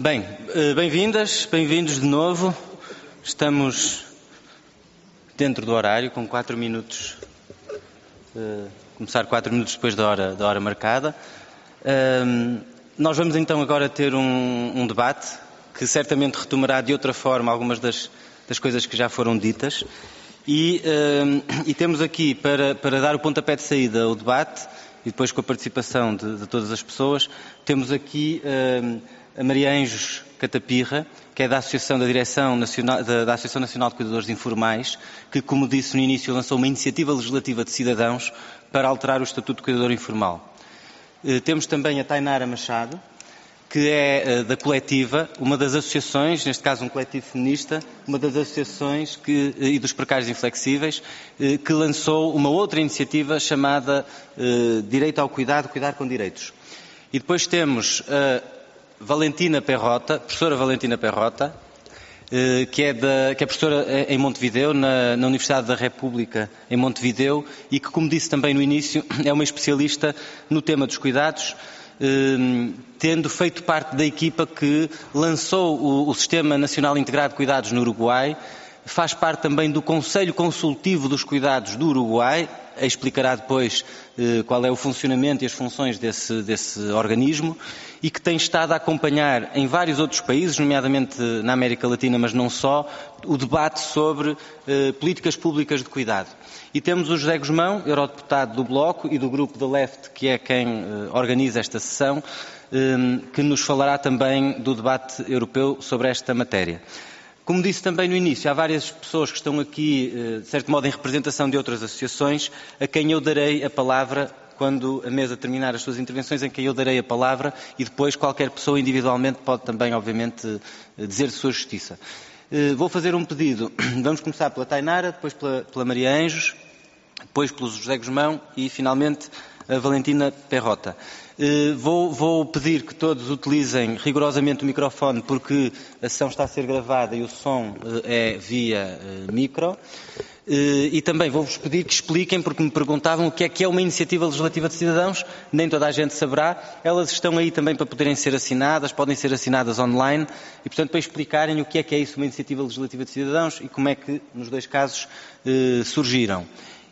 Bem, eh, bem-vindas, bem-vindos de novo. Estamos dentro do horário, com quatro minutos, uh, começar quatro minutos depois da hora, da hora marcada. Uh, nós vamos então agora ter um, um, debate que certamente retomará de outra forma algumas das, das coisas que já foram ditas. E, uh, e temos aqui, para, para dar o pontapé de saída ao debate, e depois com a participação de, de todas as pessoas, temos aqui a Maria Anjos Catapirra, que é da Associação da Direção Nacional, da, da, Associação Nacional de Cuidadores Informais, que, como disse no início, lançou uma iniciativa legislativa de cidadãos para alterar o Estatuto de Cuidador Informal. Eh, temos também a Tainara Machado, que é eh, da coletiva, uma das associações, neste caso um coletivo feminista, uma das associações que, eh, e dos precários inflexíveis, que lançou uma outra iniciativa chamada Direito ao Cuidado, Cuidar com Direitos. E depois temos Valentina Perrota, professora Valentina Perrota, eh, que é, da, que é professora em Montevideo, na, na, Universidade da República em Montevideo, e que, como disse também no início, é uma especialista no tema dos cuidados, eh, tendo feito parte da equipa que lançou o, o Sistema Nacional Integrado de Cuidados no Uruguai, faz parte também do Conselho Consultivo dos Cuidados do Uruguai, explicará depois eh, qual é o funcionamento e as funções desse, desse organismo, e que tem estado a acompanhar em vários outros países, nomeadamente na América Latina, mas não só, o debate sobre eh, políticas públicas de cuidado. E temos o José Guzmão, eurodeputado do Bloco e do grupo da Left, que é quem eh, organiza esta sessão, eh, que nos falará também do debate europeu sobre esta matéria. Como disse também no início, há várias pessoas que estão aqui, eh, de certo modo, em representação de outras associações, a quem eu darei a palavra quando a mesa terminar as suas intervenções, em quem eu darei a palavra e depois qualquer pessoa individualmente pode também, obviamente, eh, dizer sua justiça. Eh, vou fazer um pedido. Vamos começar pela Tainara, depois pela, pela Maria Anjos, depois pelo José Guzmão e, finalmente, a Valentina Perrota. Eh, vou, vou, pedir que todos utilizem rigorosamente o microfone porque a sessão está a ser gravada e o som eh, é via eh, micro. E também vou-vos pedir que expliquem, porque me perguntavam o que é que é uma iniciativa legislativa de cidadãos, nem toda a gente saberá. Elas estão aí também para poderem ser assinadas, podem ser assinadas online, e portanto para explicarem o que é que é isso, uma iniciativa legislativa de cidadãos, e como é que, nos dois casos, surgiram.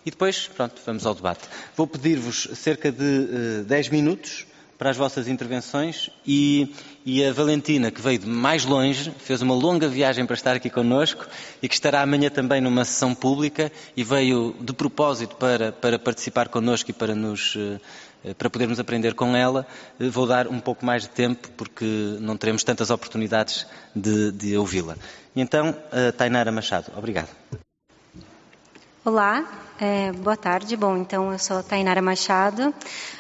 E depois, pronto, vamos ao debate. Vou pedir-vos cerca de uh, eh, 10 minutos para as vossas intervenções e, e, a Valentina, que veio de mais longe, fez uma longa viagem para estar aqui connosco e que estará amanhã também numa sessão pública e veio de propósito para, para participar connosco e para nos uh, para podermos aprender com ela, uh, vou dar um pouco mais de tempo porque não teremos tantas oportunidades de, de ouvi-la. Então, Tainara Machado, obrigado. Olá, é, boa tarde. Bom, então eu sou Tainara Machado.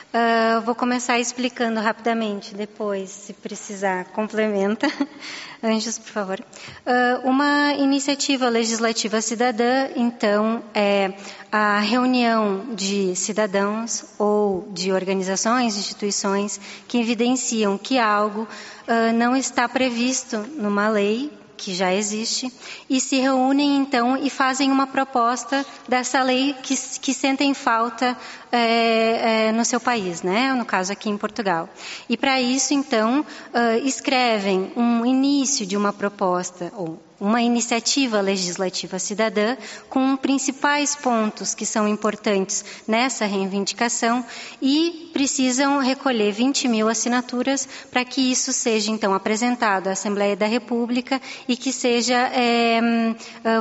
Uh, vou começar explicando rapidamente, depois, se precisar, complementa. Anjos, por favor. Uh, uma iniciativa legislativa cidadã, então, é a reunião de cidadãos ou de organizações, instituições que evidenciam que algo uh, não está previsto numa lei que já existe, e se reúnem então e fazem uma proposta dessa lei que, que sentem falta é, é, no seu país, né? no caso aqui em Portugal. E para isso, então, uh, escrevem um início de uma proposta, ou uma iniciativa legislativa cidadã com principais pontos que são importantes nessa reivindicação e precisam recolher 20 mil assinaturas para que isso seja então apresentado à Assembleia da República e que seja é,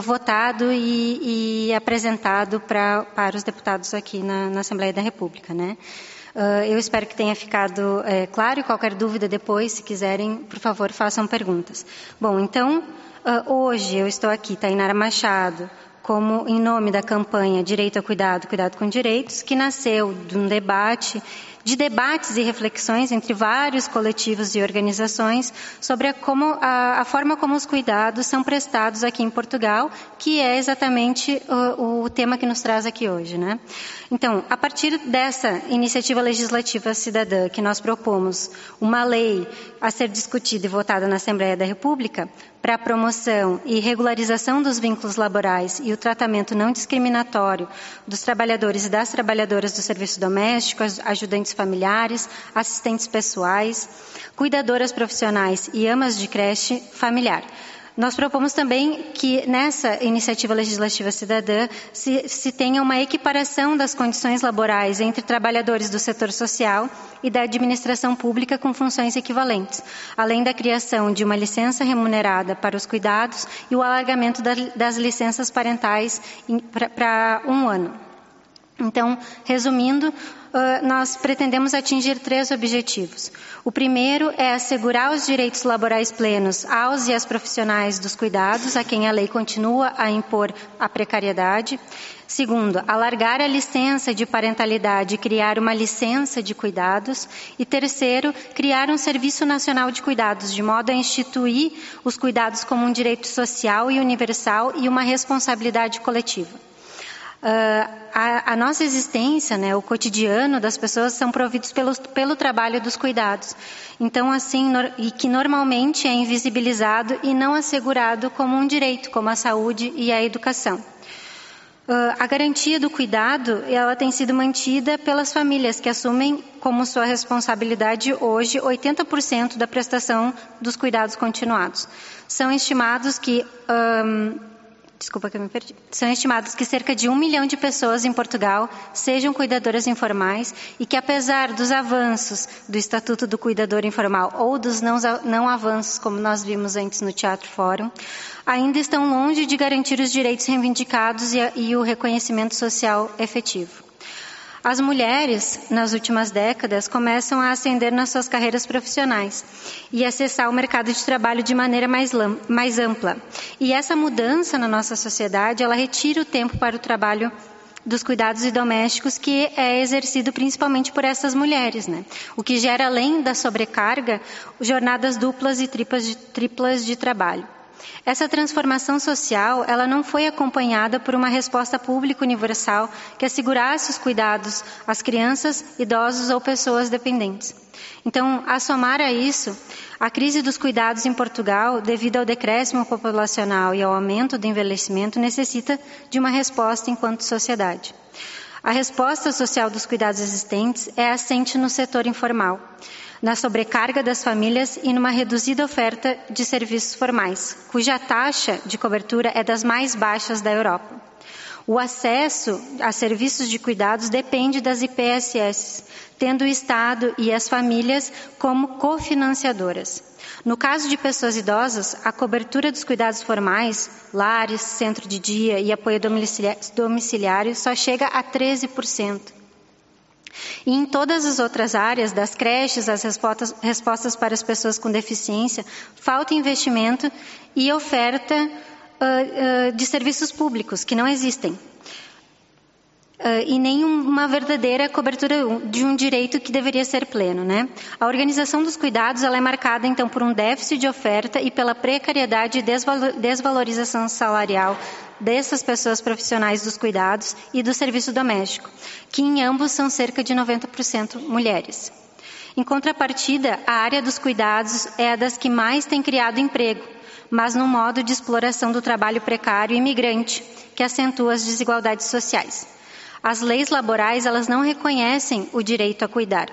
votado e, e apresentado pra, para os deputados aqui na, na Assembleia da República, né? Uh, eu espero que tenha ficado é, claro e qualquer dúvida depois, se quiserem, por favor, façam perguntas. Bom, então, uh, hoje eu estou aqui, Tainara Machado, como em nome da campanha Direito a Cuidado, Cuidado com Direitos, que nasceu de um debate de debates e reflexões entre vários coletivos e organizações sobre a, como, a, a forma como os cuidados são prestados aqui em Portugal, que é exatamente o, o tema que nos traz aqui hoje. Né? Então, a partir dessa iniciativa legislativa cidadã que nós propomos uma lei a ser discutida e votada na Assembleia da República, para a promoção e regularização dos vínculos laborais e o tratamento não discriminatório dos trabalhadores e das trabalhadoras do serviço doméstico, ajudantes familiares, assistentes pessoais, cuidadoras profissionais e amas de creche familiar. Nós propomos também que nessa iniciativa legislativa cidadã se, se, tenha uma equiparação das condições laborais entre trabalhadores do setor social e da administração pública com funções equivalentes, além da criação de uma licença remunerada para os cuidados e o alargamento da, das licenças parentais para um ano. Então, resumindo, nós pretendemos atingir três objetivos. O primeiro é assegurar os direitos laborais plenos aos e às profissionais dos cuidados, a quem a lei continua a impor a precariedade. Segundo, alargar a licença de parentalidade e criar uma licença de cuidados. E terceiro, criar um Serviço Nacional de Cuidados, de modo a instituir os cuidados como um direito social e universal e uma responsabilidade coletiva. Uh, a, a, nossa existência, né, o cotidiano das pessoas são providos pelo, pelo trabalho dos cuidados. Então, assim, no, e que normalmente é invisibilizado e não assegurado como um direito, como a saúde e a educação. Uh, a garantia do cuidado, ela tem sido mantida pelas famílias que assumem como sua responsabilidade hoje 80% da prestação dos cuidados continuados. São estimados que um, Desculpa que eu me perdi. São estimados que cerca de um milhão de pessoas em Portugal sejam cuidadoras informais e que, apesar dos avanços do Estatuto do Cuidador Informal ou dos não, avanços, como nós vimos antes no Teatro Fórum, ainda estão longe de garantir os direitos reivindicados e, e o reconhecimento social efetivo. As mulheres, nas últimas décadas, começam a ascender nas suas carreiras profissionais e acessar o mercado de trabalho de maneira mais, ampla. E essa mudança na nossa sociedade, ela retira o tempo para o trabalho dos cuidados e domésticos que é exercido principalmente por essas mulheres, né? O que gera além da sobrecarga, jornadas duplas e triplas de, triplas de trabalho. Essa transformação social, ela não foi acompanhada por uma resposta pública universal que assegurasse os cuidados às crianças, idosos ou pessoas dependentes. Então, a somar a isso, a crise dos cuidados em Portugal, devido ao decréscimo populacional e ao aumento do envelhecimento, necessita de uma resposta enquanto sociedade. A resposta social dos cuidados existentes é assente no setor informal na sobrecarga das famílias e numa reduzida oferta de serviços formais, cuja taxa de cobertura é das mais baixas da Europa. O acesso a serviços de cuidados depende das IPSS, tendo o Estado e as famílias como cofinanciadoras. No caso de pessoas idosas, a cobertura dos cuidados formais, lares, centro de dia e apoio domiciliário só chega a 13%. E em todas as outras áreas, das creches, as respostas, respostas para as pessoas com deficiência, falta investimento e oferta uh, uh, de serviços públicos que não existem. Uh, e nem uma verdadeira cobertura de um direito que deveria ser pleno, né? A organização dos cuidados é marcada então por um déficit de oferta e pela precariedade e desvalorização salarial dessas pessoas profissionais dos cuidados e do serviço doméstico, que em ambos são cerca de 90% mulheres. Em contrapartida, a área dos cuidados é a das que mais tem criado emprego, mas num modo de exploração do trabalho precário e imigrante, que acentua as desigualdades sociais. As leis laborais, elas não reconhecem o direito a cuidar.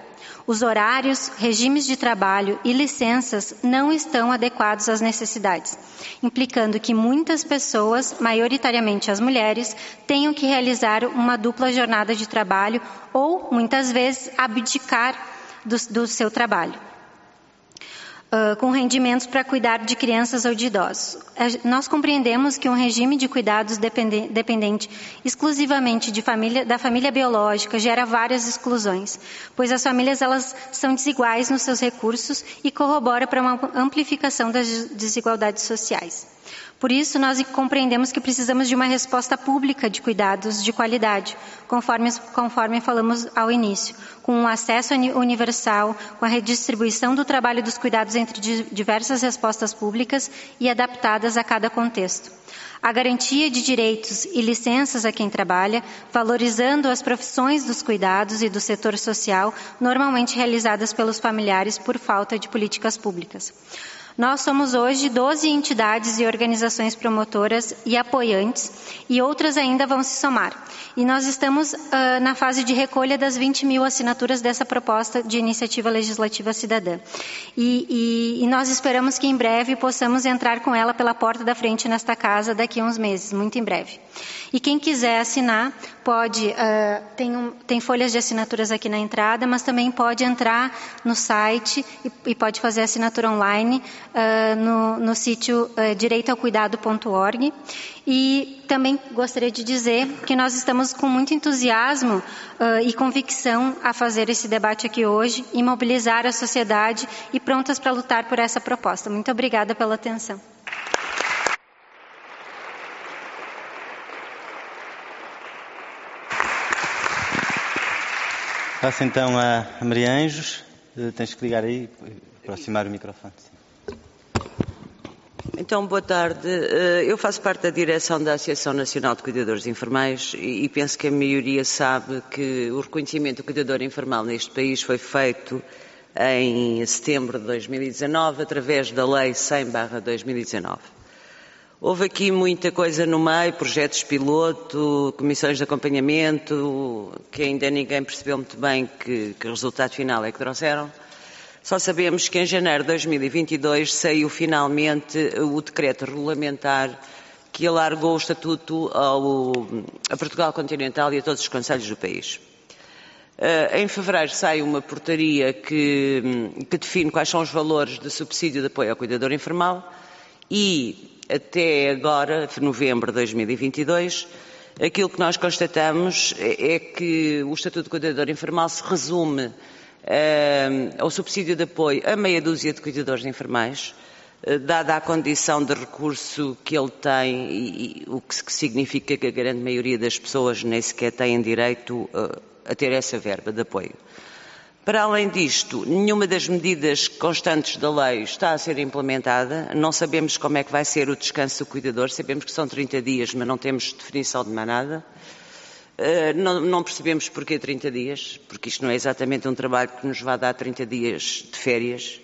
Os horários, regimes de trabalho e licenças não estão adequados às necessidades, implicando que muitas pessoas, maioritariamente as mulheres, tenham que realizar uma dupla jornada de trabalho ou, muitas vezes, abdicar do, do seu trabalho com rendimentos para cuidar de crianças ou de idosos. Nós compreendemos que um regime de cuidados dependente exclusivamente de família, da família biológica gera várias exclusões, pois as famílias elas são desiguais nos seus recursos e corrobora para uma amplificação das desigualdades sociais. Por isso, nós compreendemos que precisamos de uma resposta pública de cuidados de qualidade, conforme, conforme falamos ao início, com um acesso universal, com a redistribuição do trabalho dos cuidados entre diversas respostas públicas e adaptadas a cada contexto. A garantia de direitos e licenças a quem trabalha, valorizando as profissões dos cuidados e do setor social, normalmente realizadas pelos familiares por falta de políticas públicas. Nós somos hoje 12 entidades e organizações promotoras e apoiantes, e outras ainda vão se somar. E nós estamos uh, na fase de recolha das 20 mil assinaturas dessa proposta de iniciativa legislativa cidadã. E, e, e nós esperamos que em breve possamos entrar com ela pela porta da frente nesta casa daqui a uns meses, muito em breve. E quem quiser assinar, pode, uh, tem, um, tem, folhas de assinaturas aqui na entrada, mas também pode entrar no site e, e pode fazer assinatura online uh, no, no, sítio uh. E também gostaria de dizer que nós estamos com muito entusiasmo uh, e convicção a fazer esse debate aqui hoje e mobilizar a sociedade e prontas para lutar por essa proposta. Muito obrigada pela atenção. Passo então a Maria Anjos. Eh, tens que ligar aí, aproximar o microfone. Então, boa tarde. Eh, eu faço parte da direção da Associação Nacional de Cuidadores Informais e penso que a maioria sabe que o reconhecimento do cuidador informal neste país foi feito em setembro de 2019 através da Lei 100/2019. Houve aqui muita coisa no meio, projetos piloto, comissões de acompanhamento, que ainda ninguém percebeu muito bem que, que resultado final é que trouxeram. Só sabemos que em janeiro de 2022 saiu finalmente o decreto regulamentar que alargou o estatuto ao, a Portugal continental e a todos os conselhos do país. Uh, em fevereiro sai uma portaria que, que define quais são os valores de subsídio de apoio ao cuidador informal e até agora, novembro de 2022, aquilo que nós constatamos é, é que o Estatuto de Cuidador Informal se resume uh, ao subsídio de apoio a meia dúzia de cuidadores informais, uh, dada a condição de recurso que ele tem, e, e, o que significa que a grande maioria das pessoas nem sequer têm direito uh, a ter essa verba de apoio. Para além disto, nenhuma das medidas constantes da lei está a ser implementada. Não sabemos como é que vai ser o descanso do cuidador. Sabemos que são 30 dias, mas não temos definição de mais nada. Uh, não, percebemos porquê 30 dias, porque isto não é exatamente um trabalho que nos vai dar 30 dias de férias.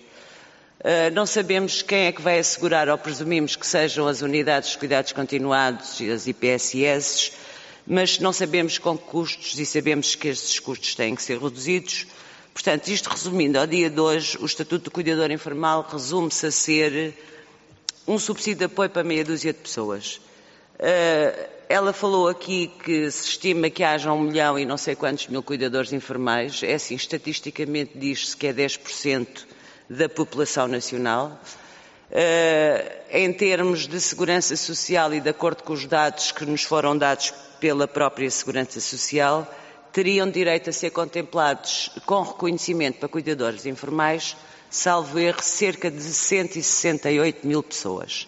Uh, não sabemos quem é que vai assegurar, ou presumimos que sejam as unidades de cuidados continuados e as IPSS, mas não sabemos com que custos e sabemos que esses custos têm que ser reduzidos. Portanto, isto resumindo, ao dia de hoje, o Estatuto do Cuidador Informal resume-se a ser um subsídio de apoio para meia dúzia de pessoas. Uh, ela falou aqui que se estima que haja um milhão e não sei quantos mil cuidadores informais. É assim, estatisticamente diz-se que é 10% da população nacional. Uh, em termos de segurança social e de acordo com os dados que nos foram dados pela própria Segurança Social, teriam direito a ser contemplados com reconhecimento para cuidadores informais, salvo erro, cerca de 168 mil pessoas.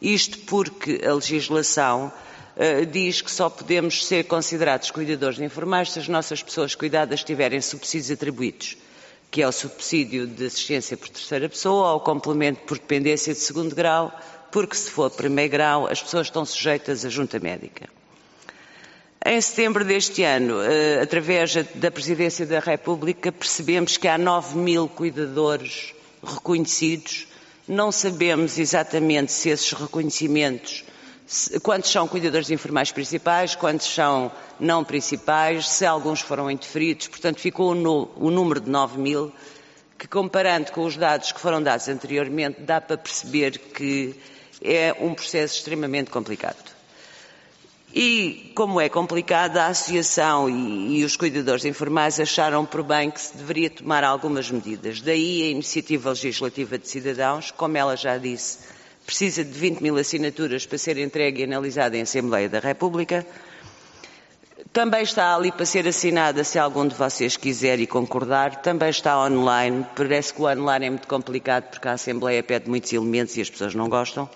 Isto porque a legislação uh, diz que só podemos ser considerados cuidadores informais se as nossas pessoas cuidadas tiverem subsídios atribuídos, que é o subsídio de assistência por terceira pessoa ou o complemento por dependência de segundo grau, porque se for primeiro grau as pessoas estão sujeitas à junta médica. Em setembro deste ano, eh, através da Presidência da República, percebemos que há 9 mil cuidadores reconhecidos. Não sabemos exatamente se esses reconhecimentos, quantos são cuidadores informais principais, quantos são não principais, se alguns foram interferidos. Portanto, ficou o número de 9 mil, que comparando com os dados que foram dados anteriormente, dá para perceber que é um processo extremamente complicado. E, como é complicada, a Associação e, e, os cuidadores informais acharam por bem que se deveria tomar algumas medidas. Daí a iniciativa legislativa de cidadãos, como ela já disse, precisa de 20 mil assinaturas para ser entregue e analisada em Assembleia da República. Também está ali para ser assinada, se algum de vocês quiser e concordar. Também está online. Parece que o online é muito complicado porque a Assembleia pede muitos elementos e as pessoas não gostam.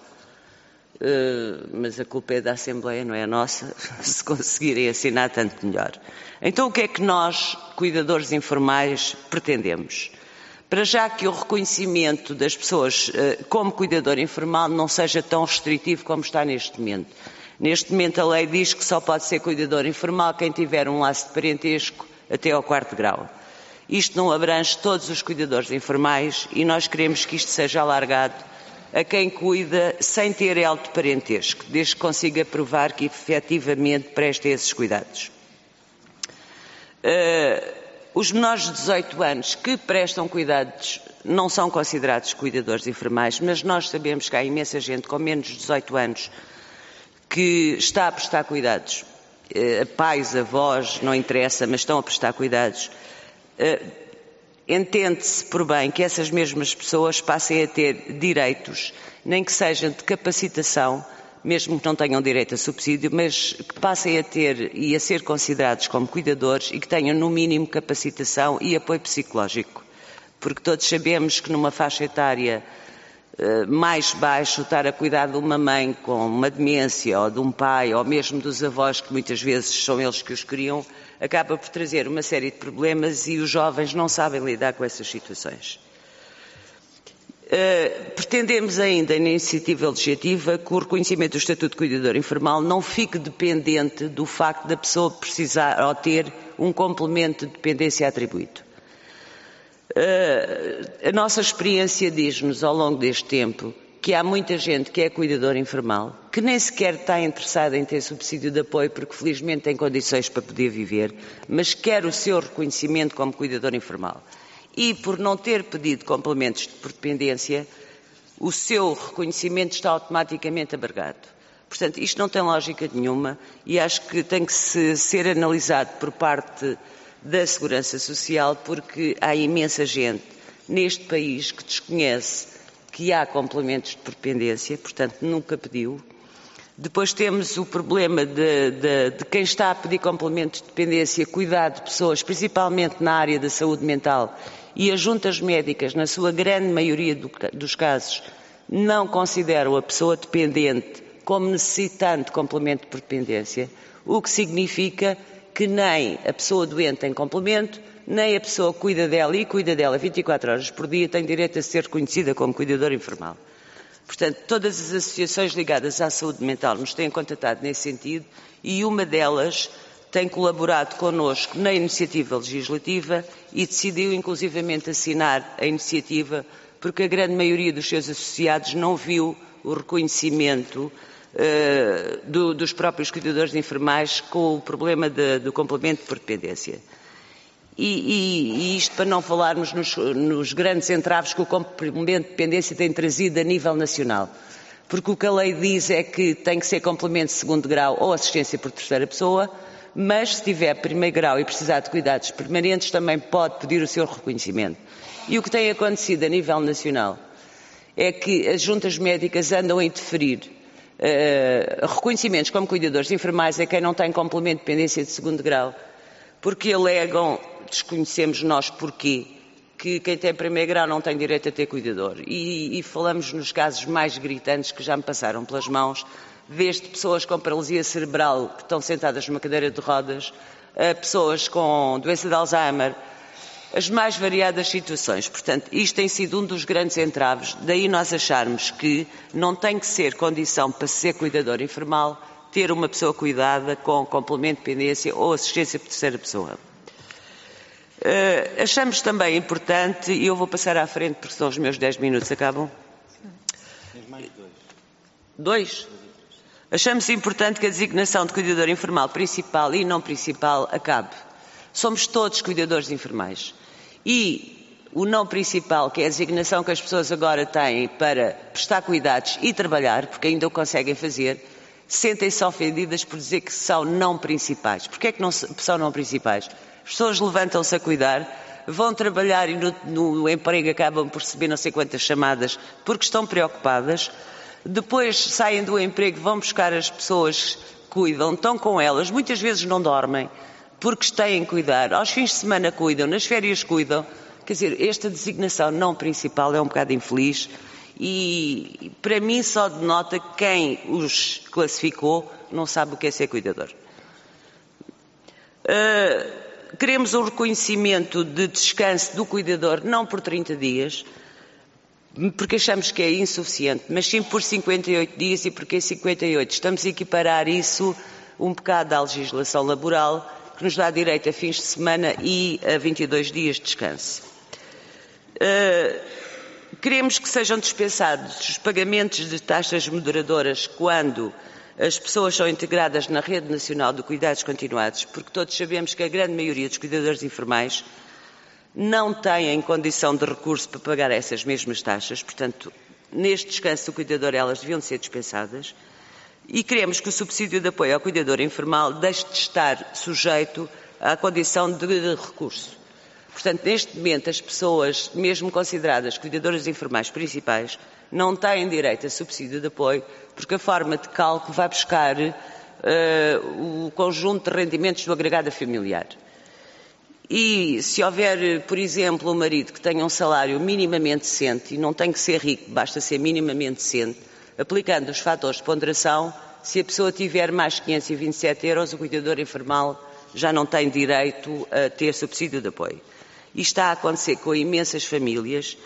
Eh, mas a culpa é da Assembleia, não é a nossa. Se conseguirem assinar, tanto melhor. Então, o que é que nós, cuidadores informais, pretendemos? Para já que o reconhecimento das pessoas eh, como cuidador informal não seja tão restritivo como está neste momento. Neste momento, a lei diz que só pode ser cuidador informal quem tiver um laço de parentesco até ao quarto grau. Isto não abrange todos os cuidadores informais e nós queremos que isto seja alargado a quem cuida sem ter alto parentesco, desde que consiga provar que efetivamente presta esses cuidados. Uh, os menores de 18 anos que prestam cuidados não são considerados cuidadores enfermais, mas nós sabemos que há imensa gente com menos de 18 anos que está a prestar cuidados. Uh, pais, avós, não interessa, mas estão a prestar cuidados. Uh, entende-se por bem que essas mesmas pessoas passem a ter direitos, nem que sejam de capacitação, mesmo que não tenham direito a subsídio, mas que passem a ter e a ser considerados como cuidadores e que tenham, no mínimo, capacitação e apoio psicológico. Porque todos sabemos que numa faixa etária mais baixo, estar a cuidar de uma mãe com uma demência, ou de um pai, ou mesmo dos avós, que muitas vezes são eles que os criam, acaba por trazer uma série de problemas e os jovens não sabem lidar com essas situações. Uh, pretendemos ainda, na iniciativa legislativa, que o reconhecimento do Estatuto de Cuidador Informal não fique dependente do facto da pessoa precisar ou ter um complemento de dependência atribuído. Uh, a nossa experiência diz-nos, ao longo deste tempo, que há muita gente que é cuidador informal, que nem sequer está interessada em ter subsídio de apoio porque felizmente tem condições para poder viver, mas quer o seu reconhecimento como cuidador informal. E por não ter pedido complementos de dependência, o seu reconhecimento está automaticamente abargado. Portanto, isto não tem lógica nenhuma e acho que tem que se, ser analisado por parte da Segurança Social porque há imensa gente neste país que desconhece que há complementos de dependência, portanto nunca pediu. Depois temos o problema de, de, de, quem está a pedir complementos de dependência, cuidar de pessoas, principalmente na área da saúde mental, e as juntas médicas, na sua grande maioria do, dos casos, não consideram a pessoa dependente como necessitante de complemento de dependência, o que significa que nem a pessoa doente tem complemento, nem a pessoa que cuida dela e cuida dela 24 horas por dia tem direito a ser reconhecida como cuidadora informal. Portanto, todas as associações ligadas à saúde mental nos têm contatado nesse sentido e uma delas tem colaborado connosco na iniciativa legislativa e decidiu inclusivamente assinar a iniciativa porque a grande maioria dos seus associados não viu o reconhecimento uh, do, dos próprios cuidadores informais com o problema de, do complemento por dependência. E, e, e, isto para não falarmos nos, nos, grandes entraves que o complemento de dependência tem trazido a nível nacional. Porque o que a lei diz é que tem que ser complemento de segundo grau ou assistência por terceira pessoa, mas se tiver primeiro grau e precisar de cuidados permanentes também pode pedir o seu reconhecimento. E o que tem acontecido a nível nacional é que as juntas médicas andam a interferir uh, reconhecimentos como cuidadores informais a quem não tem complemento de dependência de segundo grau, porque alegam desconhecemos nós porquê que quem tem primeiro grau não tem direito a ter cuidador. E, e, falamos nos casos mais gritantes que já me passaram pelas mãos, desde pessoas com paralisia cerebral que estão sentadas numa cadeira de rodas, a pessoas com doença de Alzheimer, as mais variadas situações. Portanto, isto tem sido um dos grandes entraves, daí nós acharmos que não tem que ser condição para ser cuidador informal ter uma pessoa cuidada com complemento de dependência ou assistência por terceira pessoa. Uh, achamos também importante, e eu vou passar à frente porque são os meus 10 minutos, acabam? Tens mais dois. Dois? Achamos importante que a designação de cuidador informal principal e não principal acabe. Somos todos cuidadores informais. E o não principal, que é a designação que as pessoas agora têm para prestar cuidados e trabalhar, porque ainda o conseguem fazer, sentem-se ofendidas por dizer que são não principais. Porquê é que não são não principais? as pessoas levantam-se a cuidar, vão trabalhar e no, no, emprego acabam por receber não sei quantas chamadas porque estão preocupadas, depois saem do emprego, vão buscar as pessoas, cuidam, estão com elas, muitas vezes não dormem porque têm que cuidar, aos fins de semana cuidam, nas férias cuidam. Quer dizer, esta designação não principal é um bocado infeliz e, para mim, só denota que quem os classificou não sabe o que é ser cuidador. Uh, queremos o reconhecimento de descanso do cuidador não por 30 dias, porque achamos que é insuficiente, mas sim por 58 dias e porque em 58 estamos a equiparar isso um bocado à legislação laboral, que nos dá direito a fins de semana e a 22 dias de descanso. Uh, Queremos que sejam dispensados os pagamentos de taxas moderadoras quando as pessoas são integradas na Rede Nacional de Cuidados Continuados, porque todos sabemos que a grande maioria dos cuidadores informais não têm condição de recurso para pagar essas mesmas taxas, portanto, neste descanso do cuidador elas deviam ser dispensadas. E queremos que o subsídio de apoio ao cuidador informal deixe de estar sujeito à condição de recurso. Portanto, neste momento, as pessoas, mesmo consideradas cuidadoras informais principais, não têm direito a subsídio de apoio, porque a forma de cálculo vai buscar uh, o conjunto de rendimentos do agregado familiar. E se houver, por exemplo, um marido que tenha um salário minimamente decente, e não tem que ser rico, basta ser minimamente decente, aplicando os fatores de ponderação, se a pessoa tiver mais 527 euros, o cuidador informal já não tem direito a ter subsídio de apoio. Isto está a acontecer com imensas famílias.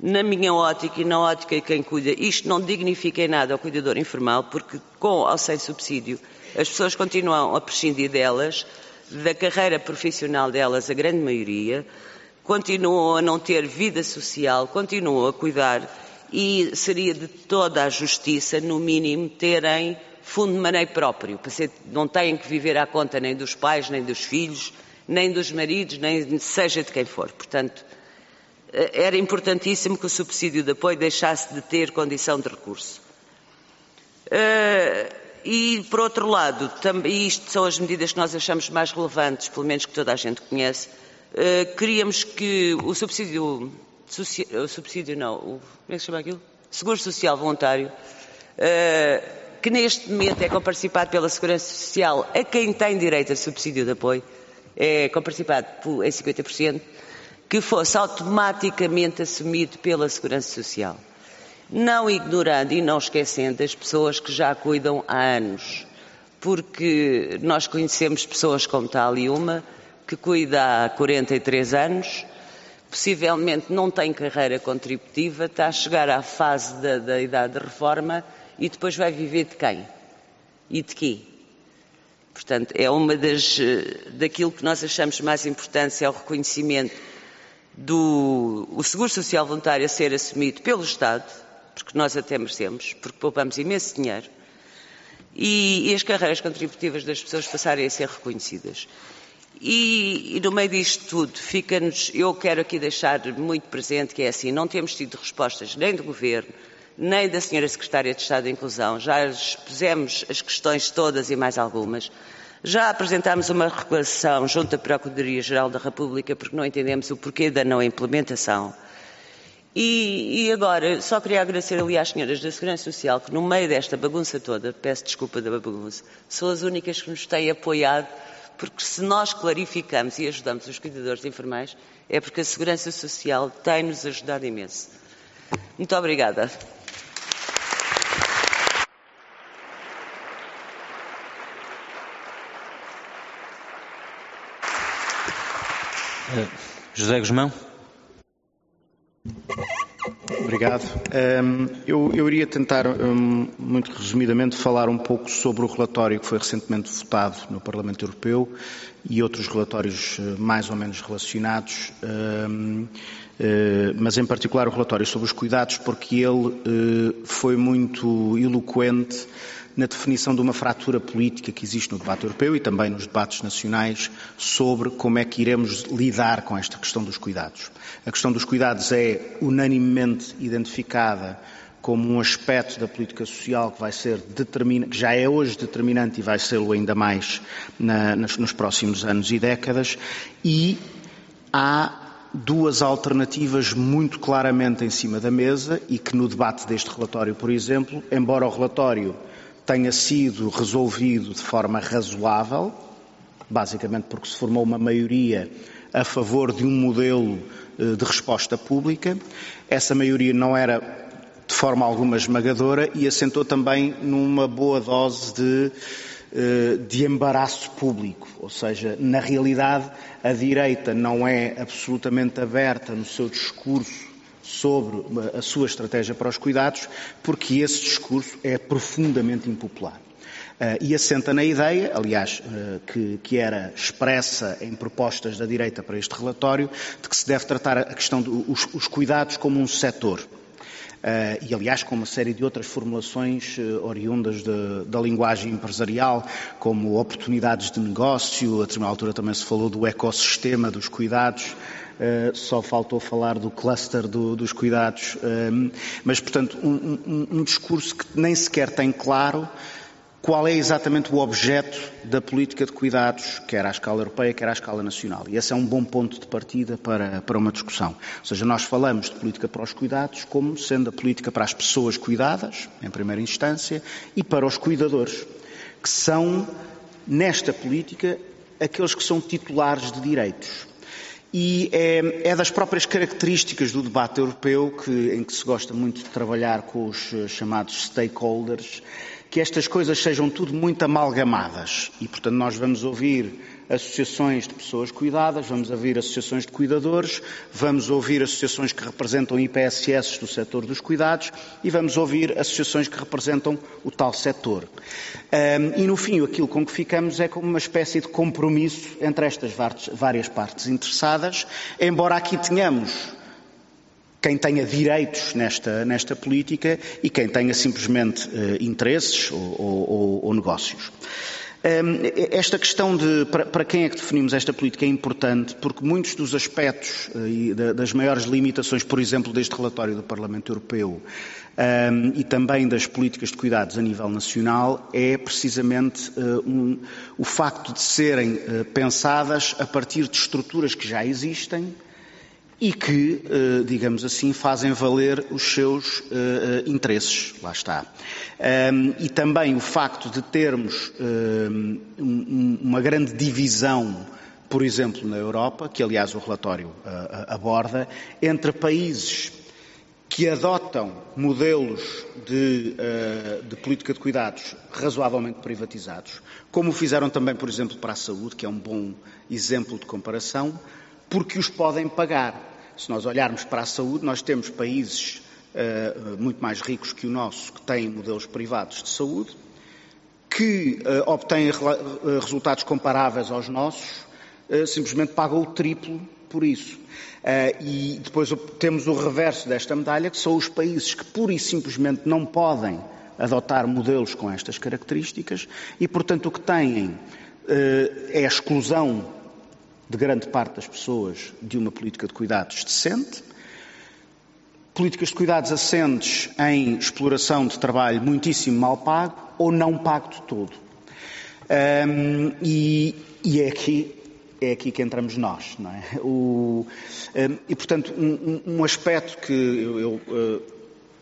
Na minha ótica e na ótica de quem cuida, isto não dignifica em nada ao cuidador informal, porque com ou sem subsídio as pessoas continuam a prescindir delas, da carreira profissional delas, a grande maioria, continuam a não ter vida social, continuam a cuidar e seria de toda a justiça, no mínimo, terem fundo de maneio próprio, não têm que viver à conta nem dos pais, nem dos filhos, nem dos maridos, nem seja de quem for. Portanto, eh, era importantíssimo que o subsídio de apoio deixasse de ter condição de recurso. Uh, e, por outro lado, e isto são as medidas que nós achamos mais relevantes, pelo menos que toda a gente conhece, uh, queríamos que o subsídio, o subsídio não, o, como é que se chama aquilo? Seguro Social Voluntário, uh, que neste momento é comparticipado pela Segurança Social a quem tem direito a subsídio de apoio, é comparticipado em 50%, que fosse automaticamente assumido pela Segurança Social não ignorando e não esquecendo as pessoas que já cuidam há anos, porque nós conhecemos pessoas como tal e uma que cuida há 43 anos, possivelmente não tem carreira contributiva, está a chegar à fase da, da idade de reforma e depois vai viver de quem? E de quê? Portanto, é uma das, daquilo que nós achamos mais importante, é o reconhecimento do o seguro social voluntário a ser assumido pelo Estado, porque nós até merecemos, porque poupamos imenso dinheiro, e, e as carreiras contributivas das pessoas passarem a ser reconhecidas. E, e, no meio disto tudo, fica-nos, eu quero aqui deixar muito presente que é assim, não temos tido respostas nem do Governo, nem da Senhora Secretária de Estado da Inclusão, já expusemos as questões todas e mais algumas, já apresentámos uma reclamação junto à Procuradoria-Geral da República porque não entendemos o porquê da não implementação. E, e, agora, só queria agradecer ali às senhoras da Segurança Social que, no meio desta bagunça toda, peço desculpa da bagunça, são as únicas que nos têm apoiado, porque se nós clarificamos e ajudamos os cuidadores informais, é porque a Segurança Social tem-nos ajudado imenso. Muito obrigada. Uh, José Guzmão. Obrigado. Eu, eu, iria tentar, muito resumidamente, falar um pouco sobre o relatório que foi recentemente votado no Parlamento Europeu e outros relatórios eh, mais ou menos relacionados, eh, mas em particular o relatório sobre os cuidados, porque ele eh, foi muito eloquente na definição de uma fratura política que existe no debate europeu e também nos debates nacionais sobre como é que iremos lidar com esta questão dos cuidados. A questão dos cuidados é unanimemente identificada como um aspecto da política social que vai ser que já é hoje determinante e vai ser-lo ainda mais na, nos próximos anos e décadas, e há duas alternativas muito claramente em cima da mesa e que no debate deste relatório, por exemplo, embora o relatório tenha sido resolvido de forma razoável, basicamente porque se formou uma maioria a favor de um modelo eh, de resposta pública. Essa maioria não era de forma alguma esmagadora e assentou também numa boa dose de, eh, de embaraço público, ou seja, na realidade a direita não é absolutamente aberta no seu discurso sobre a sua estratégia para os cuidados, porque esse discurso é profundamente impopular. Uh, e assenta na ideia, aliás, uh, que, era expressa em propostas da direita para este relatório, de que se deve tratar a questão dos cuidados como um setor e aliás com uma série de outras formulações oriundas de, da linguagem empresarial, como oportunidades de negócio, a determinada altura também se falou do ecossistema dos cuidados. Uh, só faltou falar do cluster do, dos cuidados, uh, mas, portanto, um, um, um, discurso que nem sequer tem claro qual é exatamente o objeto da política de cuidados, quer à escala europeia, quer à escala nacional. E esse é um bom ponto de partida para, para uma discussão. Ou seja, nós falamos de política para os cuidados como sendo a política para as pessoas cuidadas, em primeira instância, e para os cuidadores, que são, nesta política, aqueles que são titulares de direitos. E é, é, das próprias características do debate europeu que, em que se gosta muito de trabalhar com os eh, chamados stakeholders, que estas coisas sejam tudo muito amalgamadas. E, portanto, nós vamos ouvir associações de pessoas cuidadas, vamos ouvir associações de cuidadores, vamos ouvir associações que representam IPSS do setor dos cuidados e vamos ouvir associações que representam o tal setor. Um, e, no fim, aquilo com que ficamos é como uma espécie de compromisso entre estas várias partes interessadas, embora aqui tenhamos quem tenha direitos nesta, nesta política e quem tenha simplesmente uh, interesses ou, ou, ou negócios. Um, esta questão de para, quem é que definimos esta política é importante porque muitos dos aspectos uh, e da, das maiores limitações, por exemplo, deste relatório do Parlamento Europeu um, e também das políticas de cuidados a nível nacional é precisamente um, o facto de serem uh, pensadas a partir de estruturas que já existem e que, eh, digamos assim, fazem valer os seus eh, eh, interesses. Lá está. E também o facto de termos uma grande divisão, por exemplo, na Europa, que aliás o relatório aborda, entre países que adotam modelos de, de, política de cuidados razoavelmente privatizados, como fizeram também, por exemplo, para a saúde, que é um bom exemplo de comparação, porque os podem pagar. Se nós olharmos para a saúde, nós temos países uh, muito mais ricos que o nosso que têm modelos privados de saúde, que uh, obtêm re resultados comparáveis aos nossos, simplesmente pagam o triplo por isso. e depois temos o reverso desta medalha, que são os países que pura e simplesmente não podem adotar modelos com estas características e, portanto, o que têm é a exclusão de grande parte das pessoas de uma política de cuidados decente, políticas de cuidados assentes em exploração de trabalho muitíssimo mal pago ou não pago de todo. Um, e, e, é aqui é aqui que entramos nós, não é? O, e portanto um, um, aspecto que eu, eu uh,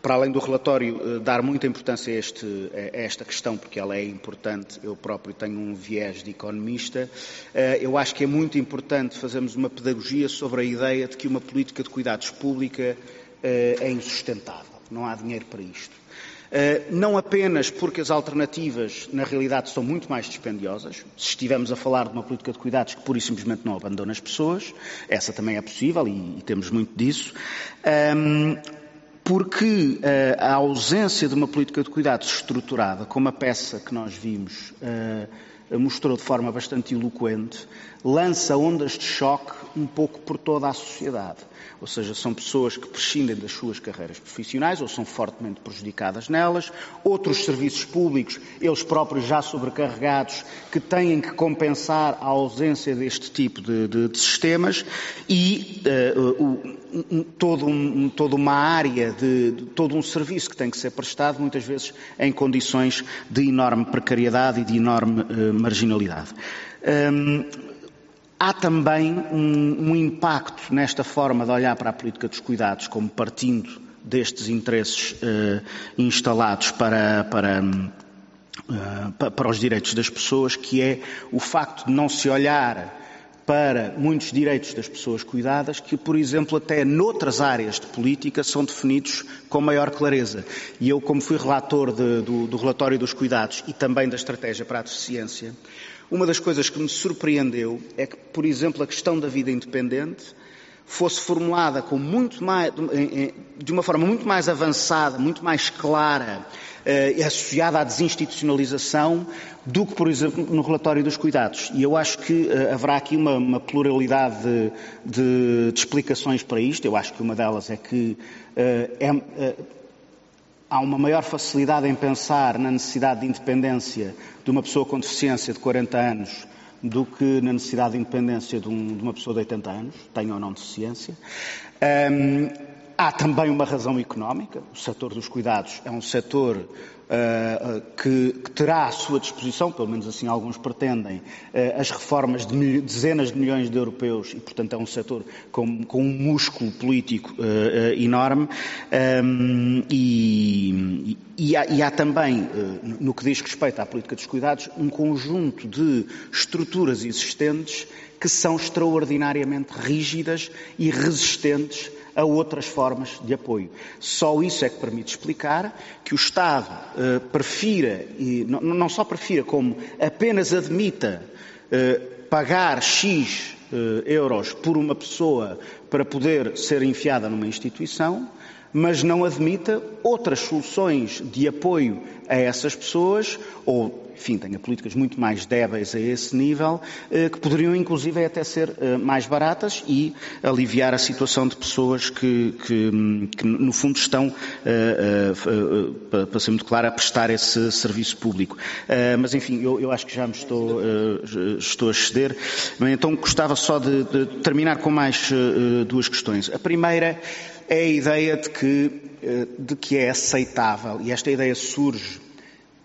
para além do relatório eh, dar muita importância a, este, a, esta questão, porque ela é importante, eu próprio tenho um viés de economista, eh, eu acho que é muito importante fazermos uma pedagogia sobre a ideia de que uma política de cuidados pública eh, é insustentável, não há dinheiro para isto. Não apenas porque as alternativas, na realidade, são muito mais dispendiosas. Se estivermos a falar de uma política de cuidados que pura e simplesmente não abandona as pessoas, essa também é possível e, e temos muito disso porque uh, a ausência de uma política de cuidados estruturada, como a peça que nós vimos uh, mostrou de forma bastante eloquente, lança ondas de choque um pouco por toda a sociedade. Ou seja, são pessoas que prescindem das suas carreiras profissionais ou são fortemente prejudicadas nelas. Outros serviços públicos, eles próprios já sobrecarregados, que têm que compensar a ausência deste tipo de, de, de sistemas e uh, um, todo um, toda uma área, de, de, todo um serviço que tem que ser prestado, muitas vezes em condições de enorme precariedade e de enorme uh, marginalidade. Um, Há também um, um, impacto nesta forma de olhar para a política dos cuidados, como partindo destes interesses uh, instalados para, para, uh, para os direitos das pessoas, que é o facto de não se olhar para muitos direitos das pessoas cuidadas que, por exemplo, até noutras áreas de política são definidos com maior clareza. E eu, como fui relator de, do, do relatório dos cuidados e também da estratégia para a deficiência, uma das coisas que me surpreendeu é que, por exemplo, a questão da vida independente fosse formulada com muito mais, de uma forma muito mais avançada, muito mais clara eh, e associada à desinstitucionalização do que, por exemplo, no relatório dos cuidados. E eu acho que eh, haverá aqui uma, uma pluralidade de, de, de, explicações para isto. Eu acho que uma delas é que uh, é, há uma maior facilidade em pensar na necessidade de independência de uma pessoa com deficiência de 40 anos do que na necessidade de independência de, um, de uma pessoa de 80 anos, tenha ou não deficiência. Um, há também uma razão económica. O setor dos cuidados é um setor uh, que, que, terá à sua disposição, pelo menos assim alguns pretendem, uh, as reformas de dezenas de milhões de europeus e, portanto, é um setor com, com um músculo político uh, enorme. Um, e, e, há, e, há, também, no que diz respeito à política dos cuidados, um conjunto de estruturas existentes que são extraordinariamente rígidas e resistentes a outras formas de apoio. Só isso é que permite explicar que o Estado eh, prefira, e não, não, só prefira, como apenas admita eh, pagar X eh, euros por uma pessoa para poder ser enfiada numa instituição, mas não admita outras soluções de apoio a essas pessoas, ou, enfim, tenha políticas muito mais débeis a esse nível, eh, que poderiam inclusive até ser eh, mais baratas e aliviar a situação de pessoas que, que, que no fundo estão, eh, para ser muito claro, a prestar esse serviço público. Mas, enfim, eu, eu acho que já me estou, estou a exceder. Então, gostava só de, de terminar com mais duas questões. A primeira é a ideia de que, de que é aceitável, e esta ideia surge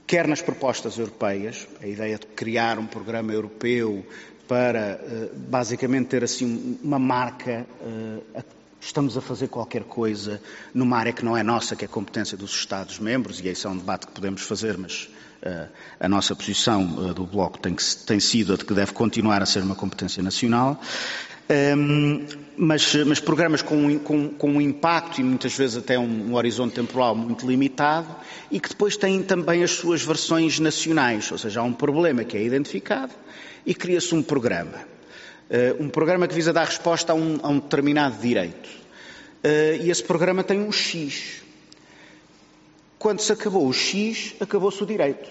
quer nas propostas europeias, a ideia de criar um programa europeu para eh, basicamente ter assim uma marca, eh, estamos a fazer qualquer coisa numa área que não é nossa, que é competência dos Estados-membros, e esse é um debate que podemos fazer, mas a nossa posição do Bloco tem, que, tem sido a de que deve continuar a ser uma competência nacional. Um, mas, mas, programas com, com, com, um impacto e muitas vezes até um, um, horizonte temporal muito limitado e que depois têm também as suas versões nacionais, ou seja, há um problema que é identificado e cria-se um programa. Uh, um programa que visa dar resposta a um, a um determinado direito. Uh, e esse programa tem um X. Quando se acabou o X, acabou-se o direito.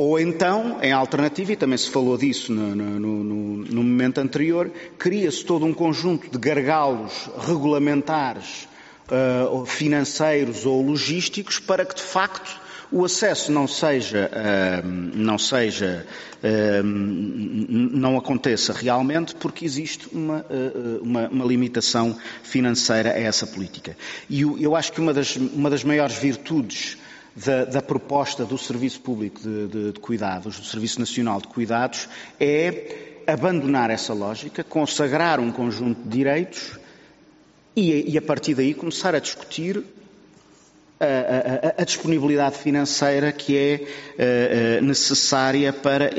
Ou então, em alternativa, e também se falou disso no, no, no, no momento anterior, cria-se todo um conjunto de gargalos regulamentares, uh, financeiros ou logísticos para que, de facto, o acesso não seja, uh, não seja, uh, não aconteça realmente porque existe uma, uma, uma, limitação financeira a essa política. E eu, eu acho que uma das, uma das maiores virtudes da, da proposta do Serviço Público de, de, de Cuidados, do Serviço Nacional de Cuidados, é abandonar essa lógica, consagrar um conjunto de direitos e, e a partir daí começar a discutir a, a, a, disponibilidade financeira que é necessária para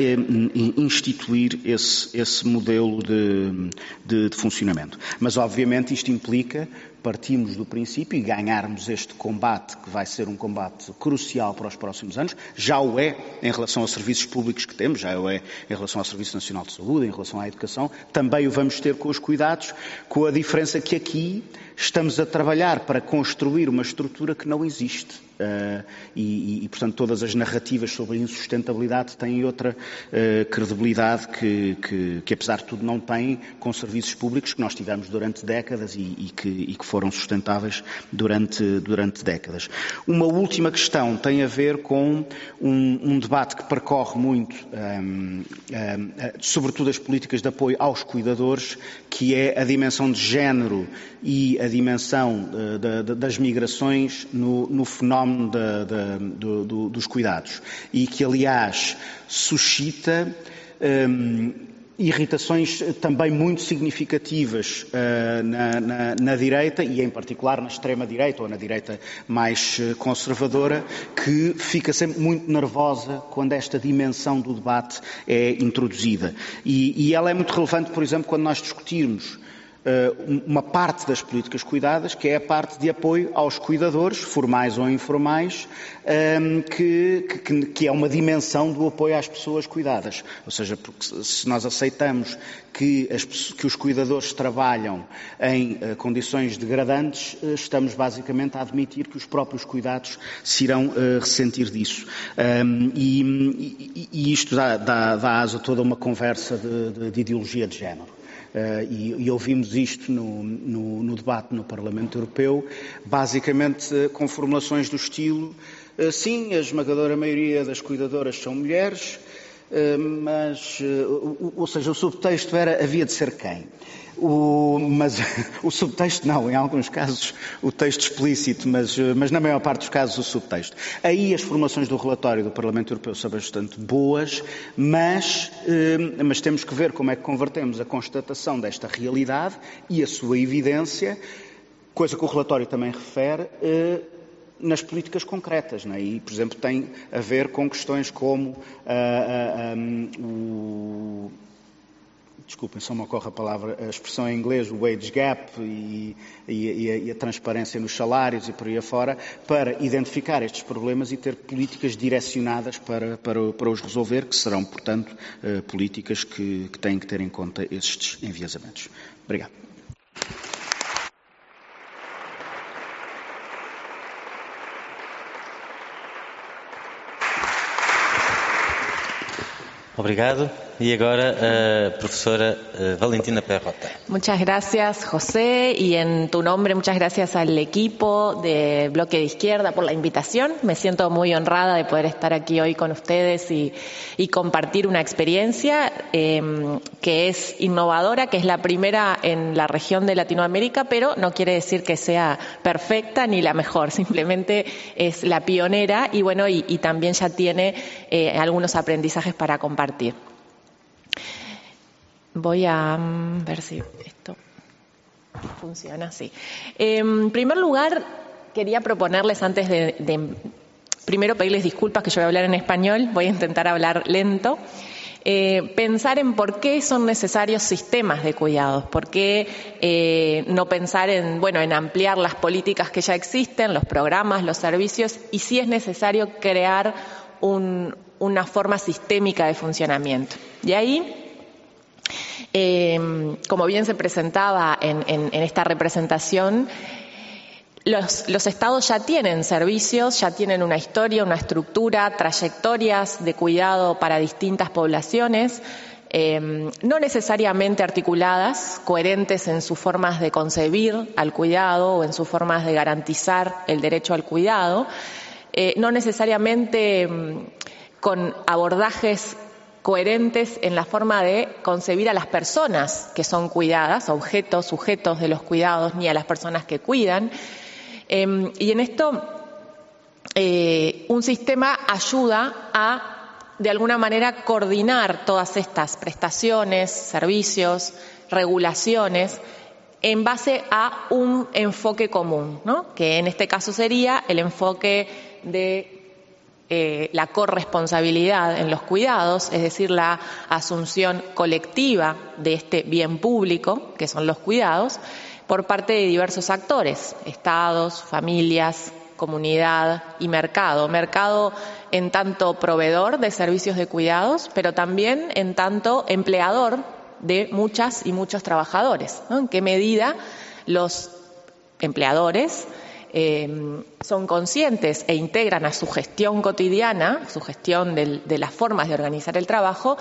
instituir esse, esse modelo de, de, de, funcionamento. Mas, obviamente, isto implica partimos do princípio e ganharmos este combate, que vai ser um combate crucial para os próximos anos, já o é em relação aos serviços públicos que temos, já o é em relação ao Serviço Nacional de Saúde, em relação à educação, também o vamos ter com os cuidados, com a diferença que aqui estamos a trabalhar para construir uma estrutura que não existe. Uh, e, e, portanto, todas as narrativas sobre a insustentabilidade têm outra uh, credibilidade que, que, que, apesar de tudo, não têm com serviços públicos que nós tivemos durante décadas e, e, que, e que, foram sustentáveis durante, durante, décadas. Uma última questão tem a ver com um, um debate que percorre muito, um, um, sobretudo as políticas de apoio aos cuidadores, que é a dimensão de género e a dimensão uh, da, das migrações no, no fenómeno do, do, dos cuidados e que, aliás, suscita hum, irritações também muito significativas uh, na, na, na, direita e, em particular, na extrema-direita ou na direita mais uh, conservadora, que fica sempre muito nervosa quando esta dimensão do debate é introduzida. E, e ela é muito relevante, por exemplo, quando nós discutirmos eh, uma parte das políticas cuidadas, que é a parte de apoio aos cuidadores, formais ou informais, ehm, que, que, que é uma dimensão do apoio às pessoas cuidadas. Ou seja, porque se nós aceitamos que, as, que os cuidadores trabalham em uh, condições degradantes, uh, estamos basicamente a admitir que os próprios cuidados se irão ressentir disso. Um, e, e, e, isto dá, dá, dá asa a toda uma conversa de, de, de ideologia de género. E, e, ouvimos isto no, no, no, debate no Parlamento Europeu, basicamente com formulações do estilo: sim, a esmagadora maioria das cuidadoras são mulheres, mas, ou seja, o subtexto era havia de ser quem? O, mas o subtexto não, em alguns casos o texto explícito, mas, mas na maior parte dos casos o subtexto. Aí as formações do relatório do Parlamento Europeu são bastante boas, mas, eh, mas temos que ver como é que convertemos a constatação desta realidade e a sua evidência, coisa que o relatório também refere, eh, nas políticas concretas. Né? E, por exemplo, tem a ver com questões como uh, uh, um, o desculpem, só me ocorre a palavra, a expressão em inglês, o wage gap e, e, e, a, e, a, transparência nos salários e por aí afora, para identificar estes problemas e ter políticas direcionadas para, para, para os resolver, que serão, portanto, uh, políticas que, que têm que ter em conta estes enviesamentos. Obrigado. Obrigado. Y ahora, eh, profesora Valentina Perrota. Muchas gracias, José, y en tu nombre, muchas gracias al equipo de Bloque de Izquierda por la invitación. Me siento muy honrada de poder estar aquí hoy con ustedes y, compartir una experiencia em, que es innovadora, que es la primera en la región de Latinoamérica, pero no quiere decir que sea perfecta ni la mejor, simplemente es la pionera y bueno, y, y también ya tiene eh, algunos aprendizajes para compartir. Voy a mm, ver si esto funciona así. En primer lugar, quería proponerles antes de, primero pedirles disculpas que yo voy a hablar en español, voy a intentar hablar lento. Eh, pensar en por qué son necesarios sistemas de cuidados, por qué eh, no pensar en, bueno, en ampliar las políticas que ya existen, los programas, los servicios, y si es necesario crear una forma sistémica de funcionamiento. Y ahí Em, como bien se presentaba en, esta representación, los, estados ya tienen servicios, ya tienen una historia, una estructura, trayectorias de cuidado para distintas poblaciones, em, no necesariamente articuladas, coherentes en sus formas de concebir al cuidado o en sus formas de garantizar el derecho al cuidado, eh, no necesariamente em, con abordajes coherentes en la forma de concebir a las personas que son cuidadas, objetos, sujetos de los cuidados, ni a las personas que cuidan. Em, y en esto, eh, un sistema ayuda a, de alguna manera, coordinar todas estas prestaciones, servicios, regulaciones, en base a un enfoque común, ¿no? que en este caso sería el enfoque de eh, la corresponsabilidad en los cuidados, es decir, la asunción colectiva de este bien público, que son los cuidados, por parte de diversos actores, estados, familias, comunidad y mercado. Mercado en tanto proveedor de servicios de cuidados, pero también en tanto empleador de muchas y muchos trabajadores. En qué medida los empleadores Em, son conscientes e integran a su gestión cotidiana, su gestión de las formas de organizar el trabajo,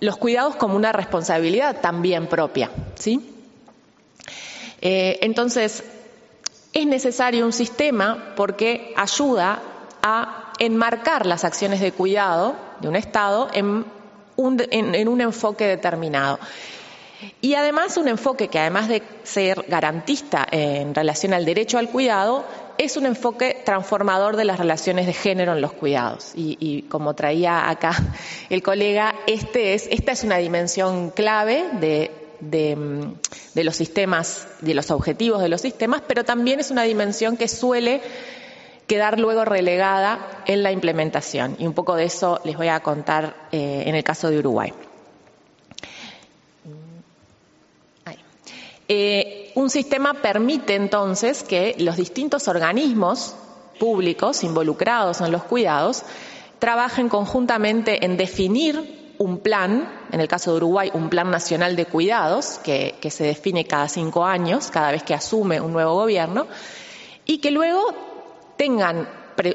los cuidados como una responsabilidad también propia. ¿sí? Eh, entonces, es necesario un sistema porque ayuda a enmarcar las acciones de cuidado de un Estado en un enfoque determinado. Y además un enfoque que además de ser garantista en relación al derecho al cuidado, es un enfoque transformador de las relaciones de género en los cuidados. Y, como traía acá el colega, este es, esta es una dimensión clave de, de, los sistemas, de los objetivos de los sistemas, pero también es una dimensión que suele quedar luego relegada en la implementación. Y un poco de eso les voy a contar eh, en el caso de Uruguay. Eh, un sistema permite entonces que los distintos organismos públicos involucrados en los cuidados trabajen conjuntamente en definir un plan, en el caso de Uruguay, un plan nacional de cuidados, que, que se define cada cinco años, cada vez que asume un nuevo gobierno, y que luego tengan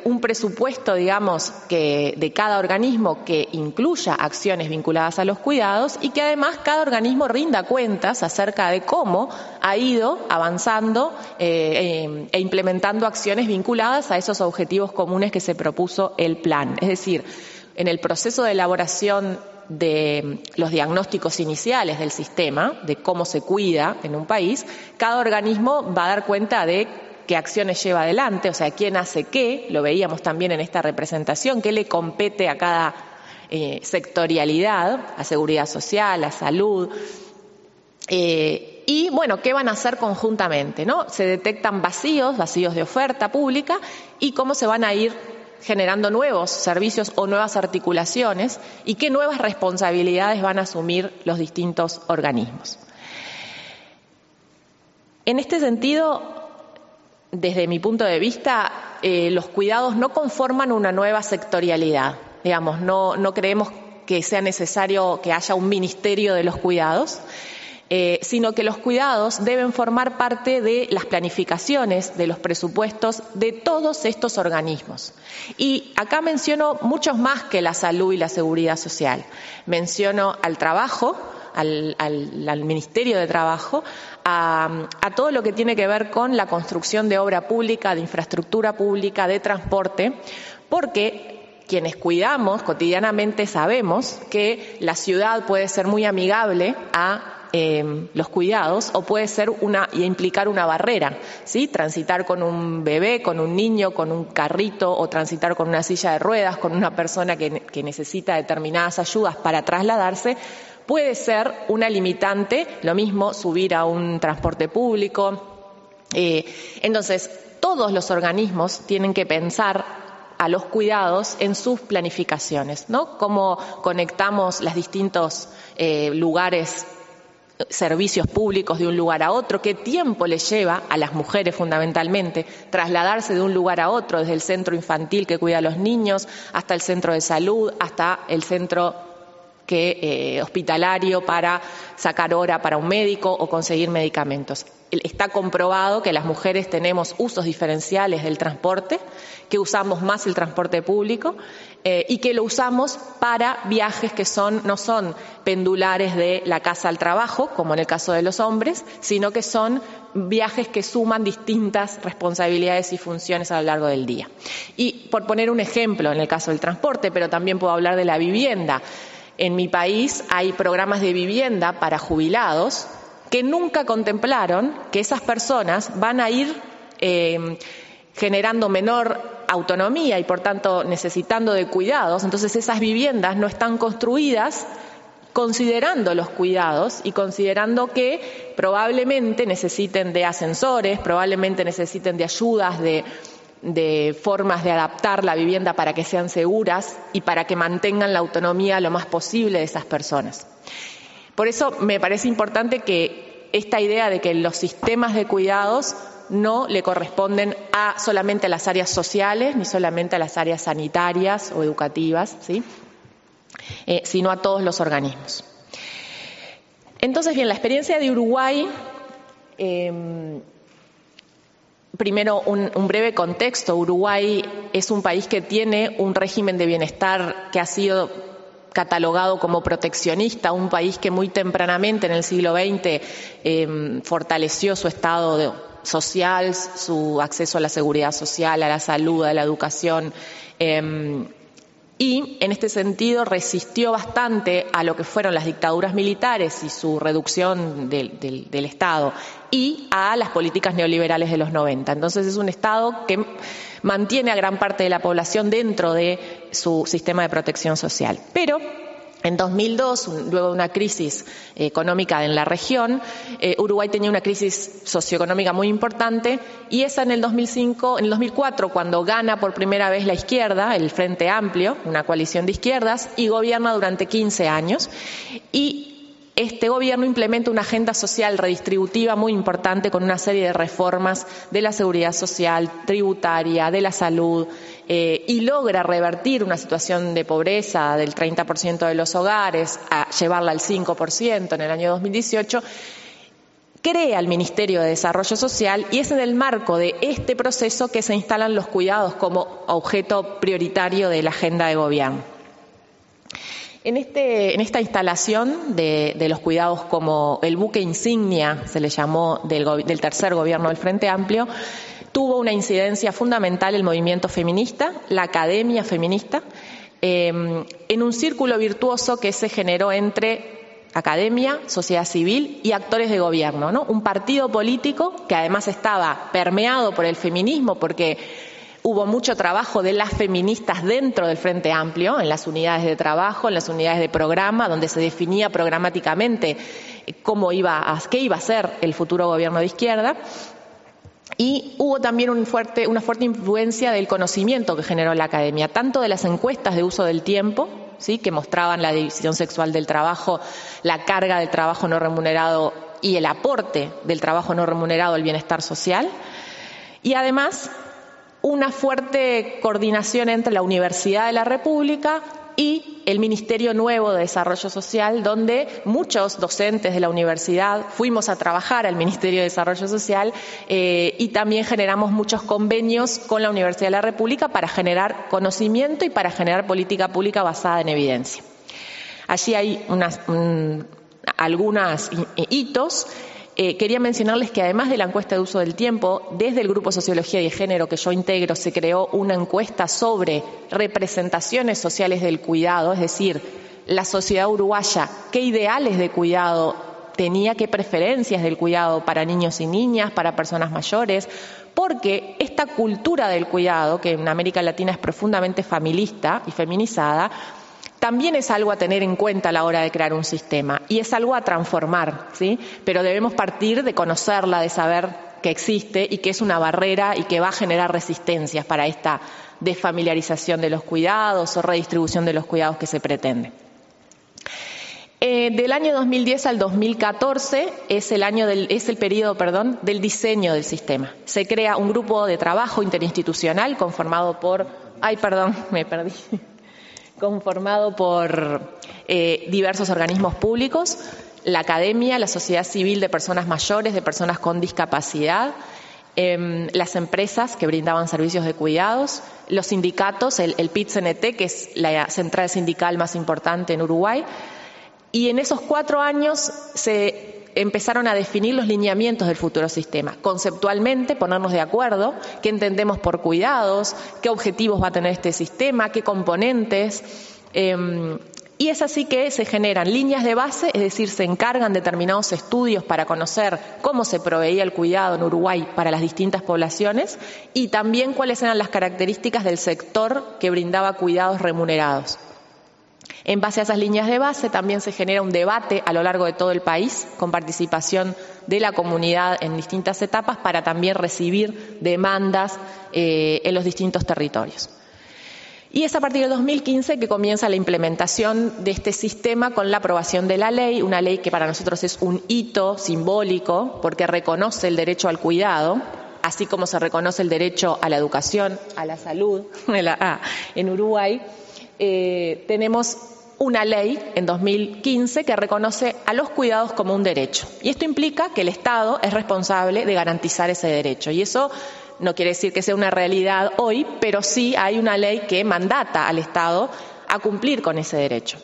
un presupuesto, digamos, que de cada organismo que incluya acciones vinculadas a los cuidados y que además cada organismo rinda cuentas acerca de cómo ha ido avanzando eh, e implementando acciones vinculadas a esos objetivos comunes que se propuso el plan. Es decir, en el proceso de elaboración de los diagnósticos iniciales del sistema, de cómo se cuida en un país, cada organismo va a dar cuenta de qué acciones lleva adelante, o sea, quién hace qué, lo veíamos también en esta representación, qué le compete a cada eh, sectorialidad, a seguridad social, a salud. Eh, y bueno, ¿qué van a hacer conjuntamente? ¿no? Se detectan vacíos, vacíos de oferta pública y cómo se van a ir generando nuevos servicios o nuevas articulaciones y qué nuevas responsabilidades van a asumir los distintos organismos. En este sentido, desde mi punto de vista, eh, los cuidados no conforman una nueva sectorialidad. Digamos, no, creemos que sea necesario que haya un ministerio de los cuidados, eh, sino que los cuidados deben formar parte de las planificaciones, de los presupuestos de todos estos organismos. Y acá menciono muchos más que la salud y la seguridad social. Menciono al trabajo, al, Ministerio de Trabajo, a, todo lo que tiene que ver con la construcción de obra pública, de infraestructura pública, de transporte, porque quienes cuidamos cotidianamente sabemos que la ciudad puede ser muy amigable a Em, los cuidados o puede ser una y implicar una barrera, ¿sí? Transitar con un bebé, con un niño, con un carrito o transitar con una silla de ruedas, con una persona que, necesita determinadas ayudas para trasladarse, puede ser una limitante, lo mismo subir a un transporte público. Eh, entonces, todos los organismos tienen que pensar a los cuidados en sus planificaciones, ¿no? Cómo conectamos los distintos eh, lugares servicios públicos de un lugar a otro, qué tiempo le lleva a las mujeres fundamentalmente trasladarse de un lugar a otro, desde el centro infantil que cuida a los niños hasta el centro de salud, hasta el centro que, eh, hospitalario para sacar hora para un médico o conseguir medicamentos. Está comprobado que las mujeres tenemos usos diferenciales del transporte, que usamos más el transporte público eh, y que lo usamos para viajes que son, no son pendulares de la casa al trabajo, como en el caso de los hombres, sino que son viajes que suman distintas responsabilidades y funciones a lo largo del día. Y por poner un ejemplo, en el caso del transporte, pero también puedo hablar de la vivienda. En mi país hay programas de vivienda para jubilados que nunca contemplaron que esas personas van a ir eh, generando menor autonomía y por tanto necesitando de cuidados, entonces esas viviendas no están construidas considerando los cuidados y considerando que probablemente necesiten de ascensores, probablemente necesiten de ayudas, de, de formas de adaptar la vivienda para que sean seguras y para que mantengan la autonomía lo más posible de esas personas. Por eso me parece importante que esta idea de que los sistemas de cuidados no le corresponden a solamente a las áreas sociales ni solamente a las áreas sanitarias o educativas, ¿sí? Eh, sino a todos los organismos. Entonces, bien, la experiencia de Uruguay, em, primero un, un, breve contexto. Uruguay es un país que tiene un régimen de bienestar que ha sido catalogado como proteccionista, un país que muy tempranamente en el siglo XX em, fortaleció su estado social, su acceso a la seguridad social, a la salud, a la educación. Em, y en este sentido resistió bastante a lo que fueron las dictaduras militares y su reducción del, Estado y a las políticas neoliberales de los 90. Entonces es un Estado que mantiene a gran parte de la población dentro de su sistema de protección social. Pero en 2002, luego de una crisis eh, económica en la región, eh, Uruguay tenía una crisis socioeconómica muy importante y esa en el 2005, en el 2004, cuando gana por primera vez la izquierda, el Frente Amplio, una coalición de izquierdas, y gobierna durante 15 años. Y este gobierno implementa una agenda social redistributiva muy importante con una serie de reformas de la seguridad social, tributaria, de la salud, eh, y logra revertir una situación de pobreza del 30% de los hogares a llevarla al 5% en el año 2018 crea el Ministerio de Desarrollo Social y es en el marco de este proceso que se instalan los cuidados como objeto prioritario de la agenda de gobierno. En, este, en esta instalación de, los cuidados como el buque insignia, se le llamó del, tercer gobierno del Frente Amplio, tuvo una incidencia fundamental el movimiento feminista, la academia feminista, em, en un círculo virtuoso que se generó entre academia, sociedad civil y actores de gobierno, ¿no? Un partido político que además estaba permeado por el feminismo porque hubo mucho trabajo de las feministas dentro del Frente Amplio, en las unidades de trabajo, en las unidades de programa, donde se definía programáticamente cómo iba a, qué iba a ser el futuro gobierno de izquierda. Y hubo también una fuerte influencia del conocimiento que generó la academia, tanto de las encuestas de uso del tiempo, que mostraban la división sexual del trabajo, la carga del trabajo no remunerado y el aporte del trabajo no remunerado al bienestar social. Y además, una fuerte coordinación entre la Universidad de la República y el Ministerio Nuevo de Desarrollo Social, donde muchos docentes de la universidad fuimos a trabajar al Ministerio de Desarrollo Social eh, y también generamos muchos convenios con la Universidad de la República para generar conocimiento y para generar política pública basada en evidencia. Allí hay unas, algunos hitos eh, quería mencionarles que además de la encuesta de uso del tiempo, desde el Grupo Sociología y Género que yo integro se creó una encuesta sobre representaciones sociales del cuidado, es decir, la sociedad uruguaya, qué ideales de cuidado tenía, qué preferencias del cuidado para niños y niñas, para personas mayores, porque esta cultura del cuidado, que en América Latina es profundamente familista y feminizada, también es algo a tener en cuenta a la hora de crear un sistema y es algo a transformar, ¿sí? Pero debemos partir de conocerla, de saber que existe y que es una barrera y que va a generar resistencias para esta desfamiliarización de los cuidados o redistribución de los cuidados que se pretende. Eh, del año 2010 al 2014 es el año del, es el periodo, perdón, del diseño del sistema. Se crea un grupo de trabajo interinstitucional conformado por, ay, perdón, me perdí conformado por eh, diversos organismos públicos, la academia, la sociedad civil de personas mayores, de personas con discapacidad, em, las empresas que brindaban servicios de cuidados, los sindicatos, el, el que es la central sindical más importante en Uruguay, y en esos cuatro años se empezaron a definir los lineamientos del futuro sistema. Conceptualmente, ponernos de acuerdo, qué entendemos por cuidados, qué objetivos va a tener este sistema, qué componentes. Em, y es así que se generan líneas de base, es decir, se encargan determinados estudios para conocer cómo se proveía el cuidado en Uruguay para las distintas poblaciones y también cuáles eran las características del sector que brindaba cuidados remunerados. En base a esas líneas de base también se genera un debate a lo largo de todo el país con participación de la comunidad en distintas etapas para también recibir demandas eh, en los distintos territorios. Y es a partir del 2015 que comienza la implementación de este sistema con la aprobación de la ley, una ley que para nosotros es un hito simbólico porque reconoce el derecho al cuidado, así como se reconoce el derecho a la educación, a la salud en Uruguay. Eh, tenemos una ley en 2015 que reconoce a los cuidados como un derecho. Y esto implica que el Estado es responsable de garantizar ese derecho. Y eso no quiere decir que sea una realidad hoy, pero sí hay una ley que mandata al Estado a cumplir con ese derecho,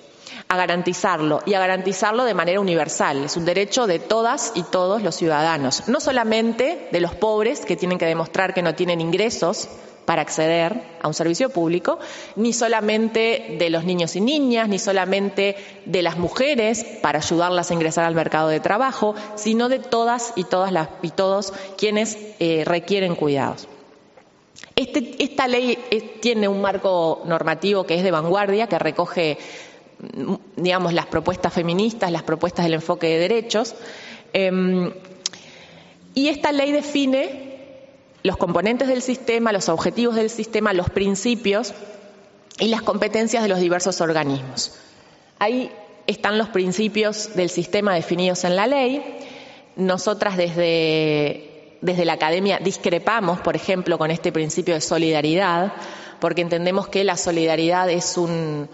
a garantizarlo y a garantizarlo de manera universal. Es un derecho de todas y todos los ciudadanos, no solamente de los pobres que tienen que demostrar que no tienen ingresos para acceder a un servicio público, ni solamente de los niños y niñas, ni solamente de las mujeres para ayudarlas a ingresar al mercado de trabajo, sino de todas y todas las y todos quienes eh, requieren cuidados. Este, esta ley eh, tiene un marco normativo que es de vanguardia, que recoge, mm, digamos, las propuestas feministas, las propuestas del enfoque de derechos. Em, y esta ley define los componentes del sistema, los objetivos del sistema, los principios y las competencias de los diversos organismos. Ahí están los principios del sistema definidos en la ley. Nosotras desde, desde la academia discrepamos, por ejemplo, con este principio de solidaridad, porque entendemos que la solidaridad es un,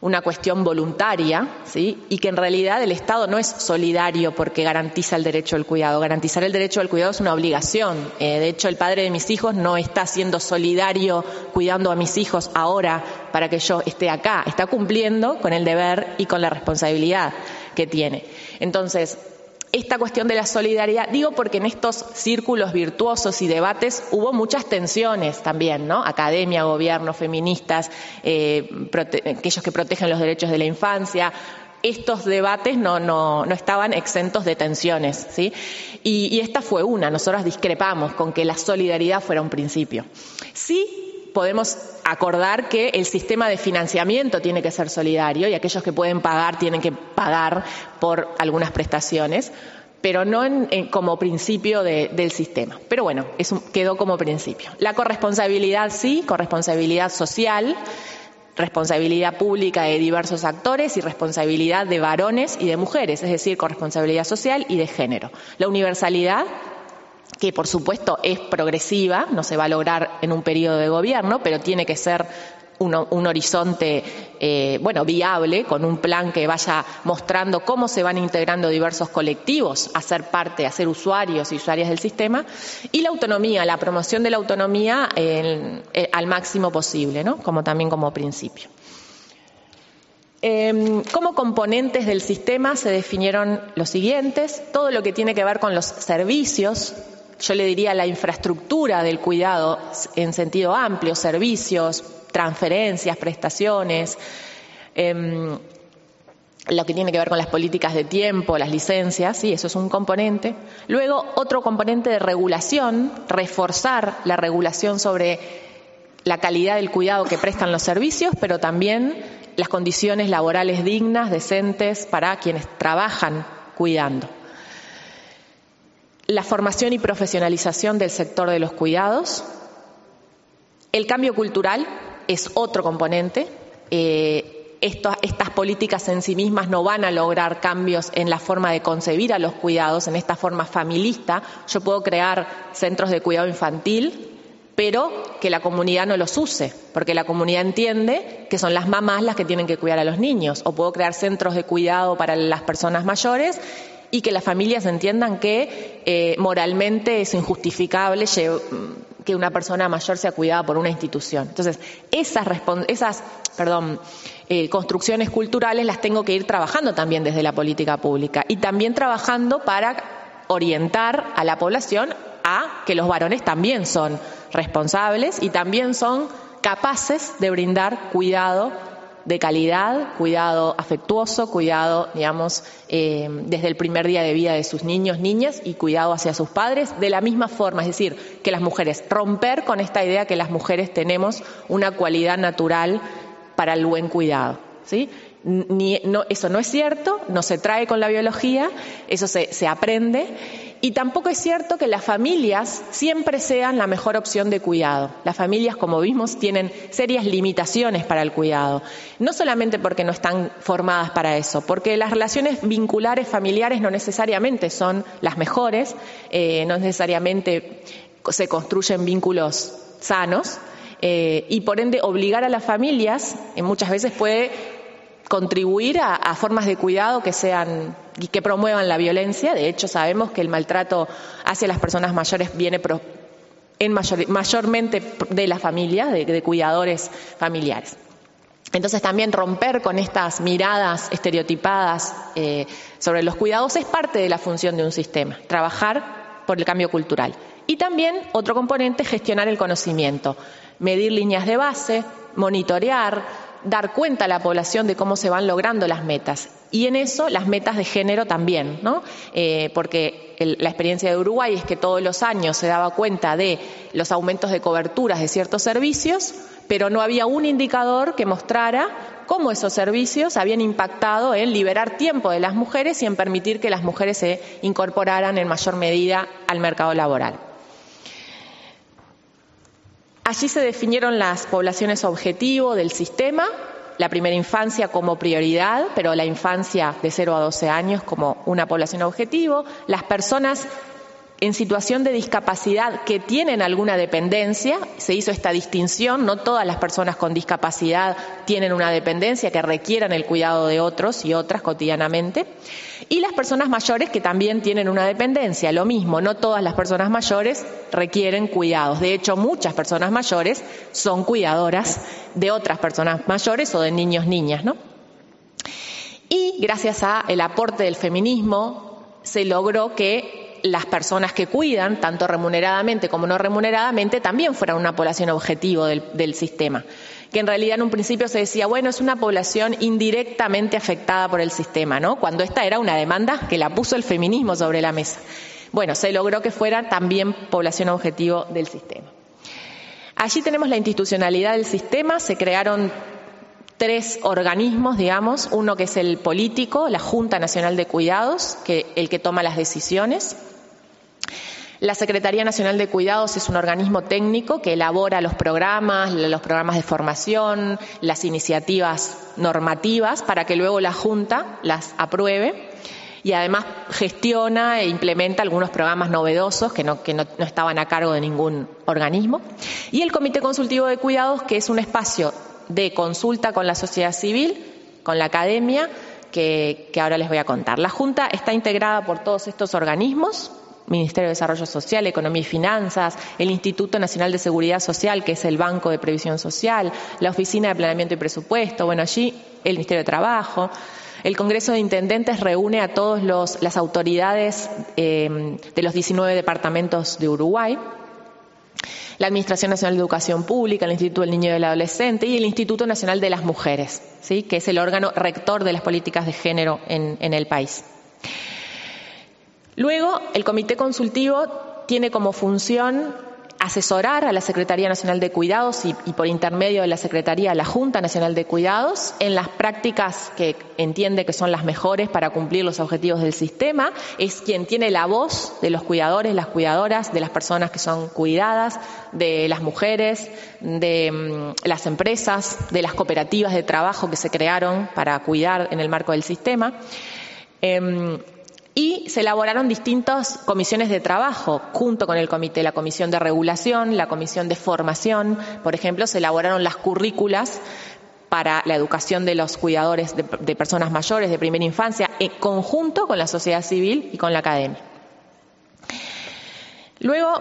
una cuestión voluntaria, ¿sí? y que en realidad el Estado no es solidario porque garantiza el derecho al cuidado. Garantizar el derecho al cuidado es una obligación. Eh, de hecho, el padre de mis hijos no está siendo solidario cuidando a mis hijos ahora para que yo esté acá. Está cumpliendo con el deber y con la responsabilidad que tiene. Entonces, esta cuestión de la solidaridad, digo porque en estos círculos virtuosos y debates hubo muchas tensiones también, ¿no? Academia, gobierno, feministas, eh, aquellos que protegen los derechos de la infancia. Estos debates no, no, no estaban exentos de tensiones, ¿sí? Y, y esta fue una. Nosotros discrepamos con que la solidaridad fuera un principio. Sí podemos acordar que el sistema de financiamiento tiene que ser solidario y aquellos que pueden pagar tienen que pagar por algunas prestaciones, pero no como principio del sistema. Pero bueno, quedó como principio. La corresponsabilidad sí, corresponsabilidad social, responsabilidad pública de diversos actores y responsabilidad de varones y de mujeres, es decir, corresponsabilidad social y de género. La universalidad que por supuesto es progresiva, no se va a lograr en un periodo de gobierno, pero tiene que ser un, horizonte eh, bueno viable con un plan que vaya mostrando cómo se van integrando diversos colectivos a ser parte, a ser usuarios y usuarias del sistema y la autonomía, la promoción de la autonomía eh, al máximo posible, ¿no? como también como principio. Em, como componentes del sistema se definieron los siguientes, todo lo que tiene que ver con los servicios, yo le diría la infraestructura del cuidado en sentido amplio, servicios, transferencias, prestaciones, em, lo que tiene que ver con las políticas de tiempo, las licencias, sí, eso es un componente. Luego, otro componente de regulación, reforzar la regulación sobre la calidad del cuidado que prestan los servicios, pero también las condiciones laborales dignas, decentes para quienes trabajan cuidando la formación y profesionalización del sector de los cuidados. El cambio cultural es otro componente. Eh, estas políticas en sí mismas no van a lograr cambios en la forma de concebir a los cuidados, en esta forma familista. Yo puedo crear centros de cuidado infantil, pero que la comunidad no los use, porque la comunidad entiende que son las mamás las que tienen que cuidar a los niños. O puedo crear centros de cuidado para las personas mayores y que las familias entiendan que eh, moralmente es injustificable que una persona mayor sea cuidada por una institución. Entonces, esas, esas perdón, eh, construcciones culturales las tengo que ir trabajando también desde la política pública y también trabajando para orientar a la población a que los varones también son responsables y también son capaces de brindar cuidado de calidad, cuidado afectuoso, cuidado, digamos, eh, desde el primer día de vida de sus niños, niñas y cuidado hacia sus padres, de la misma forma, es decir, que las mujeres, romper con esta idea que las mujeres tenemos una cualidad natural para el buen cuidado. ¿sí? eso no es cierto, no se trae con la biología, eso se, se aprende y tampoco es cierto que las familias siempre sean la mejor opción de cuidado. Las familias, como vimos, tienen serias limitaciones para el cuidado. No solamente porque no están formadas para eso, porque las relaciones vinculares familiares no necesariamente son las mejores, eh, no necesariamente se construyen vínculos sanos. Eh, y por ende obligar a las familias eh, muchas veces puede contribuir a, formas de cuidado que sean y que promuevan la violencia. De hecho, sabemos que el maltrato hacia las personas mayores viene en mayormente de las familias, de, cuidadores familiares. Entonces también romper con estas miradas estereotipadas eh, sobre los cuidados es parte de la función de un sistema, trabajar por el cambio cultural. Y también otro componente, gestionar el conocimiento, medir líneas de base, monitorear, dar cuenta a la población de cómo se van logrando las metas. Y en eso las metas de género también, ¿no? Eh, porque la experiencia de Uruguay es que todos los años se daba cuenta de los aumentos de coberturas de ciertos servicios, pero no había un indicador que mostrara cómo esos servicios habían impactado en liberar tiempo de las mujeres y en permitir que las mujeres se incorporaran en mayor medida al mercado laboral. Allí se definieron las poblaciones objetivo del sistema, la primera infancia como prioridad, pero la infancia de 0 a 12 años como una población objetivo, las personas en situación de discapacidad que tienen alguna dependencia, se hizo esta distinción, no todas las personas con discapacidad tienen una dependencia que requieran el cuidado de otros y otras cotidianamente, y las personas mayores que también tienen una dependencia, lo mismo, no todas las personas mayores requieren cuidados, de hecho muchas personas mayores son cuidadoras de otras personas mayores o de niños, niñas, ¿no? Y gracias al aporte del feminismo se logró que las personas que cuidan, tanto remuneradamente como no remuneradamente, también fueran una población objetivo del, sistema. Que en realidad en un principio se decía, bueno, es una población indirectamente afectada por el sistema, ¿no? Cuando esta era una demanda que la puso el feminismo sobre la mesa. Bueno, se logró que fuera también población objetivo del sistema. Allí tenemos la institucionalidad del sistema, se crearon tres organismos, digamos, uno que es el político, la Junta Nacional de Cuidados, que el que toma las decisiones. La Secretaría Nacional de Cuidados es un organismo técnico que elabora los programas, los programas de formación, las iniciativas normativas para que luego la Junta las apruebe y además gestiona e implementa algunos programas novedosos que, no, que no, estaban a cargo de ningún organismo. Y el Comité Consultivo de Cuidados, que es un espacio de consulta con la sociedad civil, con la academia, que, ahora les voy a contar. La Junta está integrada por todos estos organismos Ministerio de Desarrollo Social, Economía y Finanzas, el Instituto Nacional de Seguridad Social, que es el Banco de Previsión Social, la Oficina de Planeamiento y Presupuesto, bueno, allí el Ministerio de Trabajo. El Congreso de Intendentes reúne a todas las autoridades eh, de los 19 departamentos de Uruguay, la Administración Nacional de Educación Pública, el Instituto del Niño y del Adolescente y el Instituto Nacional de las Mujeres, ¿sí? que es el órgano rector de las políticas de género en el país. Luego, el Comité Consultivo tiene como función asesorar a la Secretaría Nacional de Cuidados y, por intermedio de la Secretaría a la Junta Nacional de Cuidados en las prácticas que entiende que son las mejores para cumplir los objetivos del sistema. Es quien tiene la voz de los cuidadores, las cuidadoras, de las personas que son cuidadas, de las mujeres, de mm, las empresas, de las cooperativas de trabajo que se crearon para cuidar en el marco del sistema. Em, y se elaboraron distintas comisiones de trabajo junto con el comité, la comisión de regulación, la comisión de formación, por ejemplo, se elaboraron las currículas para la educación de los cuidadores de, de personas mayores de primera infancia en conjunto con la sociedad civil y con la academia. Luego,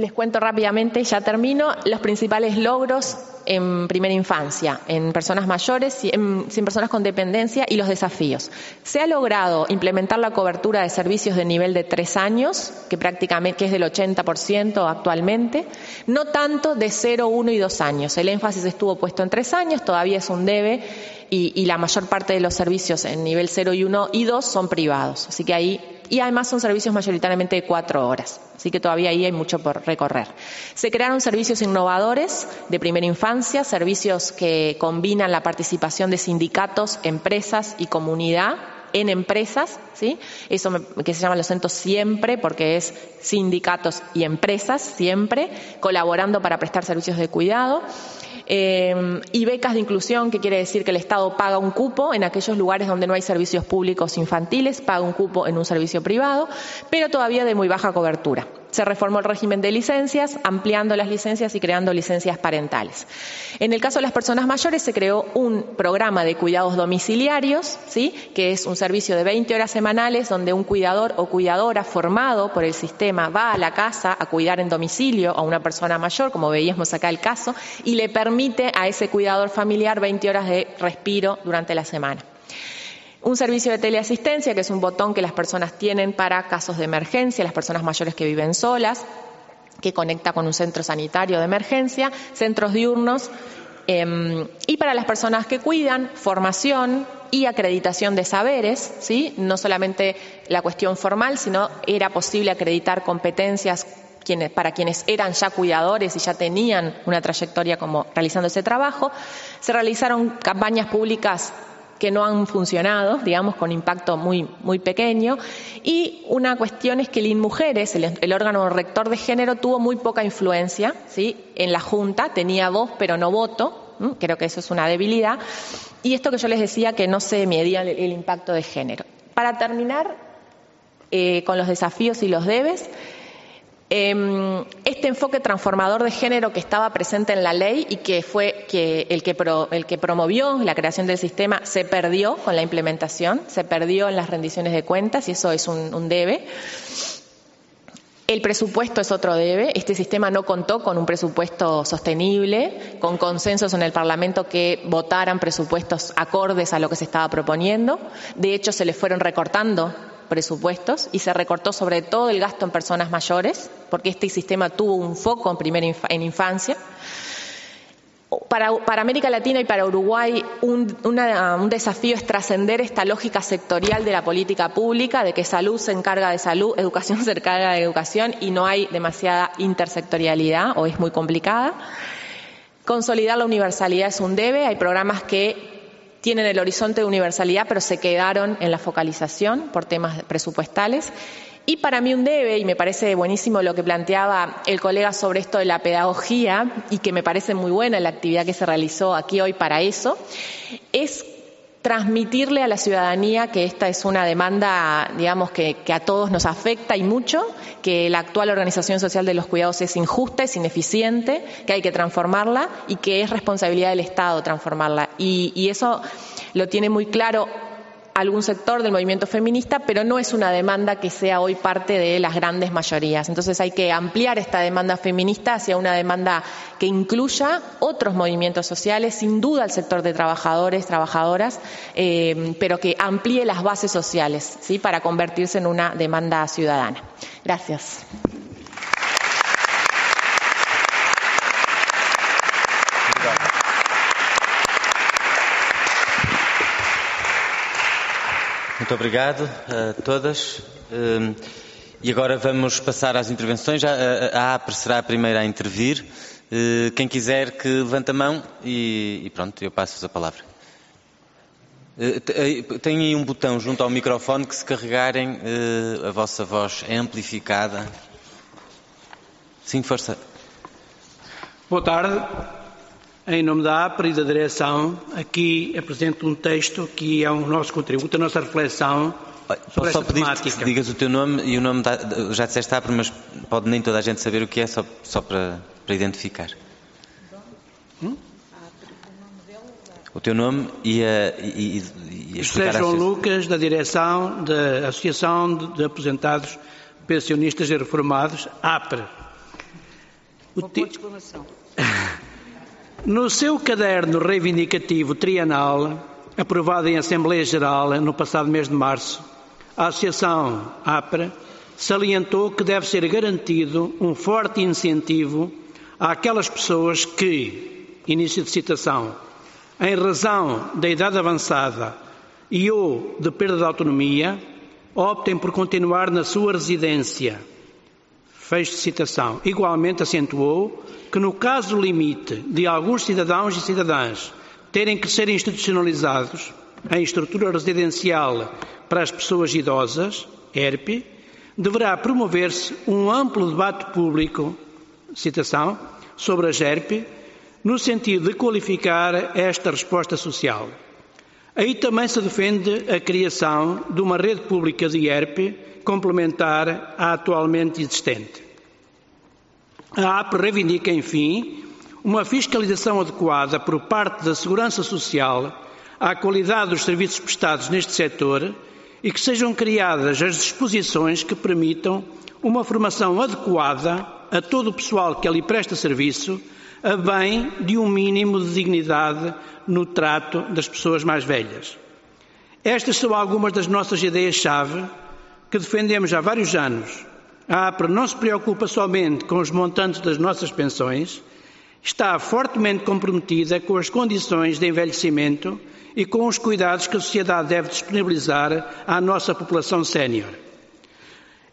les cuento rápidamente, ya termino, los principales logros en primera infancia, en personas mayores, en, en personas con dependencia y los desafíos. Se ha logrado implementar la cobertura de servicios de nivel de tres años, que prácticamente es del 80% actualmente, no tanto de 0, 1 y 2 años. El énfasis estuvo puesto en tres años, todavía es un debe y, y la mayor parte de los servicios en nivel 0 y 1 y 2 son privados. Así que ahí y además son servicios mayoritariamente de cuatro horas, así que todavía ahí hay mucho por recorrer. Se crearon servicios innovadores de primera infancia, servicios que combinan la participación de sindicatos, empresas y comunidad en empresas, ¿sí? Eso que se llama los centros siempre, porque es sindicatos y empresas siempre, colaborando para prestar servicios de cuidado. Eh, y becas de inclusión, que quiere decir que el Estado paga un cupo en aquellos lugares donde no hay servicios públicos infantiles, paga un cupo en un servicio privado, pero todavía de muy baja cobertura. Se reformó el régimen de licencias, ampliando las licencias y creando licencias parentales. En el caso de las personas mayores se creó un programa de cuidados domiciliarios, ¿sí? que es un servicio de 20 horas semanales donde un cuidador o cuidadora formado por el sistema va a la casa a cuidar en domicilio a una persona mayor, como veíamos acá el caso, y le permite a ese cuidador familiar 20 horas de respiro durante la semana. Un servicio de teleasistencia, que es un botón que las personas tienen para casos de emergencia, las personas mayores que viven solas, que conecta con un centro sanitario de emergencia, centros diurnos, em, y para las personas que cuidan, formación y acreditación de saberes, ¿sí? no solamente la cuestión formal, sino era posible acreditar competencias para quienes eran ya cuidadores y ya tenían una trayectoria como realizando ese trabajo. Se realizaron campañas públicas que no han funcionado, digamos, con impacto muy, muy pequeño. Y una cuestión es que el INMujeres, el, órgano rector de género, tuvo muy poca influencia ¿sí? en la Junta, tenía voz pero no voto, creo que eso es una debilidad. Y esto que yo les decía, que no se medía el, el impacto de género. Para terminar, eh, con los desafíos y los debes. Em, este enfoque transformador de género que estaba presente en la ley y que fue el, que el que promovió la creación del sistema se perdió con la implementación, se perdió en las rendiciones de cuentas y eso es un debe. El presupuesto es otro debe. Este sistema no contó con un presupuesto sostenible, con consensos en el Parlamento que votaran presupuestos acordes a lo que se estaba proponiendo. De hecho, se le fueron recortando presupuestos y se recortó sobre todo el gasto en personas mayores, porque este sistema tuvo un foco en primera en infancia. Para, América Latina y para Uruguay un, un desafío es trascender esta lógica sectorial de la política pública, de que salud se encarga de salud, educación se encarga de educación y no hay demasiada intersectorialidad o es muy complicada. Consolidar la universalidad es un debe, hay programas que tienen el horizonte de universalidad, pero se quedaron en la focalización por temas presupuestales. Y para mí un debe, y me parece buenísimo lo que planteaba el colega sobre esto de la pedagogía, y que me parece muy buena la actividad que se realizó aquí hoy para eso, es transmitirle a la ciudadanía que esta es una demanda, digamos, que, a todos nos afecta y mucho, que la actual organización social de los cuidados es injusta, es ineficiente, que hay que transformarla y que es responsabilidad del Estado transformarla. Y, y eso lo tiene muy claro algún sector del movimiento feminista, pero no es una demanda que sea hoy parte de las grandes mayorías. Entonces hay que ampliar esta demanda feminista hacia una demanda que incluya otros movimientos sociales, sin duda el sector de trabajadores, trabajadoras, eh, pero que amplíe las bases sociales, ¿sí? Para convertirse en una demanda ciudadana. Gracias. Muito obrigado a todas. Hum, e agora vamos passar às intervenções. A APRE será a primeira a intervir. Hum, quem quiser que levante a mão e, pronto, eu passo-vos a palavra. Hum, tem aí um botão junto ao microfone que se carregarem a vossa voz é amplificada. Sim, força. Boa tarde. Em nome da APRA e da direção, aqui apresento um texto que é o nosso contributo, a nossa reflexão sobre Posso esta temática. Que digas o teu nome e o nome da, já disseste APRA, mas pode nem toda a gente saber o que é, só, só para, para identificar. Hum? O teu nome e a, e, e José João Lucas, da direção da Associação de Aposentados Pensionistas e Reformados, APRA. O Uma exclamação. No seu caderno reivindicativo trienal, aprovado em Assembleia Geral no passado mês de março, a Associação APRA salientou que deve ser garantido um forte incentivo àquelas pessoas que, início de citação, em razão da idade avançada e ou de perda de autonomia, optem por continuar na sua residência. Fecho de citação. Igualmente acentuou que, no caso limite de alguns cidadãos e cidadãs terem que ser institucionalizados em estrutura residencial para as pessoas idosas, ERP, deverá promover-se um amplo debate público, citação, sobre a GERP, no sentido de qualificar esta resposta social. Aí também se defende a criação de uma rede pública de ERP complementar à atualmente existente. A AP reivindica, enfim, uma fiscalização adequada por parte da Segurança Social à qualidade dos serviços prestados neste setor e que sejam criadas as disposições que permitam uma formação adequada a todo o pessoal que ali presta serviço, a bem de um mínimo de dignidade no trato das pessoas mais velhas. Estas são algumas das nossas ideias-chave que defendemos há vários anos a APRA não se preocupa somente com os montantes das nossas pensões, está fortemente comprometida com as condições de envelhecimento e com os cuidados que a sociedade deve disponibilizar à nossa população sénior.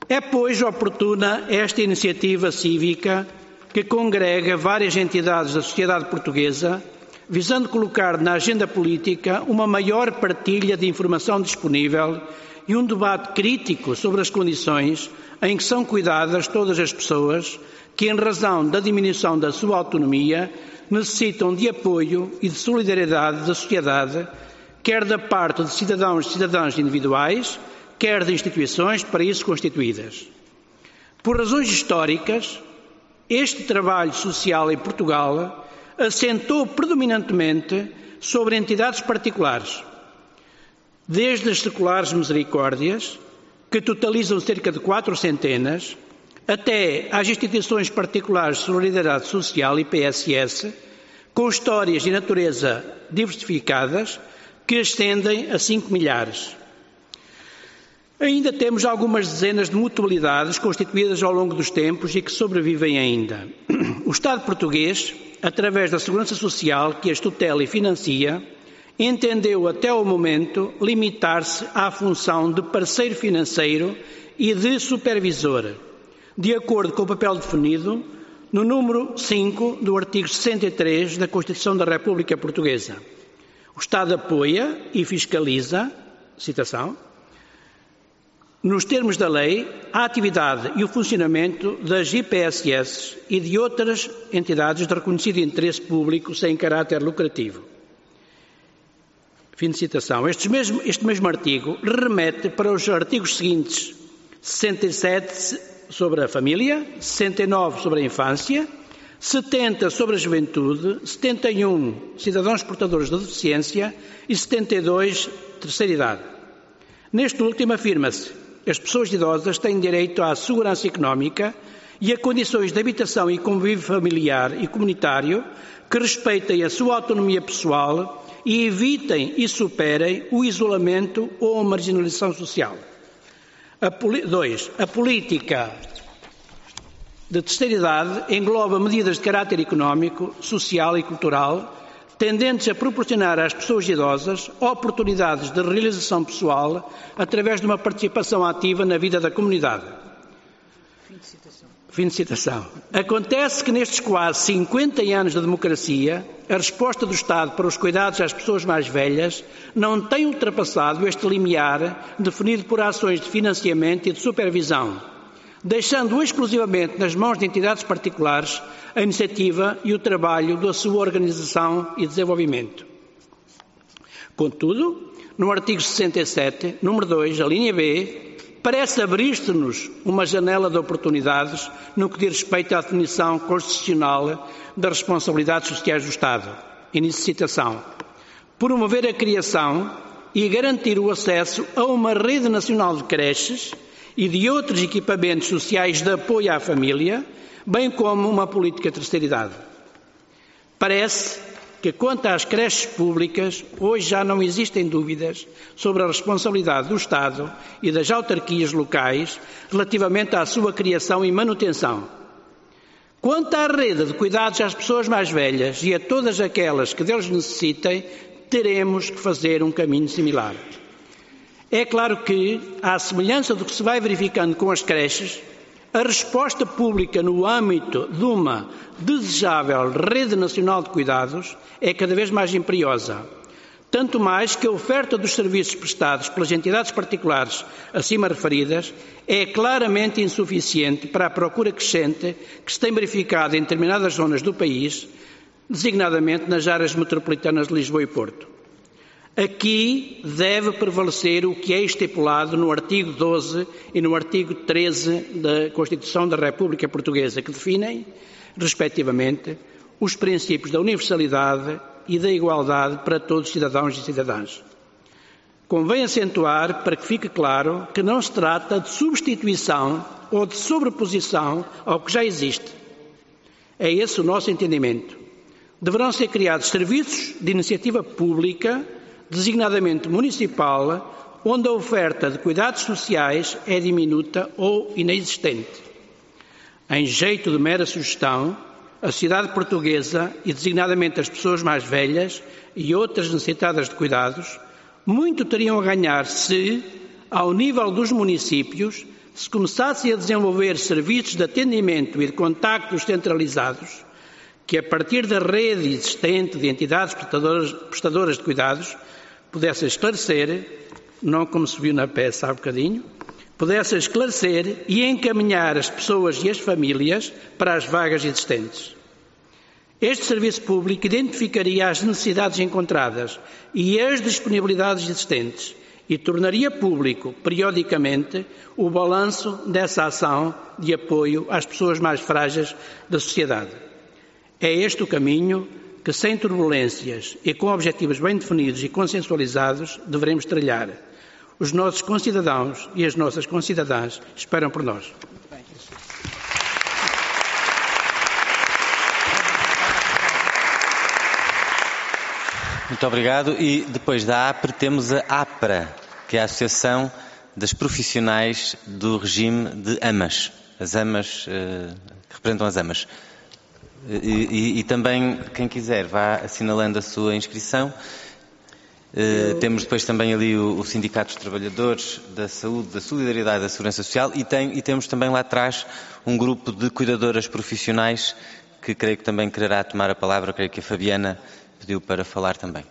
É, pois, oportuna esta iniciativa cívica que congrega várias entidades da sociedade portuguesa, visando colocar na agenda política uma maior partilha de informação disponível e um debate crítico sobre as condições em que são cuidadas todas as pessoas que, em razão da diminuição da sua autonomia, necessitam de apoio e de solidariedade da sociedade, quer da parte de cidadãos e cidadãs individuais, quer de instituições para isso constituídas. Por razões históricas, este trabalho social em Portugal assentou predominantemente sobre entidades particulares, desde as seculares misericórdias, que totalizam cerca de quatro centenas, até às instituições particulares de solidariedade social e PSS, com histórias de natureza diversificadas, que ascendem a cinco milhares. Ainda temos algumas dezenas de mutualidades constituídas ao longo dos tempos e que sobrevivem ainda. O Estado português, através da Segurança Social que as tutela e financia, entendeu até o momento limitar-se à função de parceiro financeiro e de supervisor, de acordo com o papel definido no número 5 do artigo 63 da Constituição da República Portuguesa. O Estado apoia e fiscaliza, citação, nos termos da lei, a atividade e o funcionamento das IPSS e de outras entidades de reconhecido interesse público sem caráter lucrativo. Fim de citação. Este mesmo, este mesmo artigo remete para os artigos seguintes: 67 sobre a família, 69 sobre a infância, 70 sobre a juventude, 71 cidadãos portadores de deficiência e 72 terceira idade. Neste último afirma-se as pessoas idosas têm direito à segurança económica e a condições de habitação e convívio familiar e comunitário que respeitem a sua autonomia pessoal e evitem e superem o isolamento ou a marginalização social. 2. A, a política de terceira idade engloba medidas de caráter económico, social e cultural tendentes a proporcionar às pessoas idosas oportunidades de realização pessoal através de uma participação ativa na vida da comunidade. Fim de citação. Fim de citação. Acontece que nestes quase 50 anos de democracia, a resposta do Estado para os cuidados às pessoas mais velhas não tem ultrapassado este limiar definido por ações de financiamento e de supervisão deixando exclusivamente nas mãos de entidades particulares a iniciativa e o trabalho da sua organização e desenvolvimento. Contudo, no artigo 67, número 2, a linha B, parece abrir-se-nos uma janela de oportunidades no que diz respeito à definição constitucional das responsabilidades sociais do Estado. Início citação. Promover a criação e garantir o acesso a uma rede nacional de creches e de outros equipamentos sociais de apoio à família, bem como uma política de terceira idade. Parece que, quanto às creches públicas, hoje já não existem dúvidas sobre a responsabilidade do Estado e das autarquias locais relativamente à sua criação e manutenção. Quanto à rede de cuidados às pessoas mais velhas e a todas aquelas que deles necessitem, teremos que fazer um caminho similar. É claro que, à semelhança do que se vai verificando com as creches, a resposta pública no âmbito de uma desejável rede nacional de cuidados é cada vez mais imperiosa. Tanto mais que a oferta dos serviços prestados pelas entidades particulares acima referidas é claramente insuficiente para a procura crescente que se tem verificado em determinadas zonas do país, designadamente nas áreas metropolitanas de Lisboa e Porto. Aqui deve prevalecer o que é estipulado no artigo 12 e no artigo 13 da Constituição da República Portuguesa, que definem, respectivamente, os princípios da universalidade e da igualdade para todos os cidadãos e cidadãs. Convém acentuar, para que fique claro, que não se trata de substituição ou de sobreposição ao que já existe. É esse o nosso entendimento. Deverão ser criados serviços de iniciativa pública designadamente municipal, onde a oferta de cuidados sociais é diminuta ou inexistente. Em jeito de mera sugestão, a sociedade portuguesa, e designadamente as pessoas mais velhas e outras necessitadas de cuidados, muito teriam a ganhar se, ao nível dos municípios, se começassem a desenvolver serviços de atendimento e de contactos centralizados, que a partir da rede existente de entidades prestadoras, prestadoras de cuidados pudesse esclarecer, não como se viu na peça há bocadinho, pudesse esclarecer e encaminhar as pessoas e as famílias para as vagas existentes. Este serviço público identificaria as necessidades encontradas e as disponibilidades existentes e tornaria público, periodicamente, o balanço dessa ação de apoio às pessoas mais frágeis da sociedade. É este o caminho que, sem turbulências e com objetivos bem definidos e consensualizados, devemos trilhar. Os nossos concidadãos e as nossas concidadãs esperam por nós. Muito obrigado. E depois da APRE temos a APRA, que é a Associação das Profissionais do Regime de AMAS. As AMAS, eh, que representam as AMAS. E, e, e, também, quem quiser, vá assinalando a sua inscrição. Uh, temos depois também ali o, o, Sindicato dos Trabalhadores da Saúde, da Solidariedade e da Segurança Social e, tem, e temos também lá atrás um grupo de cuidadoras profissionais que creio que também quererá tomar a palavra, creio que a Fabiana pediu para falar também.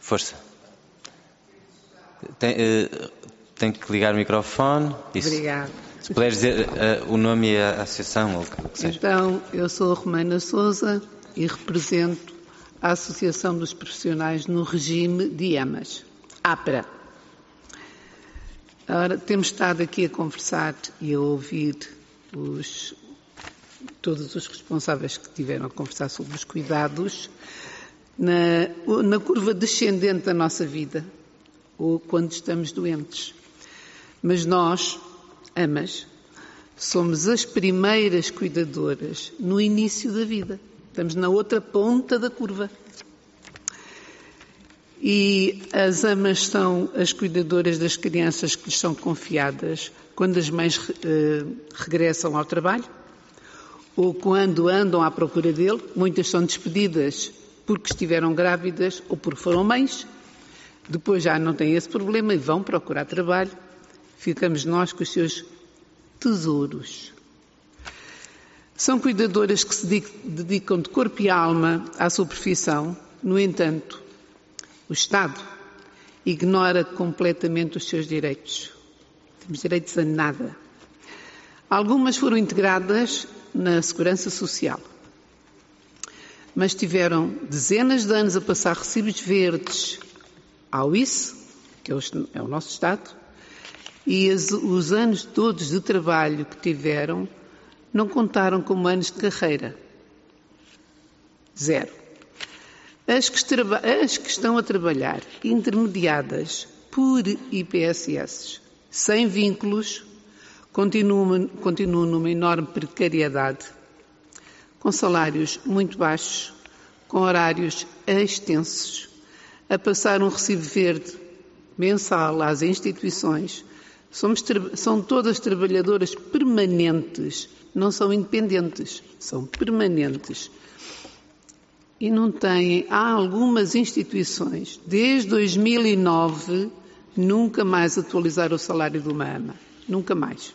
Força. Tem, uh, tem que ligar o microfone. Isso. Obrigada. Se puder dizer uh, o nome e a associação, ou o que seja. Então, eu sou a Romana Souza e represento a Associação dos Profissionais no Regime de EMAS, APRA. Ora, temos estado aqui a conversar e a ouvir os, todos os responsáveis que tiveram a conversar sobre os cuidados na, na curva descendente da nossa vida, ou quando estamos doentes. Mas nós, amas, somos as primeiras cuidadoras no início da vida. Estamos na outra ponta da curva. E as amas são as cuidadoras das crianças que lhes são confiadas quando as mães eh, regressam ao trabalho ou quando andam à procura dele. Muitas são despedidas porque estiveram grávidas ou porque foram mães. Depois já não têm esse problema e vão procurar trabalho. Ficamos nós com os seus tesouros. São cuidadoras que se dedicam de corpo e alma à sua profissão. No entanto, o Estado ignora completamente os seus direitos. Temos direitos a nada. Algumas foram integradas na Segurança Social mas tiveram dezenas de anos a passar recibos verdes ao ICE, que é o nosso Estado, e as, os anos todos de trabalho que tiveram não contaram como anos de carreira. Zero. As que, as que estão a trabalhar intermediadas por IPSS, sem vínculos, continuam, continuam numa enorme precariedade com salários muito baixos, com horários extensos, a passar um recibo verde mensal às instituições. Somos, são todas trabalhadoras permanentes, não são independentes, são permanentes. E não têm, há algumas instituições, desde 2009, nunca mais atualizaram o salário de uma ama. Nunca mais.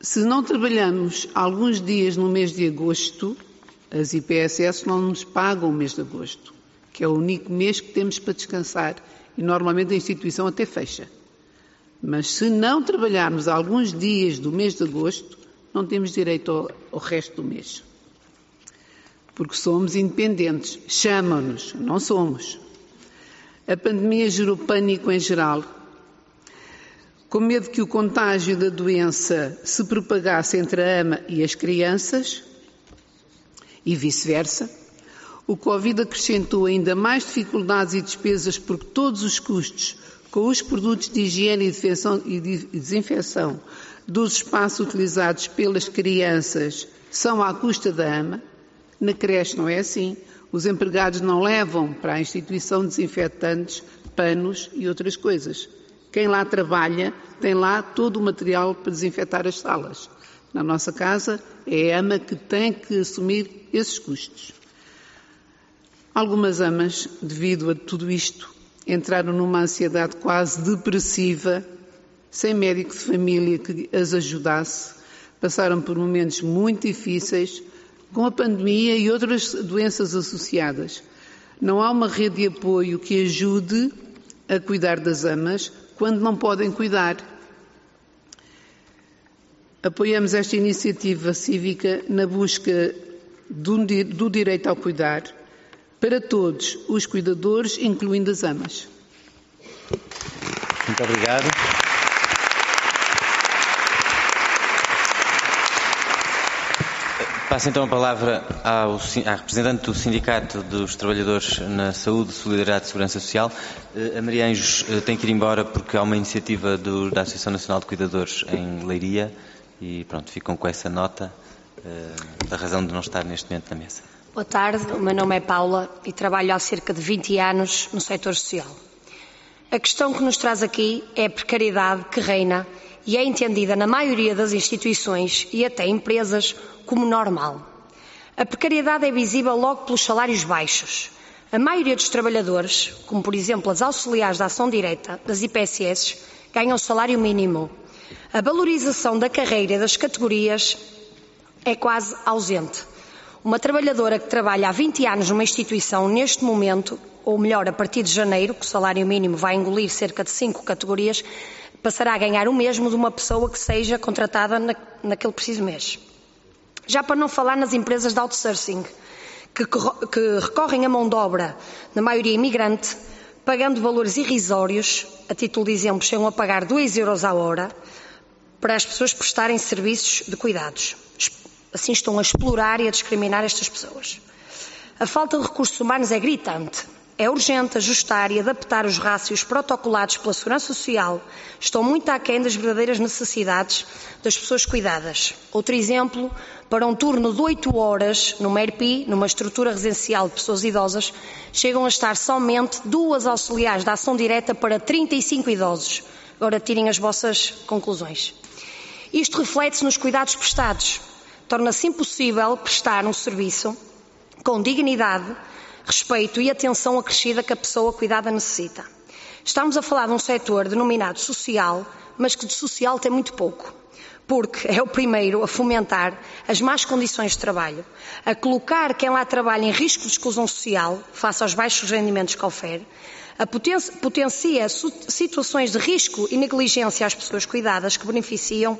Se não trabalhamos alguns dias no mês de agosto, as IPSS não nos pagam o mês de agosto, que é o único mês que temos para descansar e normalmente a instituição até fecha. Mas se não trabalharmos alguns dias do mês de agosto, não temos direito ao, ao resto do mês. Porque somos independentes. Chamam-nos, não somos. A pandemia gerou pânico em geral com medo que o contágio da doença se propagasse entre a ama e as crianças e vice-versa. O Covid acrescentou ainda mais dificuldades e despesas porque todos os custos com os produtos de higiene e desinfecção dos espaços utilizados pelas crianças são à custa da ama. Na creche não é assim. Os empregados não levam para a instituição desinfetantes, panos e outras coisas. Quem lá trabalha tem lá todo o material para desinfetar as salas. Na nossa casa é a ama que tem que assumir esses custos. Algumas amas, devido a tudo isto, entraram numa ansiedade quase depressiva, sem médico de família que as ajudasse, passaram por momentos muito difíceis com a pandemia e outras doenças associadas. Não há uma rede de apoio que ajude a cuidar das amas quando não podem cuidar. Apoiamos esta iniciativa cívica na busca do, direito ao cuidar, para todos os cuidadores, incluindo as amas. Muito obrigado. Passo então a palavra ao, à representante do Sindicato dos Trabalhadores na Saúde, Solidariedade e Segurança Social. Eh, a Maria Anjos eh, tem que ir embora porque há uma iniciativa do, da Associação Nacional de Cuidadores em Leiria e pronto, ficam com essa nota da razão de não estar neste momento na mesa. Boa tarde, o meu nome é Paula e trabalho há cerca de 20 anos no setor social. A questão que nos traz aqui é a precariedade que reina e é entendida na maioria das instituições e até empresas como normal. A precariedade é visível logo pelos salários baixos. A maioria dos trabalhadores, como por exemplo as auxiliares da ação direta das IPSS, ganham salário mínimo. A valorização da carreira e das categorias é quase ausente. Uma trabalhadora que trabalha há 20 anos numa instituição, neste momento, ou melhor, a partir de janeiro, que o salário mínimo vai engolir cerca de cinco categorias, passará a ganhar o mesmo de uma pessoa que seja contratada na, naquele preciso mês. Já para não falar nas empresas de outsourcing, que, que recorrem à mão de obra, na maioria imigrante, pagando valores irrisórios, a título de exemplo, chegam a pagar 2 euros a hora, para as pessoas prestarem serviços de cuidados. Assim estão a explorar e a discriminar estas pessoas. A falta de recursos humanos é gritante. É urgente ajustar e adaptar os rácios protocolados pela Segurança Social. Estão muito aquém das verdadeiras necessidades das pessoas cuidadas. Outro exemplo, para um turno de 8 horas no MERPI, numa estrutura residencial de pessoas idosas, chegam a estar somente duas auxiliares da ação direta para 35 idosos. Agora tirem as vossas conclusões. Isto reflete-se nos cuidados prestados torna-se impossível prestar um serviço com dignidade, respeito e atenção acrescida que a pessoa cuidada necessita. Estamos a falar de um setor denominado social, mas que de social tem muito pouco, porque é o primeiro a fomentar as más condições de trabalho, a colocar quem lá trabalha em risco de exclusão social, face aos baixos rendimentos que oferece, a potencia situações de risco e negligência às pessoas cuidadas que beneficiam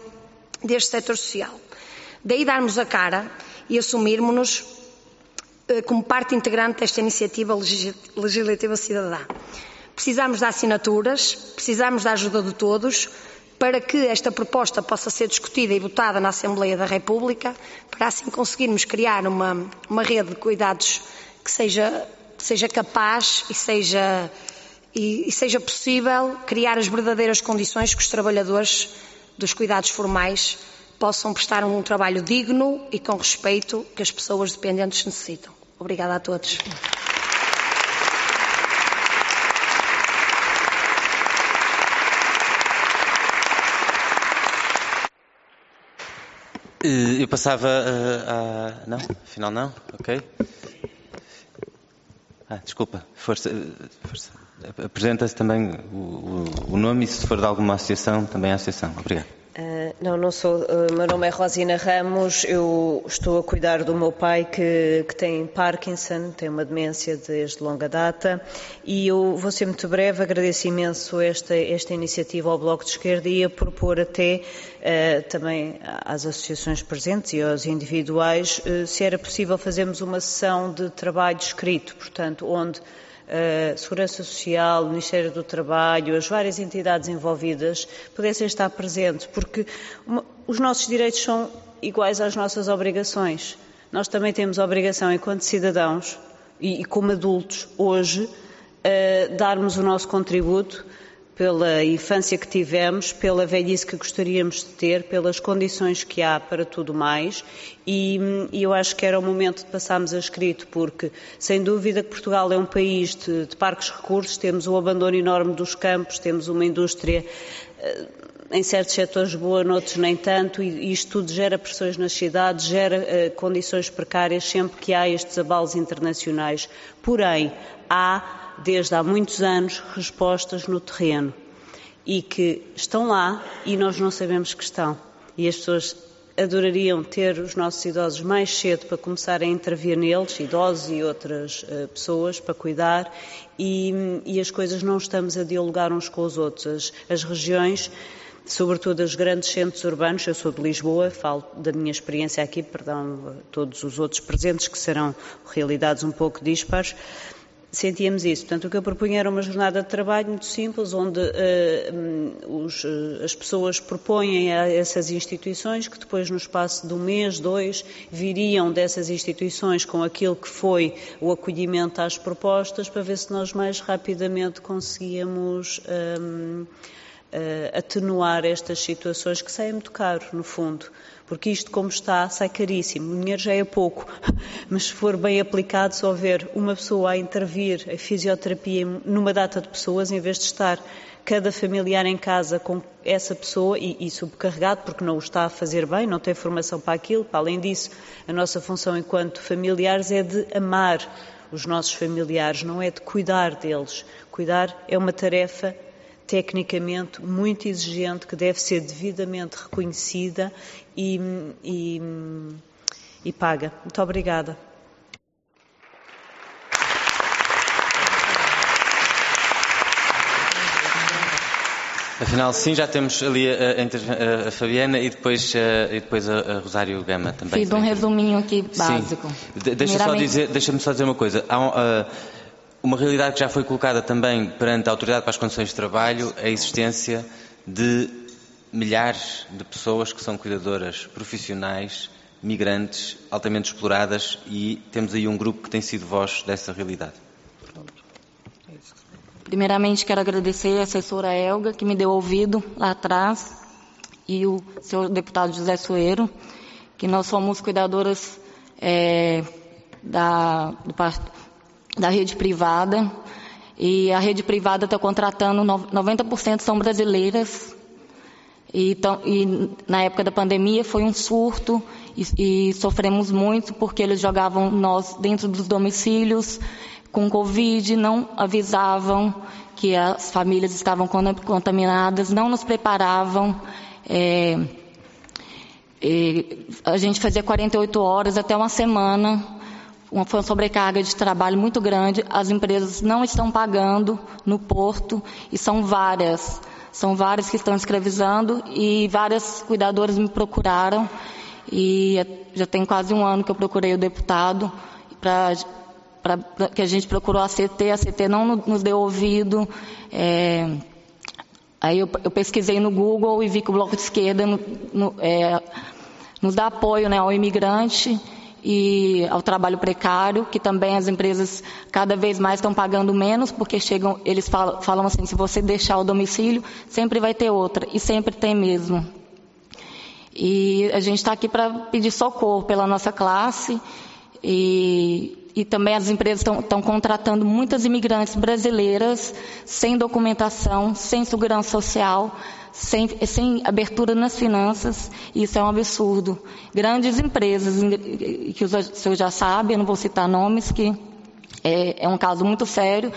deste setor social. Daí darmos a cara e assumirmos-nos eh, como parte integrante desta iniciativa legislativa cidadã. Precisamos de assinaturas, precisamos da ajuda de todos para que esta proposta possa ser discutida e votada na Assembleia da República, para assim conseguirmos criar uma, uma rede de cuidados que seja, seja capaz e seja, e, e seja possível criar as verdadeiras condições que os trabalhadores dos cuidados formais possam prestar um trabalho digno e com respeito que as pessoas dependentes necessitam. Obrigada a todos. Eh, eu passava uh, a. Não? Afinal, não? Ok. Ah, desculpa, força. força. Apresenta-se também o, o, o nome e, se for de alguma associação, também a associação. Obrigado. Uh, não, não sou. Uh, meu nome é Rosina Ramos. Eu estou a cuidar do meu pai que, que, tem Parkinson, tem uma demência desde longa data. E eu vou ser muito breve. Agradeço imenso esta, esta iniciativa ao Bloco de Esquerda e a propor até uh, também às associações presentes e aos individuais se era possível fazermos uma sessão de trabalho escrito, portanto, onde a Segurança Social, Ministério do Trabalho, as várias entidades envolvidas pudessem estar presentes, porque os nossos direitos são iguais às nossas obrigações. Nós também temos a obrigação, enquanto cidadãos e, e como adultos, hoje, uh, darmos o nosso contributo pela infância que tivemos, pela velhice que gostaríamos de ter, pelas condições que há para tudo mais e, e eu acho que era o momento de passarmos a escrito porque, sem dúvida que Portugal é um país de, de parques recursos, temos o abandono enorme dos campos, temos uma indústria eh, em certos setores boa, noutros nem tanto, e isto tudo gera pressões nas cidades, gera uh, condições precárias sempre que há estes abalos internacionais. Porém, há desde há muitos anos, respostas no terreno e que estão lá e nós não sabemos que estão. E as pessoas adorariam ter os nossos idosos mais cedo para começar a intervir neles, idosos e outras uh, pessoas, para cuidar, e, e, as coisas não estamos a dialogar uns com os outros. As, as regiões sobretudo os grandes centros urbanos. Eu sou de Lisboa, falo da minha experiência aqui, perdão a todos os outros presentes que serão realidades um pouco dispares sentíamos isso. Portanto, o que eu propunha era uma jornada de trabalho muito simples, onde uh, os, uh, as pessoas propõem a essas instituições que depois, no espaço de um mês, dois, viriam dessas instituições com aquilo que foi o acolhimento às propostas para ver se nós mais rapidamente conseguíamos. Um, uh, atenuar estas situações que saem muito caro, no fundo. Porque isto, como está, sai caríssimo. O dinheiro já é pouco, mas se for bem aplicado, se houver uma pessoa a intervir a fisioterapia numa data de pessoas, em vez de estar cada familiar em casa com essa pessoa e, e, subcarregado porque não o está a fazer bem, não tem formação para aquilo. Para além disso, a nossa função enquanto familiares é de amar os nossos familiares, não é de cuidar deles. Cuidar é uma tarefa tecnicamente muito exigente, que deve ser devidamente reconhecida e, e, e paga. Muito obrigada. Afinal, sim, já temos ali a, a, a Fabiana e depois, a, e depois a, Rosário Gama também. Fiz um resuminho aqui básico. Sim. Deixa só dizer, deixa-me só dizer uma coisa. Há um, uh, uma realidade que já foi colocada também perante a Autoridade para as Condições de Trabalho é a existência de milhares de pessoas que são cuidadoras profissionais, migrantes, altamente exploradas e temos aí um grupo que tem sido voz dessa realidade. Primeiramente, quero agradecer a assessora Elga, que me deu ouvido lá atrás, e o senhor deputado José Soeiro, que nós somos cuidadoras é, da, do, da rede privada. E a rede privada está contratando 90% são brasileiras. E, e, na época da pandemia foi um surto e, e, sofremos muito porque eles jogavam nós dentro dos domicílios com Covid, não avisavam que as famílias estavam contaminadas, não nos preparavam. É, a gente fazia 48 horas até uma semana uma, foi uma sobrecarga de trabalho muito grande. As empresas não estão pagando no porto e são várias. São várias que estão escravizando e várias cuidadoras me procuraram. E já tem quase um ano que eu procurei o deputado para que a gente procurou a CT, a CT não nos deu ouvido. É, aí eu, eu, pesquisei no Google e vi que o Bloco de Esquerda no, no, é, nos dá apoio né, ao imigrante e ao trabalho precário, que também as empresas cada vez mais estão pagando menos, porque chegam, eles falam, falam assim, se você deixar o domicílio, sempre vai ter outra, e sempre tem mesmo. E a gente está aqui para pedir socorro pela nossa classe e, e também as empresas estão contratando muitas imigrantes brasileiras sem documentação, sem segurança social, sem, sem abertura nas finanças, isso é um absurdo. Grandes empresas, que o senhor já sabe, eu não vou citar nomes, que é, é, um caso muito sério,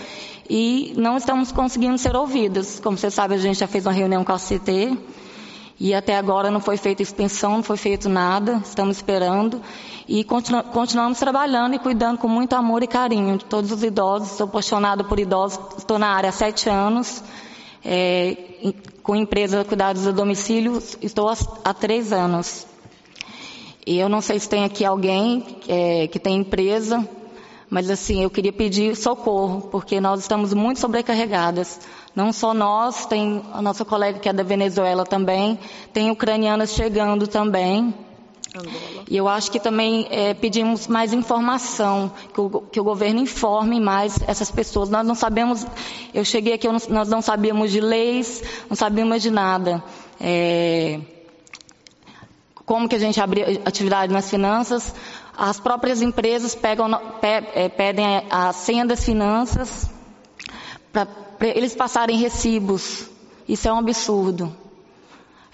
e não estamos conseguindo ser ouvidas. Como você sabe, a gente já fez uma reunião com a CT, e até agora não foi feita extensão, não foi feito nada, estamos esperando. E continu continuamos trabalhando e cuidando com muito amor e carinho de todos os idosos. Sou apaixonada por idosos, estou na área há sete anos é, com empresa cuidados a domicílio, estou há, três anos. E eu não sei se tem aqui alguém é, que tem empresa, mas assim, eu queria pedir socorro, porque nós estamos muito sobrecarregadas. Não só nós, tem a nossa colega que é da Venezuela também, tem ucranianas chegando também. E eu acho que também é, pedimos mais informação, que o, que o, governo informe mais essas pessoas. Nós não sabemos, eu cheguei aqui, não, nós não sabíamos de leis, não sabíamos de nada. É, como que a gente abre atividade nas finanças, as próprias empresas pegam, é, pedem a senha das finanças para eles passarem recibos. Isso é um absurdo.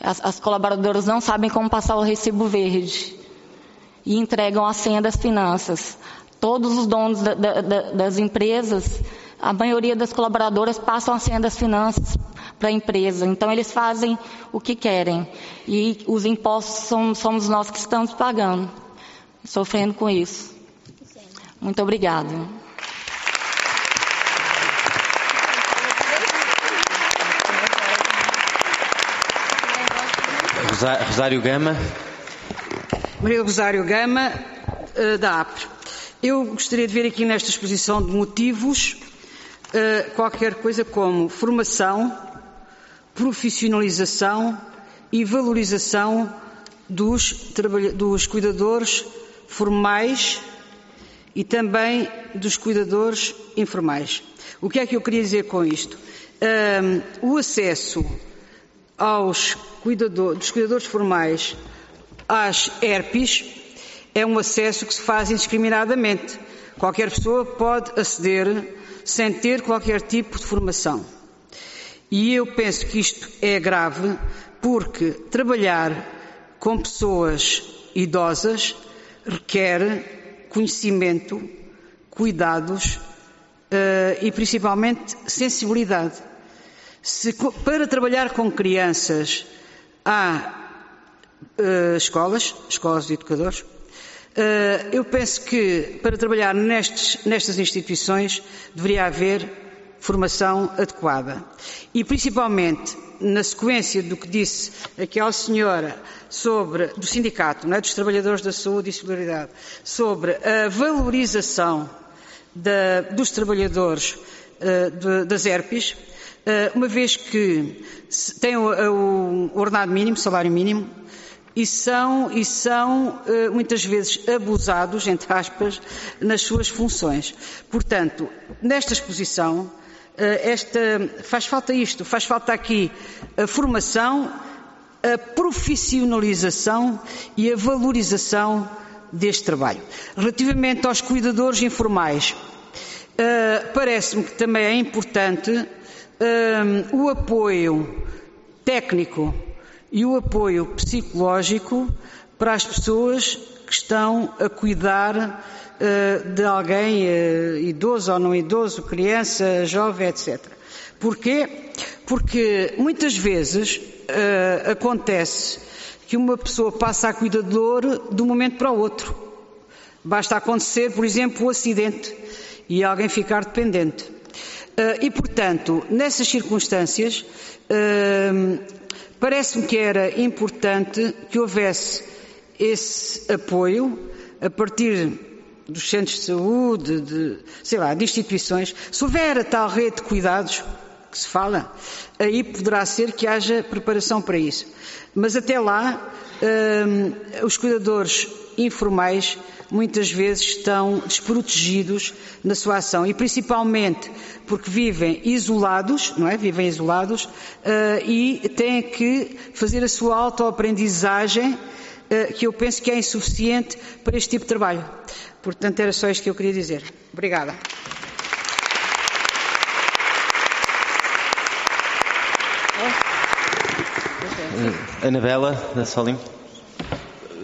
As, as colaboradoras não sabem como passar o recibo verde e entregam a senha das finanças. Todos os donos da, da, das empresas, a maioria das colaboradoras passam a senha das finanças para a empresa. Então eles fazem o que querem e os impostos são, somos nós que estamos pagando, sofrendo com isso. Muito obrigada. Rosário Gama. Maria Rosário Gama, eh, da APRE. Eu gostaria de ver aqui nesta exposição de motivos eh, qualquer coisa como formação, profissionalização e valorização dos, dos cuidadores formais e também dos cuidadores informais. O que é que eu queria dizer com isto? O acesso aos cuidador, dos cuidadores formais às ERPs é um acesso que se faz indiscriminadamente. Qualquer pessoa pode aceder sem ter qualquer tipo de formação. E eu penso que isto é grave porque trabalhar com pessoas idosas requer conhecimento, cuidados uh, e principalmente sensibilidade. Se, para trabalhar com crianças há uh, escolas, escolas de educadores, uh, eu penso que para trabalhar nestes, nestas instituições deveria haver formação adequada. E principalmente na sequência do que disse aquela senhora sobre, do sindicato, é, dos trabalhadores da saúde e solidariedade, sobre a valorização da, dos trabalhadores uh, de, das ERPs, uma vez que têm o, o, ordenado mínimo, salário mínimo, e são, e são uh, muitas vezes abusados, entre aspas, nas suas funções. Portanto, nesta exposição, esta, faz falta isto, faz falta aqui a formação, a profissionalização e a valorização deste trabalho. Relativamente aos cuidadores informais, parece-me que também é importante uh, o apoio técnico e o apoio psicológico para as pessoas que estão a cuidar uh, de alguém idoso ou não idoso, criança, jovem, etc. Porquê? Porque muitas vezes acontece que uma pessoa passa a cuidador de um momento para o outro. Basta acontecer, por exemplo, o um acidente e alguém ficar dependente. Uh, e, portanto, nessas circunstâncias, uh, parece-me que era importante que houvesse esse apoio a partir dos centros de saúde, de, sei lá, de instituições. Se houver a tal rede de cuidados que se fala, aí poderá ser que haja preparação para isso. Mas até lá, uh, os cuidadores informais muitas vezes estão desprotegidos na sua ação e principalmente porque vivem isolados, não é? Vivem isolados uh, e têm que fazer a sua autoaprendizagem uh, que eu penso que é insuficiente para este tipo de trabalho. Portanto, era só isto que eu queria dizer. Obrigada. Anabela, da Solim.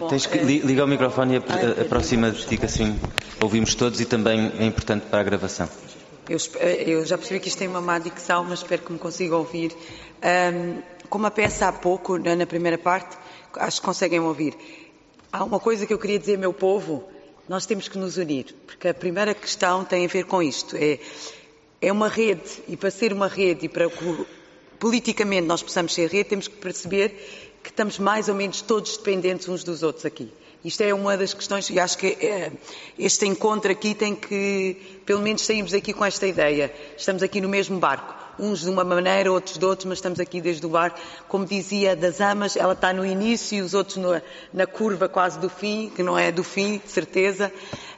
Tens que ligar o microfone e aproxima de ti, que assim ouvimos todos e também é importante para a gravação. Eu, eu, já percebi que isto tem uma má dicção, mas espero que me consiga ouvir. Um, como a peça há pouco, na, na primeira parte, acho que conseguem ouvir. Há uma coisa que eu queria dizer, meu povo, nós temos que nos unir, porque a primeira questão tem a ver com isto. É, é uma rede, e para ser uma rede e para que politicamente nós possamos ser rede, temos que perceber que estamos mais ou menos todos dependentes uns dos outros aqui. Isto é uma das questões e acho que é, este encontro aqui tem que, pelo menos, sairmos daqui com esta ideia. Estamos aqui no mesmo barco. Uns de uma maneira, outros de outros, mas estamos aqui desde o barco. Como dizia das amas, ela está no início e os outros no, na curva quase do fim, que não é do fim, de certeza.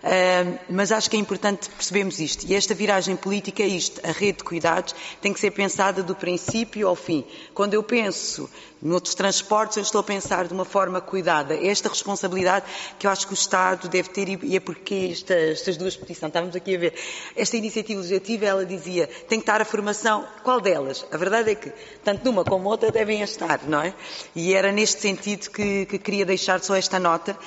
Uh, mas acho que é importante percebermos isto. E esta viragem política é isto. A rede de cuidados tem que ser pensada do princípio ao fim. Quando eu penso Noutros transportes, eu estou a pensar de uma forma cuidada. Esta responsabilidade que eu acho que o Estado deve ter, e é porque esta, estas duas petições, estávamos aqui a ver, esta iniciativa legislativa, ela dizia, tem que estar a formação, qual delas? A verdade é que, tanto numa como outra, devem estar, não é? E era neste sentido que, que queria deixar só esta nota,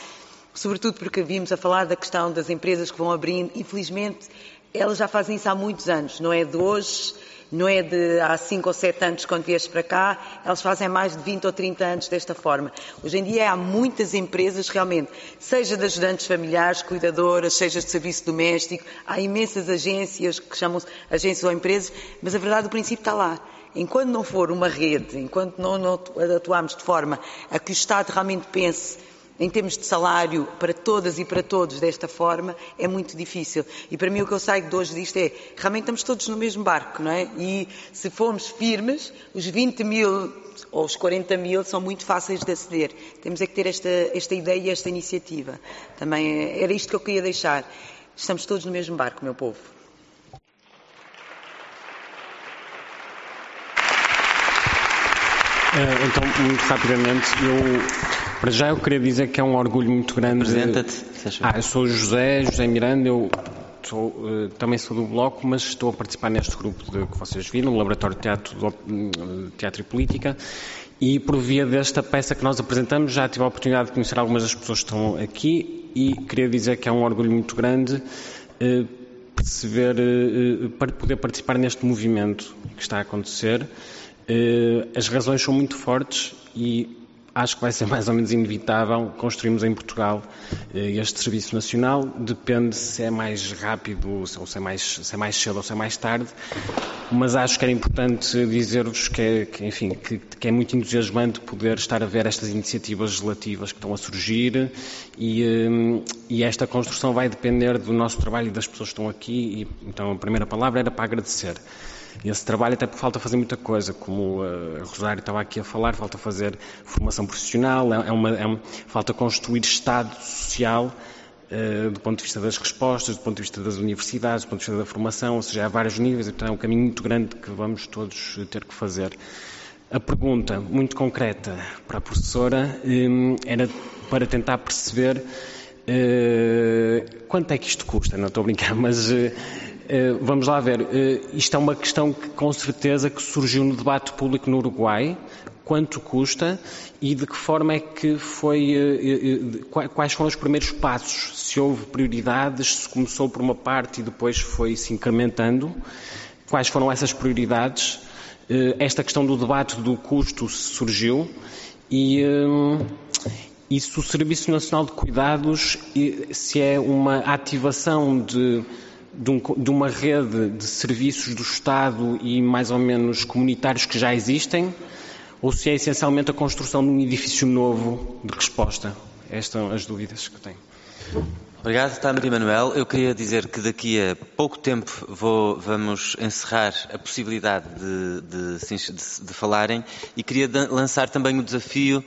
sobretudo porque vimos a falar da questão das empresas que vão abrindo, infelizmente, elas já fazem isso há muitos anos, não é de hoje, não é de há 5 ou 7 anos quando vieste para cá, elas fazem mais de 20 ou 30 anos desta forma. Hoje em dia há muitas empresas realmente, seja de ajudantes familiares, cuidadoras, seja de serviço doméstico, há imensas agências que chamam-se agências ou empresas, mas a verdade, o princípio está lá. Enquanto não for uma rede, enquanto não, não atuarmos de forma a que o Estado realmente pense em termos de salário para todas e para todos desta forma, é muito difícil. E para mim o que eu saio de hoje disto é, realmente estamos todos no mesmo barco, não é? E se formos firmes, os 20 mil ou os 40 mil são muito fáceis de aceder. Temos é que ter esta, esta ideia e esta iniciativa. Também é, era isto que eu queria deixar. Estamos todos no mesmo barco, meu povo. Eh, então, muito rapidamente, eu para já eu queria dizer que é um orgulho muito grande. Apresenta-te. Ah, eu sou José, José Miranda, eu sou, uh, também sou do Bloco, mas estou a participar neste grupo de, que vocês viram, no Laboratório de Teatro, de Teatro e Política, e por via desta peça que nós apresentamos já tive a oportunidade de conhecer algumas das pessoas que estão aqui e queria dizer que é um orgulho muito grande uh, perceber, uh, para poder participar neste movimento que está a acontecer. as razões são muito fortes e acho que vai ser mais ou menos inevitável construirmos em Portugal eh, este Serviço Nacional. Depende se é mais rápido, ou se é mais, se é mais cedo ou se é mais tarde, mas acho que era importante dizer-vos que, é, que, enfim, que, que, é muito entusiasmante poder estar a ver estas iniciativas legislativas que estão a surgir e, eh, e esta construção vai depender do nosso trabalho e das pessoas que estão aqui. E, então a primeira palavra era para agradecer. Esse trabalho até porque falta fazer muita coisa, como uh, Rosário estava aqui a falar, falta fazer formação profissional, é, é uma, é uma, falta construir Estado social uh, do ponto de vista das respostas, do ponto de vista das universidades, do ponto de vista da formação, ou seja, há vários níveis, então é um caminho muito grande que vamos todos ter que fazer. A pergunta, muito concreta para a professora, um, era para tentar perceber uh, quanto é que isto custa, não estou a brincar, mas uh, eh, vamos lá ver, eh, isto é uma questão que com certeza que surgiu no debate público no Uruguai, quanto custa e de que forma é que foi, eh, quais foram os primeiros passos, se houve prioridades, se começou por uma parte e depois foi se incrementando, quais foram essas prioridades, esta questão do debate do custo surgiu e, e se o Serviço Nacional de Cuidados, se é uma ativação de de, um, de, uma rede de serviços do Estado e mais ou menos comunitários que já existem, ou se é essencialmente a construção de um edifício novo de resposta? Estas são as dúvidas que tenho. Obrigado, Tâmara Manuel. Eu queria dizer que daqui a pouco tempo vou, vamos encerrar a possibilidade de, de, de, de falarem e queria lançar também o desafio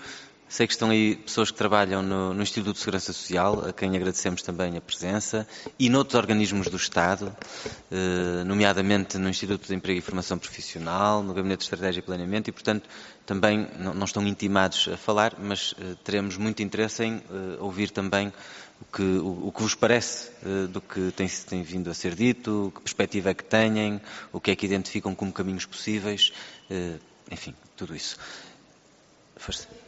Sei que estão aí pessoas que trabalham no, no, Instituto de Segurança Social, a quem agradecemos também a presença, e noutros organismos do Estado, eh, nomeadamente no Instituto de Emprego e Formação Profissional, no Gabinete de Estratégia e Planeamento, e, portanto, também não, não estão intimados a falar, mas eh, teremos muito interesse em eh, ouvir também o que, o, o que vos parece eh, do que tem, tem, vindo a ser dito, que perspectiva é que têm, o que é que identificam como caminhos possíveis, eh, enfim, tudo isso. Força.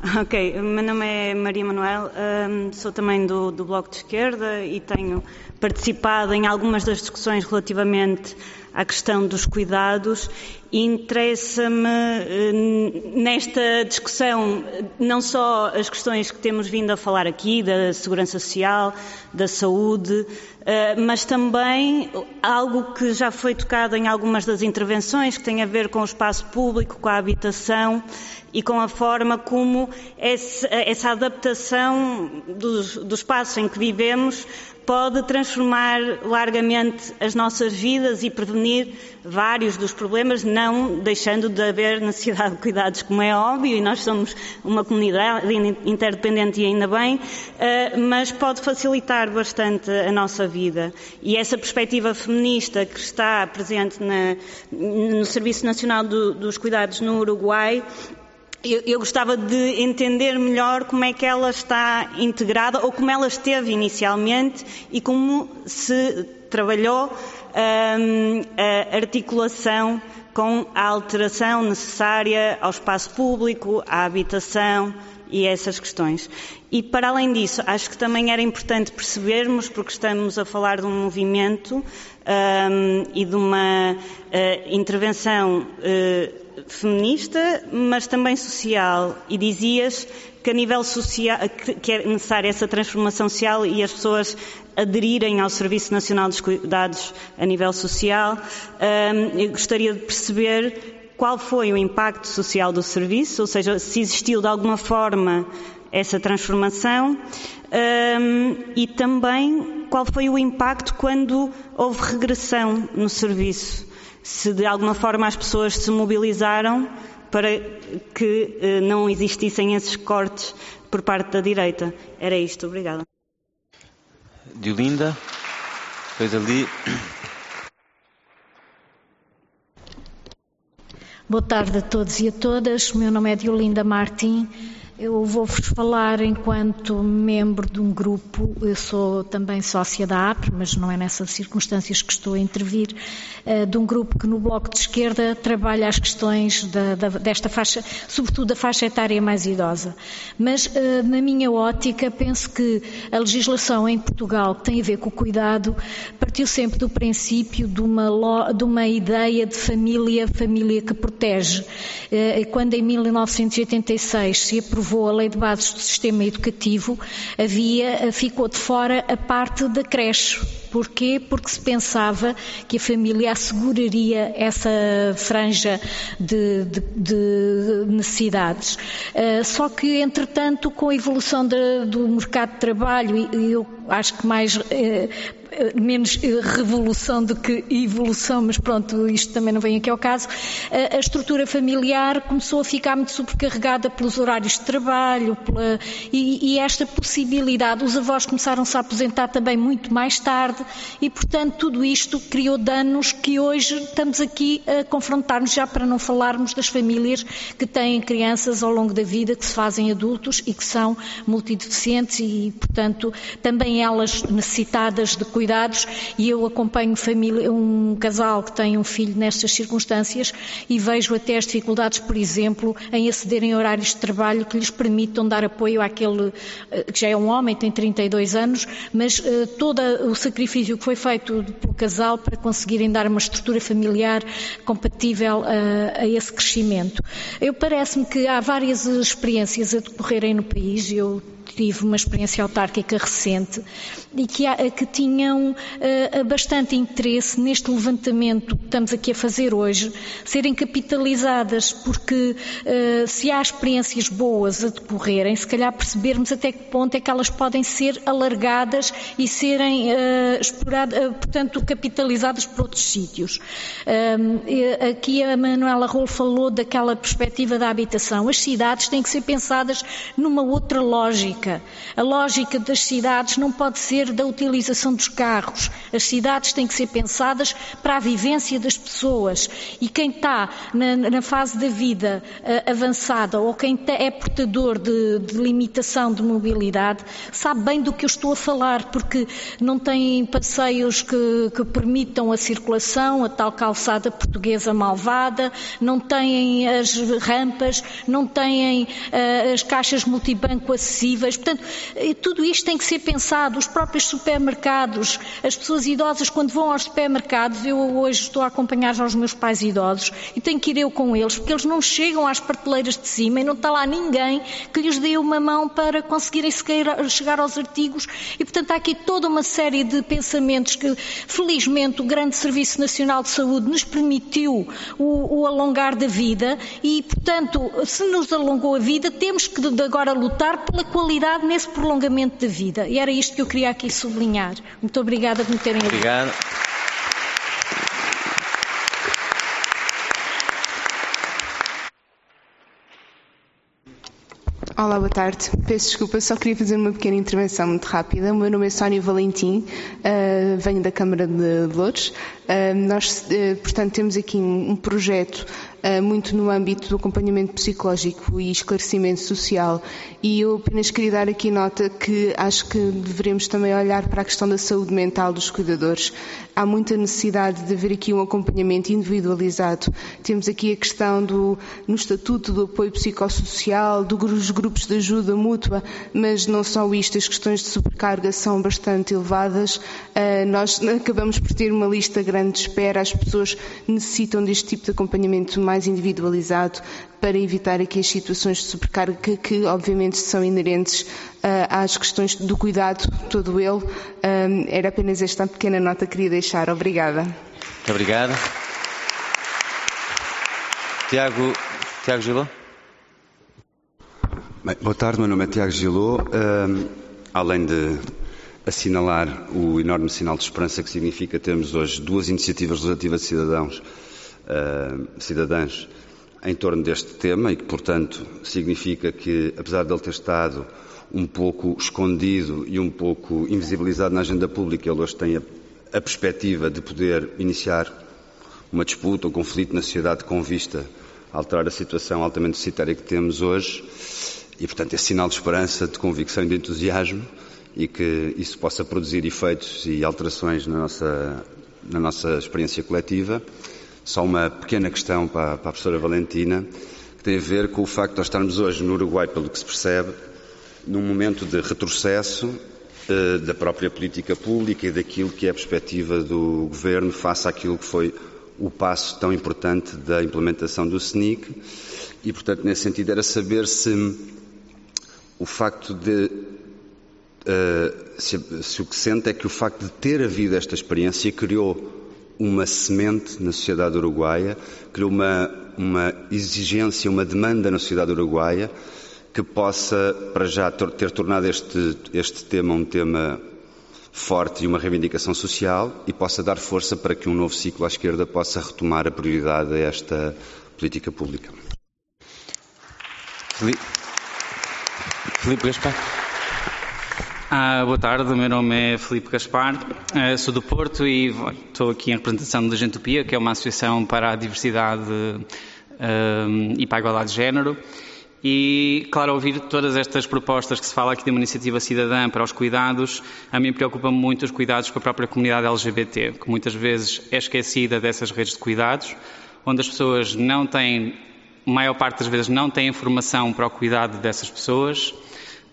Ok, meu nome é Maria Manuel, um, sou também do, do, Bloco de Esquerda e tenho participado em algumas das discussões relativamente à questão dos cuidados Interessa-me eh, nesta discussão não só as questões que temos vindo a falar aqui, da segurança social, da saúde, eh, mas também algo que já foi tocado em algumas das intervenções, que tem a ver com o espaço público, com a habitação e com a forma como essa adaptação do, do espaço em que vivemos pode transformar largamente as nossas vidas e prevenir vários dos problemas, não deixando de haver necessidade de cuidados, como é óbvio, e nós somos uma comunidade interdependente e ainda bem, eh, mas pode facilitar bastante a nossa vida. E essa perspectiva feminista que está presente na, no Serviço Nacional do, dos Cuidados no Uruguai eu, eu, gostava de entender melhor como é que ela está integrada ou como ela esteve inicialmente e como se trabalhou um, a articulação com a alteração necessária ao espaço público, à habitação e essas questões. E, para além disso, acho que também era importante percebermos, porque estamos a falar de um movimento um, e de uma uh, intervenção uh, feminista, mas também social, e dizias que a nível social, que é necessária essa transformação social e as pessoas aderirem ao Serviço Nacional dos Cuidados a nível social. Eu gostaria de perceber qual foi o impacto social do serviço, ou seja, se existiu de alguma forma essa transformação e também qual foi o impacto quando houve regressão no serviço. Se de alguma forma as pessoas se mobilizaram para que eh, não existissem esses cortes por parte da direita. Era isto. Obrigada. Diolinda, depois ali. Boa tarde a todos e a todas. O meu nome é Diolinda Martim. Eu vou-vos falar enquanto membro de um grupo, eu sou também sócia da APRE, mas não é nessas circunstâncias que estou a intervir, eh, de um grupo que no Bloco de Esquerda trabalha as questões da, da, desta faixa, sobretudo da faixa etária mais idosa. Mas, eh, na minha ótica, penso que a legislação em Portugal, que tem a ver com o cuidado, partiu sempre do princípio de uma, de uma ideia de família, família que protege. Eh, quando em 1986 se aprovou aprovou a Lei de Bases do Sistema Educativo, havia, ficou de fora a parte da creche. Porquê? Porque se pensava que a família asseguraria essa franja de, de, de necessidades. Uh, só que, entretanto, com a evolução de, do mercado de trabalho, e eu acho que mais uh, eh, menos eh, revolução do que evolução, mas pronto, isto também não vem aqui ao caso, a, a estrutura familiar começou a ficar muito sobrecarregada pelos horários de trabalho pela, e, e, esta possibilidade, os avós começaram-se a aposentar também muito mais tarde e, portanto, tudo isto criou danos que hoje estamos aqui a confrontar-nos já para não falarmos das famílias que têm crianças ao longo da vida, que se fazem adultos e que são multideficientes e, portanto, também elas necessitadas de cuidados. E eu acompanho família, um casal que tem um filho nestas circunstâncias e vejo até as dificuldades, por exemplo, em acederem a horários de trabalho que lhes permitam dar apoio àquele eh, que já é um homem, tem 32 anos, mas uh, todo o sacrifício que foi feito pelo casal para conseguirem dar uma estrutura familiar compatível a, a esse crescimento. Eu parece-me que há várias experiências a decorrerem no país, eu tive uma experiência autárquica recente e que, que tinham uh, bastante interesse neste levantamento que estamos aqui a fazer hoje, serem capitalizadas, porque uh, se há experiências boas a decorrerem, se calhar percebermos até que ponto é que elas podem ser alargadas e serem exploradas, portanto, capitalizadas por outros sítios. aqui a Manuela Rolo falou daquela perspectiva da habitação. As cidades têm que ser pensadas numa outra lógica. A lógica das cidades não pode ser da utilização dos carros. As cidades têm que ser pensadas para a vivência das pessoas. E quem está na, na fase da vida uh, avançada ou quem é portador de, de, limitação de mobilidade sabe bem do que eu estou a falar, porque não tem passeios que, que permitam a circulação, a tal calçada portuguesa malvada, não têm as rampas, não têm uh, as caixas multibanco acessíveis. Portanto, eh, tudo isto tem que ser pensado. Os próprios supermercados, as pessoas idosas, quando vão aos supermercados, eu hoje estou a acompanhar os meus pais idosos e tenho que ir eu com eles, porque eles não chegam às prateleiras de cima e não está lá ninguém que lhes dê uma mão para conseguirem chegar aos artigos. E, portanto, há aqui toda uma série de pensamentos que, felizmente, o grande Serviço Nacional de Saúde nos permitiu o, o alongar da vida e, portanto, se nos alongou a vida, temos que agora lutar pela qualidade nesse prolongamento da vida. E era isto que eu queria aqui sublinhar. Muito obrigada por me terem ouvido. Obrigado. Olá, boa tarde. Peço desculpa, só queria fazer uma pequena intervenção muito rápida. O meu nome é Sónia Valentim, uh, venho da Câmara de Louros. Uh, nós, uh, portanto, temos aqui um, um projeto muito no âmbito do acompanhamento psicológico e esclarecimento social e eu apenas queria dar aqui nota que acho que devemos também olhar para a questão da saúde mental dos cuidadores. Há muita necessidade de haver aqui um acompanhamento individualizado. Temos aqui a questão do, no Estatuto do Apoio Psicossocial, dos grupos de ajuda mútua, mas não só isto, as questões de sobrecarga são bastante elevadas. Uh, nós acabamos por ter uma lista grande de espera, as pessoas necessitam deste tipo de acompanhamento mais individualizado para evitar aqui as situações de sobrecarga que, que obviamente são inerentes às questões do cuidado todo ele. Um, era apenas esta pequena nota que queria deixar. Obrigada. Muito obrigado. Tiago, Tiago Giló. Bem, boa tarde, meu nome é Tiago Giló. Um, além de assinalar o enorme sinal de esperança que significa termos hoje duas iniciativas legislativas de cidadãos, uh, cidadãs em torno deste tema e que, portanto, significa que, apesar de ele ter estado um pouco escondido e um pouco invisibilizado na agenda pública, ele hoje tem a, a perspectiva de poder iniciar uma disputa, um conflito na sociedade com vista a alterar a situação altamente necessitária que temos hoje e, portanto, é sinal de esperança, de convicção e de entusiasmo e que isso possa produzir efeitos e alterações na nossa, na nossa experiência coletiva. Só uma pequena questão para, para a professora Valentina, que tem a ver com o facto de nós estarmos hoje no Uruguai, pelo que se percebe, num momento de retrocesso eh, da própria política pública e daquilo que é a perspectiva do governo face àquilo que foi o passo tão importante da implementação do SNIC. E, portanto, nesse sentido, era saber se o facto de. Uh, se, se o que sente é que o facto de ter havido esta experiência criou uma semente na sociedade uruguaia, criou uma, uma exigência, uma demanda na sociedade uruguaia que possa, para já, ter tornado este, este tema um tema forte e uma reivindicação social e possa dar força para que um novo ciclo à esquerda possa retomar a prioridade a esta política pública. Filipe, Filipe Gaspar. Ah, boa tarde, o meu nome é Felipe Gaspar, uh, sou do Porto e estou aqui em representação da Gentopia, que é uma associação para a diversidade uh, e para a igualdade de género. E, claro, ouvir todas estas propostas que se fala aqui de uma iniciativa cidadã para os cuidados, a mim preocupa muito os cuidados com a própria comunidade LGBT, que muitas vezes é esquecida dessas redes de cuidados, onde as pessoas não têm, a maior parte das vezes, não têm informação para o cuidado dessas pessoas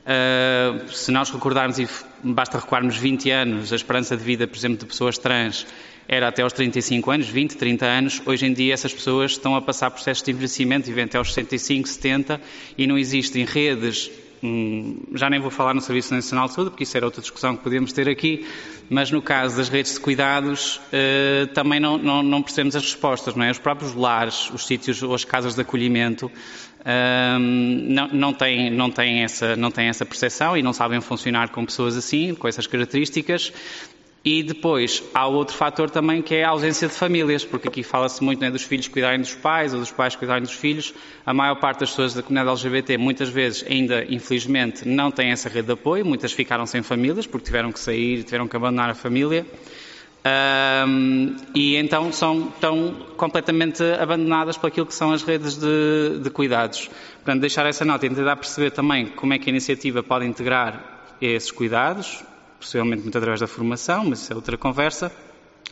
Uh, se nós recordarmos, e basta recuarmos 20 anos, a esperança de vida, por exemplo, de pessoas trans era até aos 35 anos, 20, 30 anos. Hoje em dia essas pessoas estão a passar processos de envelhecimento, vivem até aos 65, 70 e não existem redes hum, já nem vou falar no Serviço Nacional de Saúde, porque isso era outra discussão que podíamos ter aqui, mas no caso das redes de cuidados uh, também não, não, não, percebemos as respostas, não é? Os próprios lares, os sítios ou as casas de acolhimento não, não, têm, não, essa, não têm essa percepção e não sabem funcionar com pessoas assim, com essas características. E depois há outro fator também que é a ausência de famílias, porque aqui fala-se muito né, dos filhos cuidarem dos pais ou dos pais cuidarem dos filhos. A maior parte das pessoas da comunidade LGBT muitas vezes ainda, infelizmente, não têm essa rede de apoio, muitas ficaram sem famílias porque tiveram que sair, tiveram que abandonar a família. Um, e então são tão completamente abandonadas por aquilo que são as redes de, de cuidados. Portanto, deixar essa nota e tentar perceber também como é que a iniciativa pode integrar esses cuidados, possivelmente muito através da formação, mas isso é outra conversa.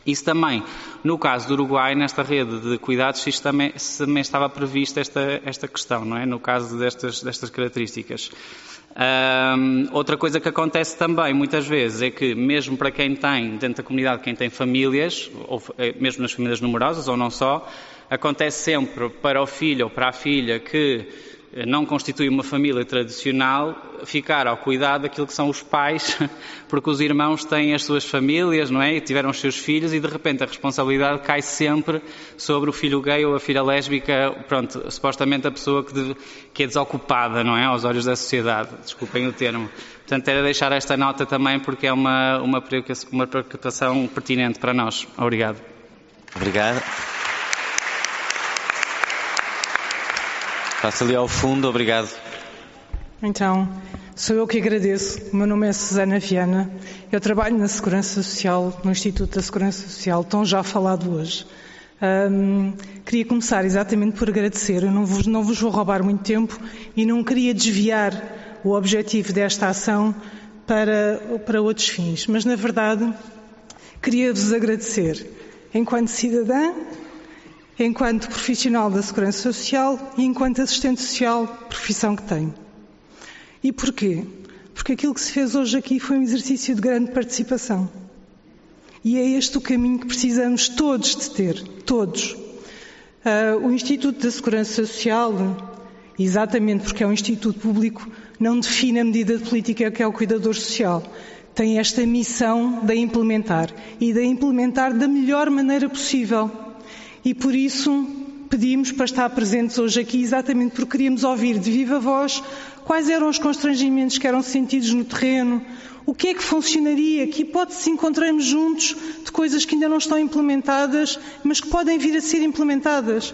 Isso também, no caso do Uruguai, nesta rede de cuidados, isto também, também estava prevista esta, esta questão, não é? No caso destas, destas características. Outra coisa que acontece também muitas vezes é que, mesmo para quem tem, dentro da comunidade, quem tem famílias, ou eh, mesmo nas famílias numerosas ou não só, acontece sempre para o filho ou para a filha que não constitui uma família tradicional, ficar ao cuidado daquilo que são os pais, porque os irmãos têm as suas famílias, não é? E tiveram os seus filhos e de repente a responsabilidade cai sempre sobre o filho gay ou a filha lésbica, pronto, supostamente a pessoa que, que é desocupada, não é? Aos olhos da sociedade. Desculpem o termo. Portanto, era deixar esta nota também porque é uma, uma preocupação pertinente para nós. Obrigado. Obrigado. Passa ali ao fundo, obrigado. Então, sou eu que agradeço. O meu nome é Susana Viana. Eu trabalho na Segurança Social, no Instituto da Segurança Social, tão já falado hoje. Um, queria começar exatamente por agradecer. Eu não vos, não vos vou roubar muito tempo e não queria desviar o objetivo desta ação para, para outros fins. Mas, na verdade, Queria-vos agradecer, enquanto cidadã, enquanto profissional da Segurança Social e enquanto assistente social, profissão que tenho. E porquê? Porque aquilo que se fez hoje aqui foi um exercício de grande participação. E é este o caminho que precisamos todos de ter, todos. Uh, o Instituto da Segurança Social, exatamente porque é um instituto público, não define a medida de política que é o cuidador social. Tem esta missão de implementar e de implementar da melhor maneira possível. E por isso pedimos para estar presentes hoje aqui, exatamente porque queríamos ouvir de viva voz quais eram os constrangimentos que eram sentidos no terreno, o que é que funcionaria, que hipóteses encontramos juntos de coisas que ainda não estão implementadas, mas que podem vir a ser implementadas.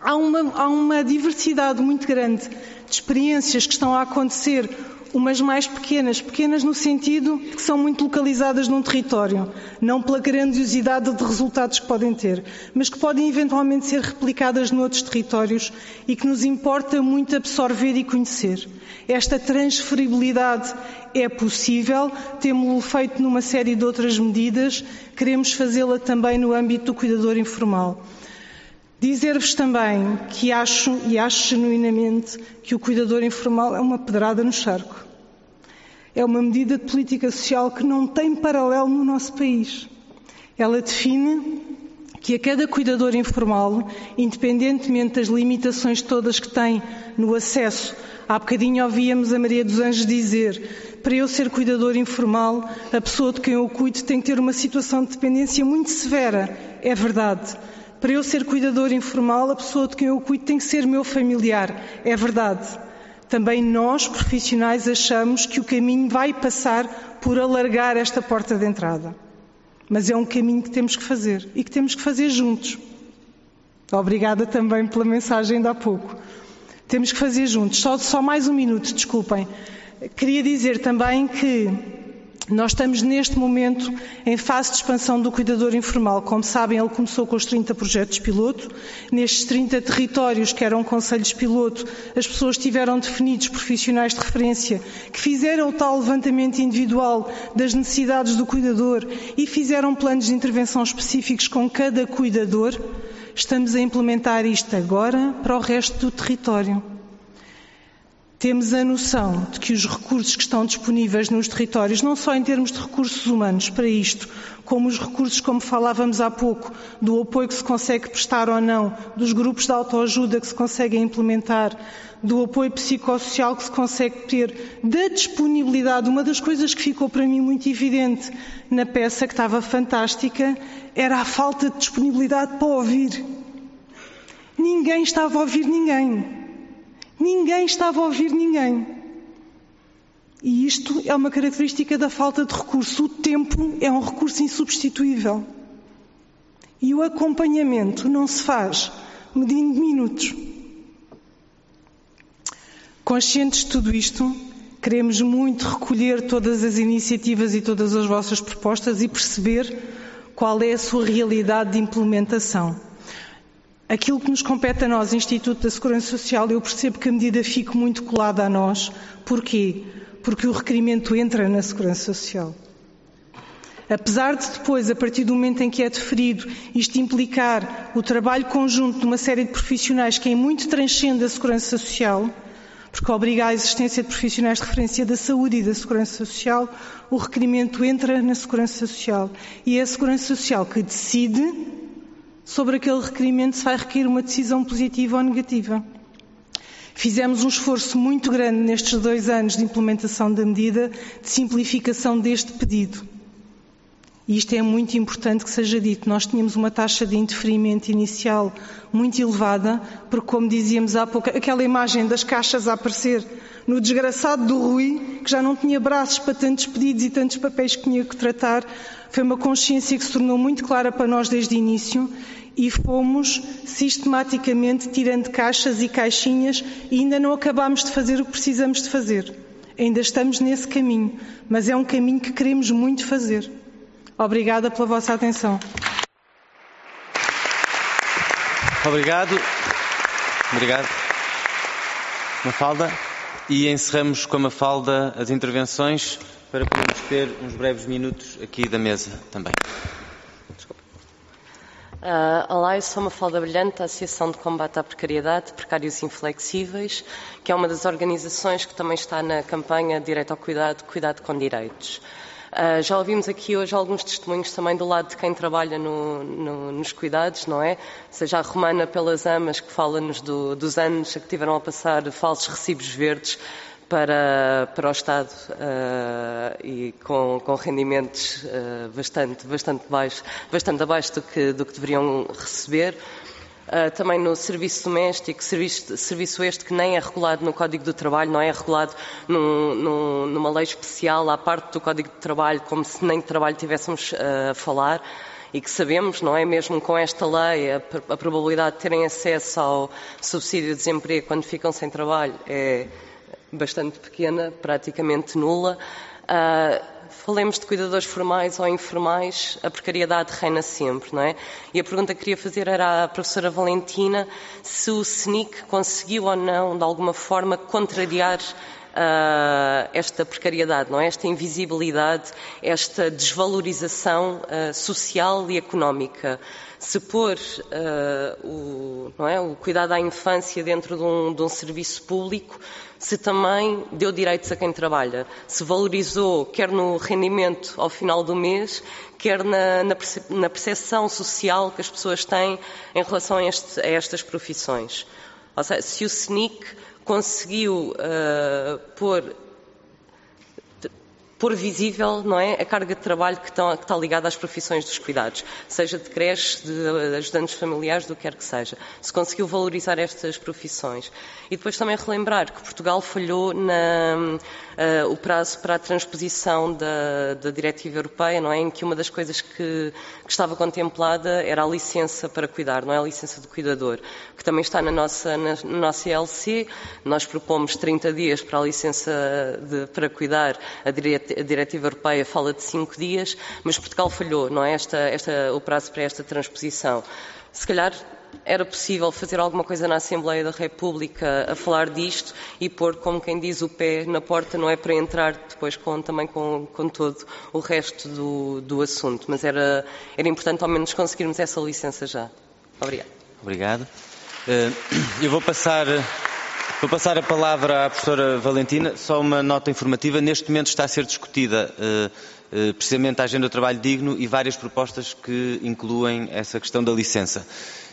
Há uma, há uma diversidade muito grande de experiências que estão a acontecer umas mais pequenas, pequenas no sentido de que são muito localizadas num território, não pela grandiosidade de resultados que podem ter, mas que podem eventualmente ser replicadas noutros territórios e que nos importa muito absorver e conhecer. Esta transferibilidade é possível, temos-lo feito numa série de outras medidas, queremos fazê-la também no âmbito do cuidador informal. Dizer-vos também que acho, e acho genuinamente, que o cuidador informal é uma pedrada no charco. É uma medida de política social que não tem paralelo no nosso país. Ela define que a cada cuidador informal, independentemente das limitações todas que tem no acesso, há bocadinho ouvíamos a Maria dos Anjos dizer, para eu ser cuidador informal, a pessoa de quem eu cuido tem que ter uma situação de dependência muito severa. É verdade. Para eu ser cuidador informal, a pessoa de quem eu cuido tem que ser meu familiar. É verdade. Também nós, profissionais, achamos que o caminho vai passar por alargar esta porta de entrada. Mas é um caminho que temos que fazer e que temos que fazer juntos. Obrigada também pela mensagem de há pouco. Temos que fazer juntos. Só, só mais um minuto, desculpem. Queria dizer também que nós estamos neste momento em fase de expansão do cuidador informal. Como sabem, ele começou com os 30 projetos piloto. Nestes 30 territórios, que eram conselhos piloto, as pessoas tiveram definidos profissionais de referência que fizeram o tal levantamento individual das necessidades do cuidador e fizeram planos de intervenção específicos com cada cuidador. Estamos a implementar isto agora para o resto do território. Temos a noção de que os recursos que estão disponíveis nos territórios, não só em termos de recursos humanos para isto, como os recursos, como falávamos há pouco, do apoio que se consegue prestar ou não, dos grupos de autoajuda que se conseguem implementar, do apoio psicossocial que se consegue ter, da disponibilidade. Uma das coisas que ficou para mim muito evidente na peça, que estava fantástica, era a falta de disponibilidade para ouvir. Ninguém estava a ouvir ninguém. Ninguém estava a ouvir ninguém. E isto é uma característica da falta de recurso. O tempo é um recurso insubstituível. E o acompanhamento não se faz medindo minutos. Conscientes de tudo isto, queremos muito recolher todas as iniciativas e todas as vossas propostas e perceber qual é a sua realidade de implementação. Aquilo que nos compete a nós, Instituto da Segurança Social, eu percebo que a medida fique muito colada a nós. Porquê? Porque o requerimento entra na Segurança Social. Apesar de depois, a partir do momento em que é deferido, isto implicar o trabalho conjunto de uma série de profissionais que é muito transcende a segurança social, porque obriga à existência de profissionais de referência da saúde e da segurança social, o requerimento entra na segurança social. E é a segurança social que decide sobre aquele requerimento se vai requerer uma decisão positiva ou negativa. Fizemos um esforço muito grande nestes dois anos de implementação da medida de simplificação deste pedido. E isto é muito importante que seja dito. Nós tínhamos uma taxa de interferimento inicial muito elevada, porque, como dizíamos há pouco, aquela imagem das caixas a aparecer no desgraçado do Rui, que já não tinha braços para tantos pedidos e tantos papéis que tinha que tratar, foi uma consciência que se tornou muito clara para nós desde o início e fomos sistematicamente tirando caixas e caixinhas e ainda não acabámos de fazer o que precisamos de fazer. Ainda estamos nesse caminho, mas é um caminho que queremos muito fazer. Obrigada pela vossa atenção. Obrigado. Obrigado. Mafalda. E encerramos com a Mafalda as intervenções para podermos ter uns breves minutos aqui da mesa também. Uh, olá, eu sou uma Falda Brilhante da Associação de Combate à Precariedade, Precários Inflexíveis, que é uma das organizações que também está na campanha Direito ao Cuidado, Cuidado com Direitos. Uh, já ouvimos aqui hoje alguns testemunhos também do lado de quem trabalha no, no, nos cuidados, não é? Seja a Romana pelas Amas, que fala-nos do, dos anos a que tiveram a passar falsos recibos verdes para, para o Estado uh, e com, com rendimentos uh, bastante, bastante, baixo, bastante abaixo do que, do que deveriam receber. Uh, também no serviço doméstico, serviço, serviço, este que nem é regulado no Código do Trabalho, não é regulado num, num, numa lei especial à parte do Código do Trabalho, como se nem de trabalho tivéssemos a falar e que sabemos, não é mesmo com esta lei, a, a probabilidade de terem acesso ao subsídio de desemprego quando ficam sem trabalho é bastante pequena, praticamente nula. Uh, falemos de cuidadores formais ou informais, a precariedade reina sempre, não é? E a pergunta que queria fazer era à professora Valentina se o SNIC conseguiu ou não, de alguma forma, contrariar Uh, esta precariedade, não é? esta invisibilidade, esta desvalorização uh, social e económica. Se pôr uh, o, é? o, cuidado à infância dentro de um, de um serviço público, se também deu direitos a quem trabalha, se valorizou, quer no rendimento ao final do mês, quer na, na percepção social que as pessoas têm em relação a, este, a estas profissões. Ou seja, se o SNIC conseguiu uh, pôr pôr visível não é, a carga de trabalho que está, que está ligada às profissões dos cuidados, seja de creches, de ajudantes familiares, do que quer que seja. Se conseguiu valorizar estas profissões. E depois também relembrar que Portugal falhou na, uh, o prazo para a transposição da, da, diretiva europeia, não é, em que uma das coisas que, que, estava contemplada era a licença para cuidar, não é a licença de cuidador, que também está na nossa, na, na nossa ILC. Nós propomos 30 dias para a licença de, para cuidar, a diretiva a diretiva europeia fala de cinco dias, mas Portugal falhou, não é? Esta, esta, o prazo para esta transposição. Se calhar era possível fazer alguma coisa na Assembleia da República a falar disto e pôr, como quem diz, o pé na porta, não é para entrar depois com, também com, com todo o resto do, do assunto. Mas era, era importante ao menos conseguirmos essa licença já. Obrigado. Obrigado. Eh, eu vou passar. Vou passar a palavra à professora Valentina. Só uma nota informativa. Neste momento está a ser discutida uh, uh, precisamente a agenda do trabalho digno e várias propostas que incluem essa questão da licença.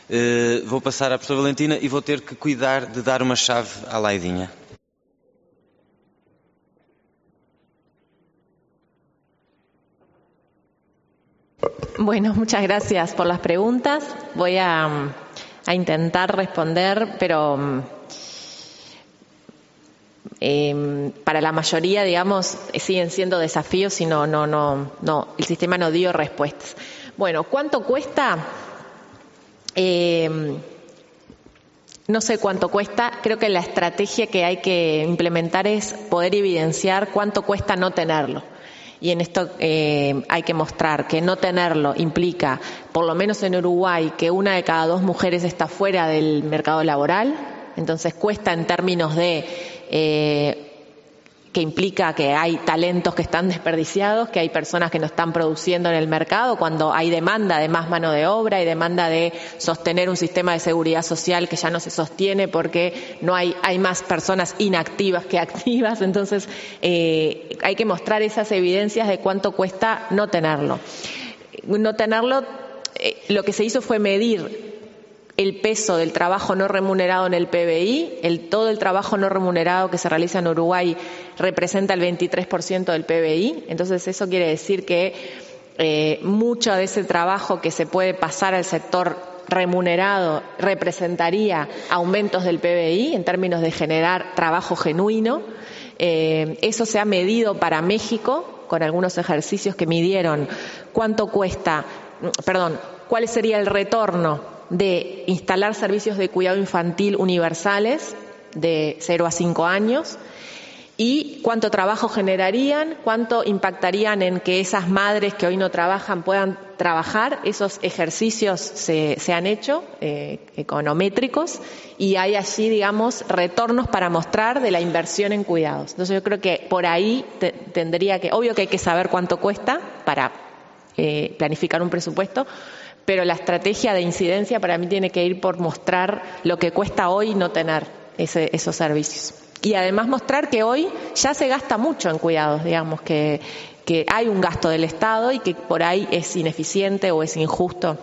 Uh, vou passar à professora Valentina e vou ter que cuidar de dar uma chave à Laidinha. Bueno, muchas gracias por las preguntas. Voy a, a intentar responder, pero eh, para la mayoría, digamos, siguen siendo desafíos y no, no, no, no, el sistema no dio respuestas. Bueno, ¿cuánto cuesta? Eh, no sé cuánto cuesta, creo que la estrategia que hay que implementar es poder evidenciar cuánto cuesta no tenerlo. Y en esto eh, hay que mostrar que no tenerlo implica, por lo menos en Uruguay, que una de cada dos mujeres está fuera del mercado laboral. Entonces cuesta en términos de eh, que implica que hay talentos que están desperdiciados, que hay personas que no están produciendo en el mercado, cuando hay demanda de más mano de obra y demanda de sostener un sistema de seguridad social que ya no se sostiene porque no hay, hay más personas inactivas que activas. Entonces, eh, hay que mostrar esas evidencias de cuánto cuesta no tenerlo. No tenerlo, eh, lo que se hizo fue medir el peso del trabajo no remunerado en el PBI. El, todo el trabajo no remunerado que se realiza en Uruguay representa el 23% del PBI. Entonces, eso quiere decir que eh, mucho de ese trabajo que se puede pasar al sector remunerado representaría aumentos del PBI en términos de generar trabajo genuino. Eh, eso se ha medido para México con algunos ejercicios que midieron cuánto cuesta, perdón, cuál sería el retorno de instalar servicios de cuidado infantil universales de 0 a 5 años y cuánto trabajo generarían, cuánto impactarían en que esas madres que hoy no trabajan puedan trabajar, esos ejercicios se, han hecho, eh, econométricos, y hay allí, digamos, retornos para mostrar de la inversión en cuidados. Entonces yo creo que por ahí tendría que, obvio que hay que saber cuánto cuesta para eh, planificar un presupuesto, pero la estrategia de incidencia para mí tiene que ir por mostrar lo que cuesta hoy no tener esos servicios. Y además mostrar que hoy ya se gasta mucho en cuidados, digamos, que, hay un gasto del Estado y que por ahí es ineficiente o es injusto.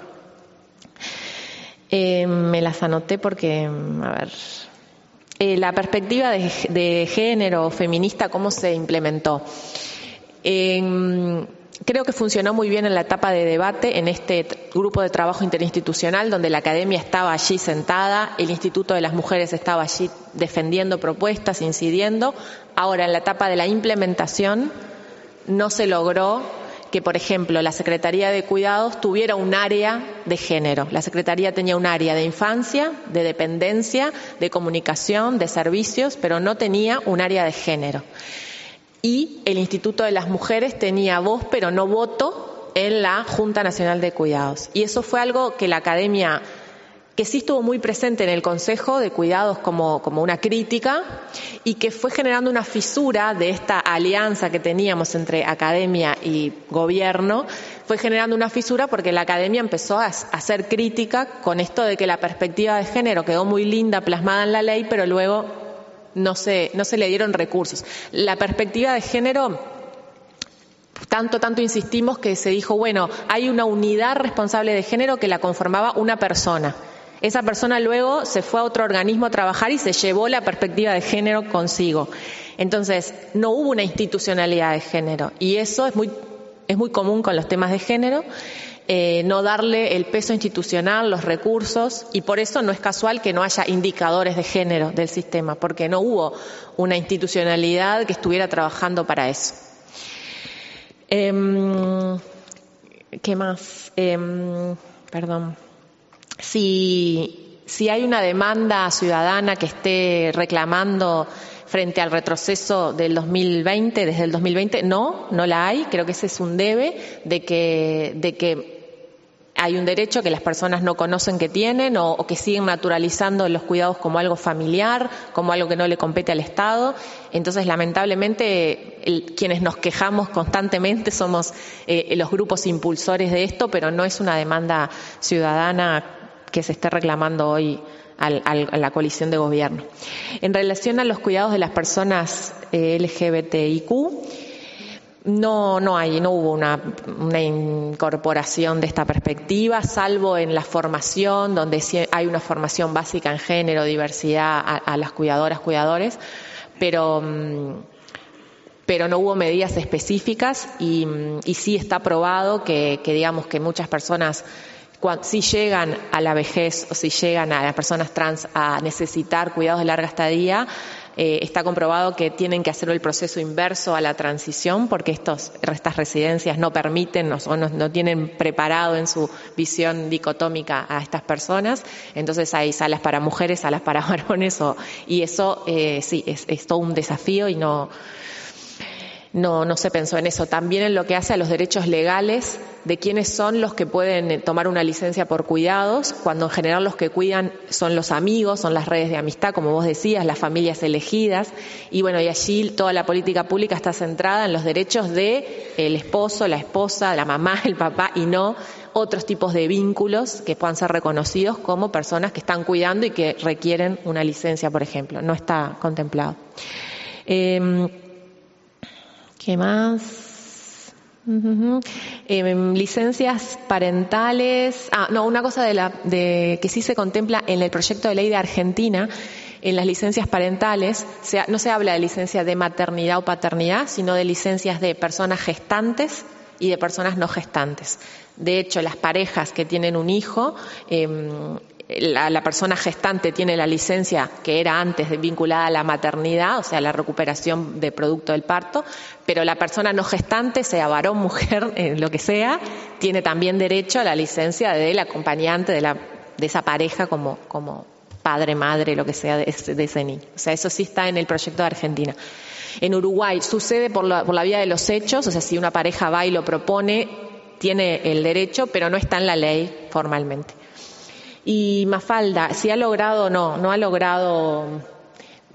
Eh, me las anoté porque, a ver, eh, la perspectiva de, género feminista, ¿cómo se implementó? Creo que funcionó muy bien en la etapa de debate en este grupo de trabajo interinstitucional donde la academia estaba allí sentada, el Instituto de las Mujeres estaba allí defendiendo propuestas, incidiendo. Ahora, en la etapa de la implementación, no se logró que, por ejemplo, la Secretaría de Cuidados tuviera un área de género. La Secretaría tenía un área de infancia, de dependencia, de comunicación, de servicios, pero no tenía un área de género. Y el Instituto de las Mujeres tenía voz, pero no voto en la Junta Nacional de Cuidados. Y eso fue algo que la Academia que sí estuvo muy presente en el Consejo de Cuidados como, una crítica y que fue generando una fisura de esta alianza que teníamos entre academia y gobierno, fue generando una fisura porque la academia empezó a hacer crítica con esto de que la perspectiva de género quedó muy linda plasmada en la ley, pero luego no se, no se le dieron recursos. La perspectiva de género tanto, tanto insistimos que se dijo, bueno, hay una unidad responsable de género que la conformaba una persona. Esa persona luego se fue a otro organismo a trabajar y se llevó la perspectiva de género consigo. Entonces, no hubo una institucionalidad de género y eso es muy, es muy común con los temas de género. Eh, no darle el peso institucional, los recursos, y por eso no es casual que no haya indicadores de género del sistema, porque no hubo una institucionalidad que estuviera trabajando para eso. Em, ¿Qué más? Em, perdón si, si hay una demanda ciudadana que esté reclamando frente al retroceso del 2020, desde el 2020, no, no la hay. Creo que ese es un debe de que, de que hay un derecho que las personas no conocen que tienen o, que siguen naturalizando los cuidados como algo familiar, como algo que no le compete al Estado. Entonces, lamentablemente, quienes nos quejamos constantemente somos eh, los grupos impulsores de esto, pero no es una demanda ciudadana que se esté reclamando hoy a la coalición de gobierno. En relación a los cuidados de las personas eh, LGBTIQ, no, no hay, no hubo una, incorporación de esta perspectiva, salvo en la formación, donde hay una formación básica en género, diversidad a, las cuidadoras, cuidadores, pero, mm, pero no hubo medidas específicas y, mm, sí está probado que, digamos que muchas personas si llegan a la vejez o si llegan a las personas trans a necesitar cuidados de larga estadía, eh, está comprobado que tienen que hacer el proceso inverso a la transición porque estos, estas residencias no permiten o no, tienen preparado en su visión dicotómica a estas personas. Entonces hay salas para mujeres, salas para varones y eso eh, sí, es, es todo un desafío y no, no, no se pensó en eso. También en lo que hace a los derechos legales de quiénes son los que pueden eh, tomar una licencia por cuidados, cuando en general los que cuidan son los amigos, son las redes de amistad, como vos decías, las familias elegidas. Y bueno, y allí toda la política pública está centrada en los derechos de el esposo, la esposa, la mamá, el papá y no otros tipos de vínculos que puedan ser reconocidos como personas que están cuidando y que requieren una licencia, por ejemplo. No está contemplado. Em, ¿Qué más? Em, licencias parentales. Ah, no, una cosa de la, de, que sí se contempla en el proyecto de ley de Argentina, en las licencias parentales, no se habla de licencia de maternidad o paternidad, sino de licencias de personas gestantes y de personas no gestantes. De hecho, las parejas que tienen un hijo em, la, persona gestante tiene la licencia que era antes vinculada a la maternidad, o sea, la recuperación de producto del parto, pero la persona no gestante, sea varón, mujer, eh, lo que sea, tiene también derecho a la licencia del acompañante de, la, de esa pareja como, padre, madre, lo que sea de ese, niño. O sea, eso sí está en el proyecto de Argentina. En Uruguay sucede por la, por la vía de los hechos, o sea, si una pareja va y lo propone, tiene el derecho, pero no está en la ley formalmente. Y Mafalda, si ha logrado o no, no ha logrado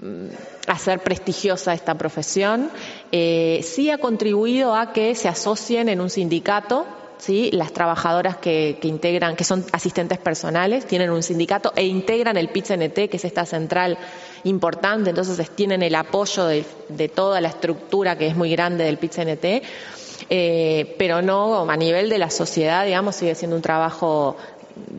mm, hacer prestigiosa esta profesión, eh, sí ha contribuido a que se asocien en un sindicato ¿sí? las trabajadoras que, integran, que son asistentes personales, tienen un sindicato e integran el PIT-CNT, que es esta central importante, entonces tienen el apoyo de, toda la estructura que es muy grande del PIT-CNT. Eh, pero no a nivel de la sociedad, digamos, sigue siendo un trabajo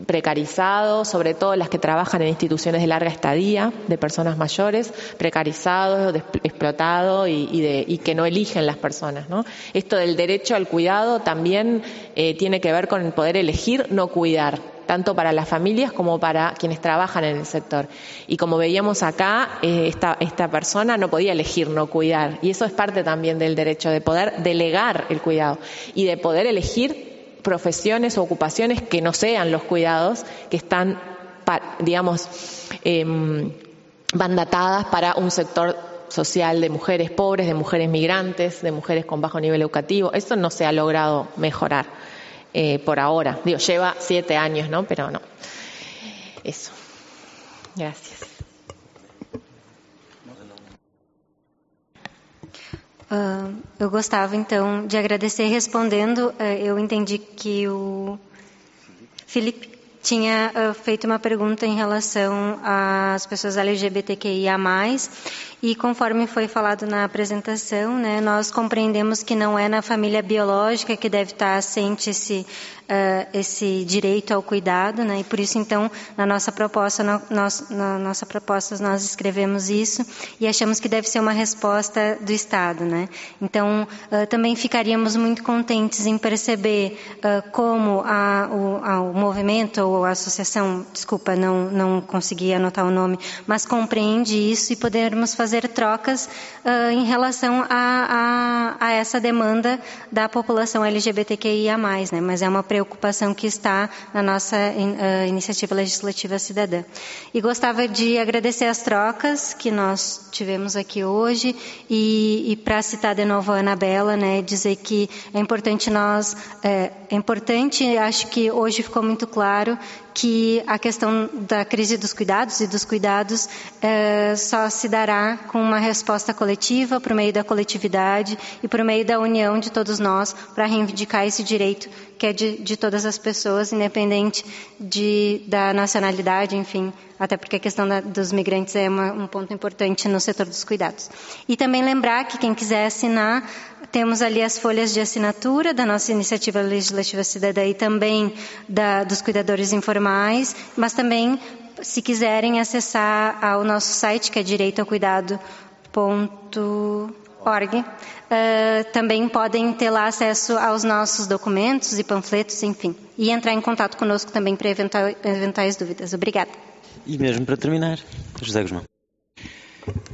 precarizados, sobre todo las que trabajan en instituciones de larga estadía, de personas mayores, precarizados, explotados y, que no eligen las personas. Esto del derecho al cuidado también eh, tiene que ver con el poder elegir no cuidar tanto para las familias como para quienes trabajan en el sector. Y como veíamos acá, eh, esta persona no podía elegir no cuidar. Y eso es parte también del derecho de poder delegar el cuidado y de poder elegir profesiones o ocupaciones que no sean los cuidados, que están, digamos, em, mandatadas para un sector social de mujeres pobres, de mujeres migrantes, de mujeres con bajo nivel educativo. Eso no se ha logrado mejorar eh, por ahora. Digo, lleva siete años, ¿no? Pero no. Eso. Gracias. Uh, eu gostava então de agradecer respondendo. Uh, eu entendi que o Felipe tinha uh, feito uma pergunta em relação às pessoas LGBTQIA+, e conforme foi falado na apresentação, né, nós compreendemos que não é na família biológica que deve estar assente esse, uh, esse direito ao cuidado, né, e por isso então na nossa proposta, no, nós, na nossa proposta nós escrevemos isso e achamos que deve ser uma resposta do Estado, né. Então uh, também ficaríamos muito contentes em perceber uh, como a, o, a, o movimento ou a associação, desculpa, não não consegui anotar o nome, mas compreende isso e podermos fazer fazer trocas uh, em relação a, a, a, essa demanda da população LGBTQIA+, né? mas é uma preocupação que está na nossa uh, iniciativa legislativa cidadã. E gostava de agradecer as trocas que nós tivemos aqui hoje e, e para citar de novo a Anabela, né, dizer que é importante nós, é, é importante, acho que hoje ficou muito claro que a questão da crise dos cuidados e dos cuidados é, só se dará com uma resposta coletiva, por meio da coletividade e por meio da união de todos nós para reivindicar esse direito que é de, de todas as pessoas, independente de, da nacionalidade, enfim, até porque a questão da, dos migrantes é uma, um ponto importante no setor dos cuidados. E também lembrar que quem quiser assinar, temos ali as folhas de assinatura da nossa iniciativa legislativa cidadã e também da, dos cuidadores informais, mas também, se quiserem acessar ao nosso site, que é direitoacuidado.org, uh, também podem ter lá acesso aos nossos documentos e panfletos, enfim, e entrar em contato conosco também para eventuais dúvidas. Obrigada. E mesmo para terminar, José Guzmão.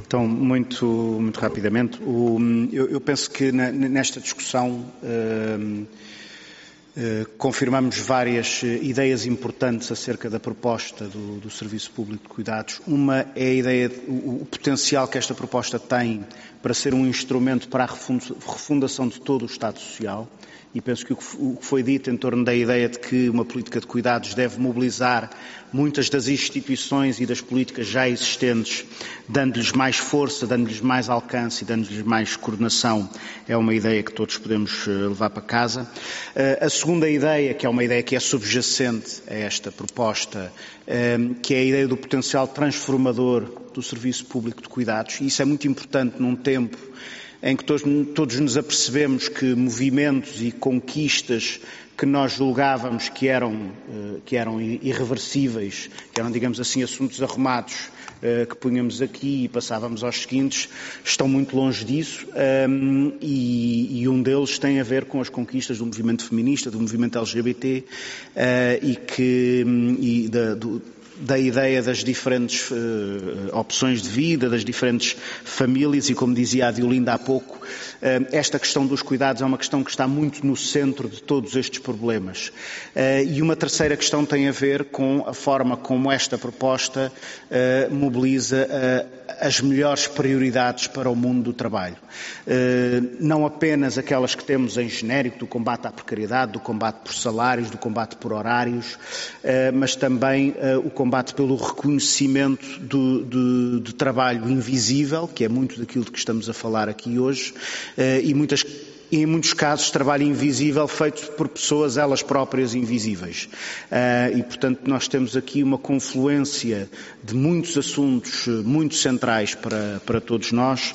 Então, muito, muito rapidamente, o, eu, eu, penso que na, nesta discussão uh, uh, confirmamos várias ideias importantes acerca da proposta do, do, Serviço Público de Cuidados. Uma é a ideia, o, o potencial que esta proposta tem para ser um instrumento para a refundação de todo o Estado Social e penso que o que foi dito em torno da ideia de que uma política de cuidados deve mobilizar muitas das instituições e das políticas já existentes, dando-lhes mais força, dando-lhes mais alcance e dando-lhes mais coordenação, é uma ideia que todos podemos eh, levar para casa. Eh, a segunda ideia, que é uma ideia que é subjacente a esta proposta, eh, que é a ideia do potencial transformador do Serviço Público de Cuidados, e isso é muito importante num tempo em que todos, todos nos apercebemos que movimentos e conquistas que nós julgávamos que eram, eh, que eram irreversíveis, que eram, digamos assim, assuntos arrumados eh, que punhamos aqui e passávamos aos seguintes, estão muito longe disso ehm, e, um deles tem a ver com as conquistas do movimento feminista, do movimento LGBT eh, e, que, e da, do, da ideia das diferentes uh, opções de vida, das diferentes famílias e, como dizia a Diolinda há pouco, esta questão dos cuidados é uma questão que está muito no centro de todos estes problemas. E uma terceira questão tem a ver com a forma como esta proposta mobiliza as melhores prioridades para o mundo do trabalho. Não apenas aquelas que temos em genérico do combate à precariedade, do combate por salários, do combate por horários, mas também o combate pelo reconhecimento do, do, do trabalho invisível, que é muito daquilo de que estamos a falar aqui hoje, e muitas e, em muitos casos, trabalho invisível feito por pessoas elas próprias invisíveis. Uh, e, portanto, nós temos aqui uma confluência de muitos assuntos muito centrais para, para todos nós,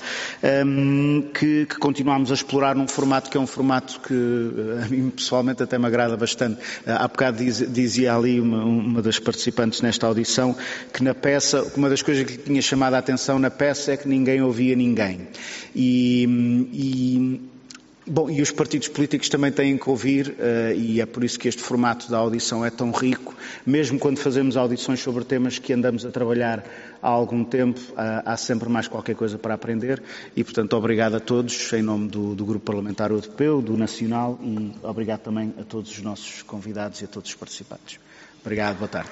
um, que, que, continuamos a explorar num formato que é um formato que a mim pessoalmente até me agrada bastante. Uh, há bocado diz, dizia ali uma, uma das participantes nesta audição que na peça, uma das coisas que lhe tinha chamado a atenção na peça é que ninguém ouvia ninguém. E, e Bom, e os partidos políticos também têm que ouvir, uh, e é por isso que este formato da audição é tão rico, mesmo quando fazemos audições sobre temas que andamos a trabalhar há algum tempo, uh, há sempre mais qualquer coisa para aprender, e portanto obrigado a todos, em nome do, do Grupo Parlamentar Europeu, do Nacional, e obrigado também a todos os nossos convidados e a todos os participantes. Obrigado, boa tarde.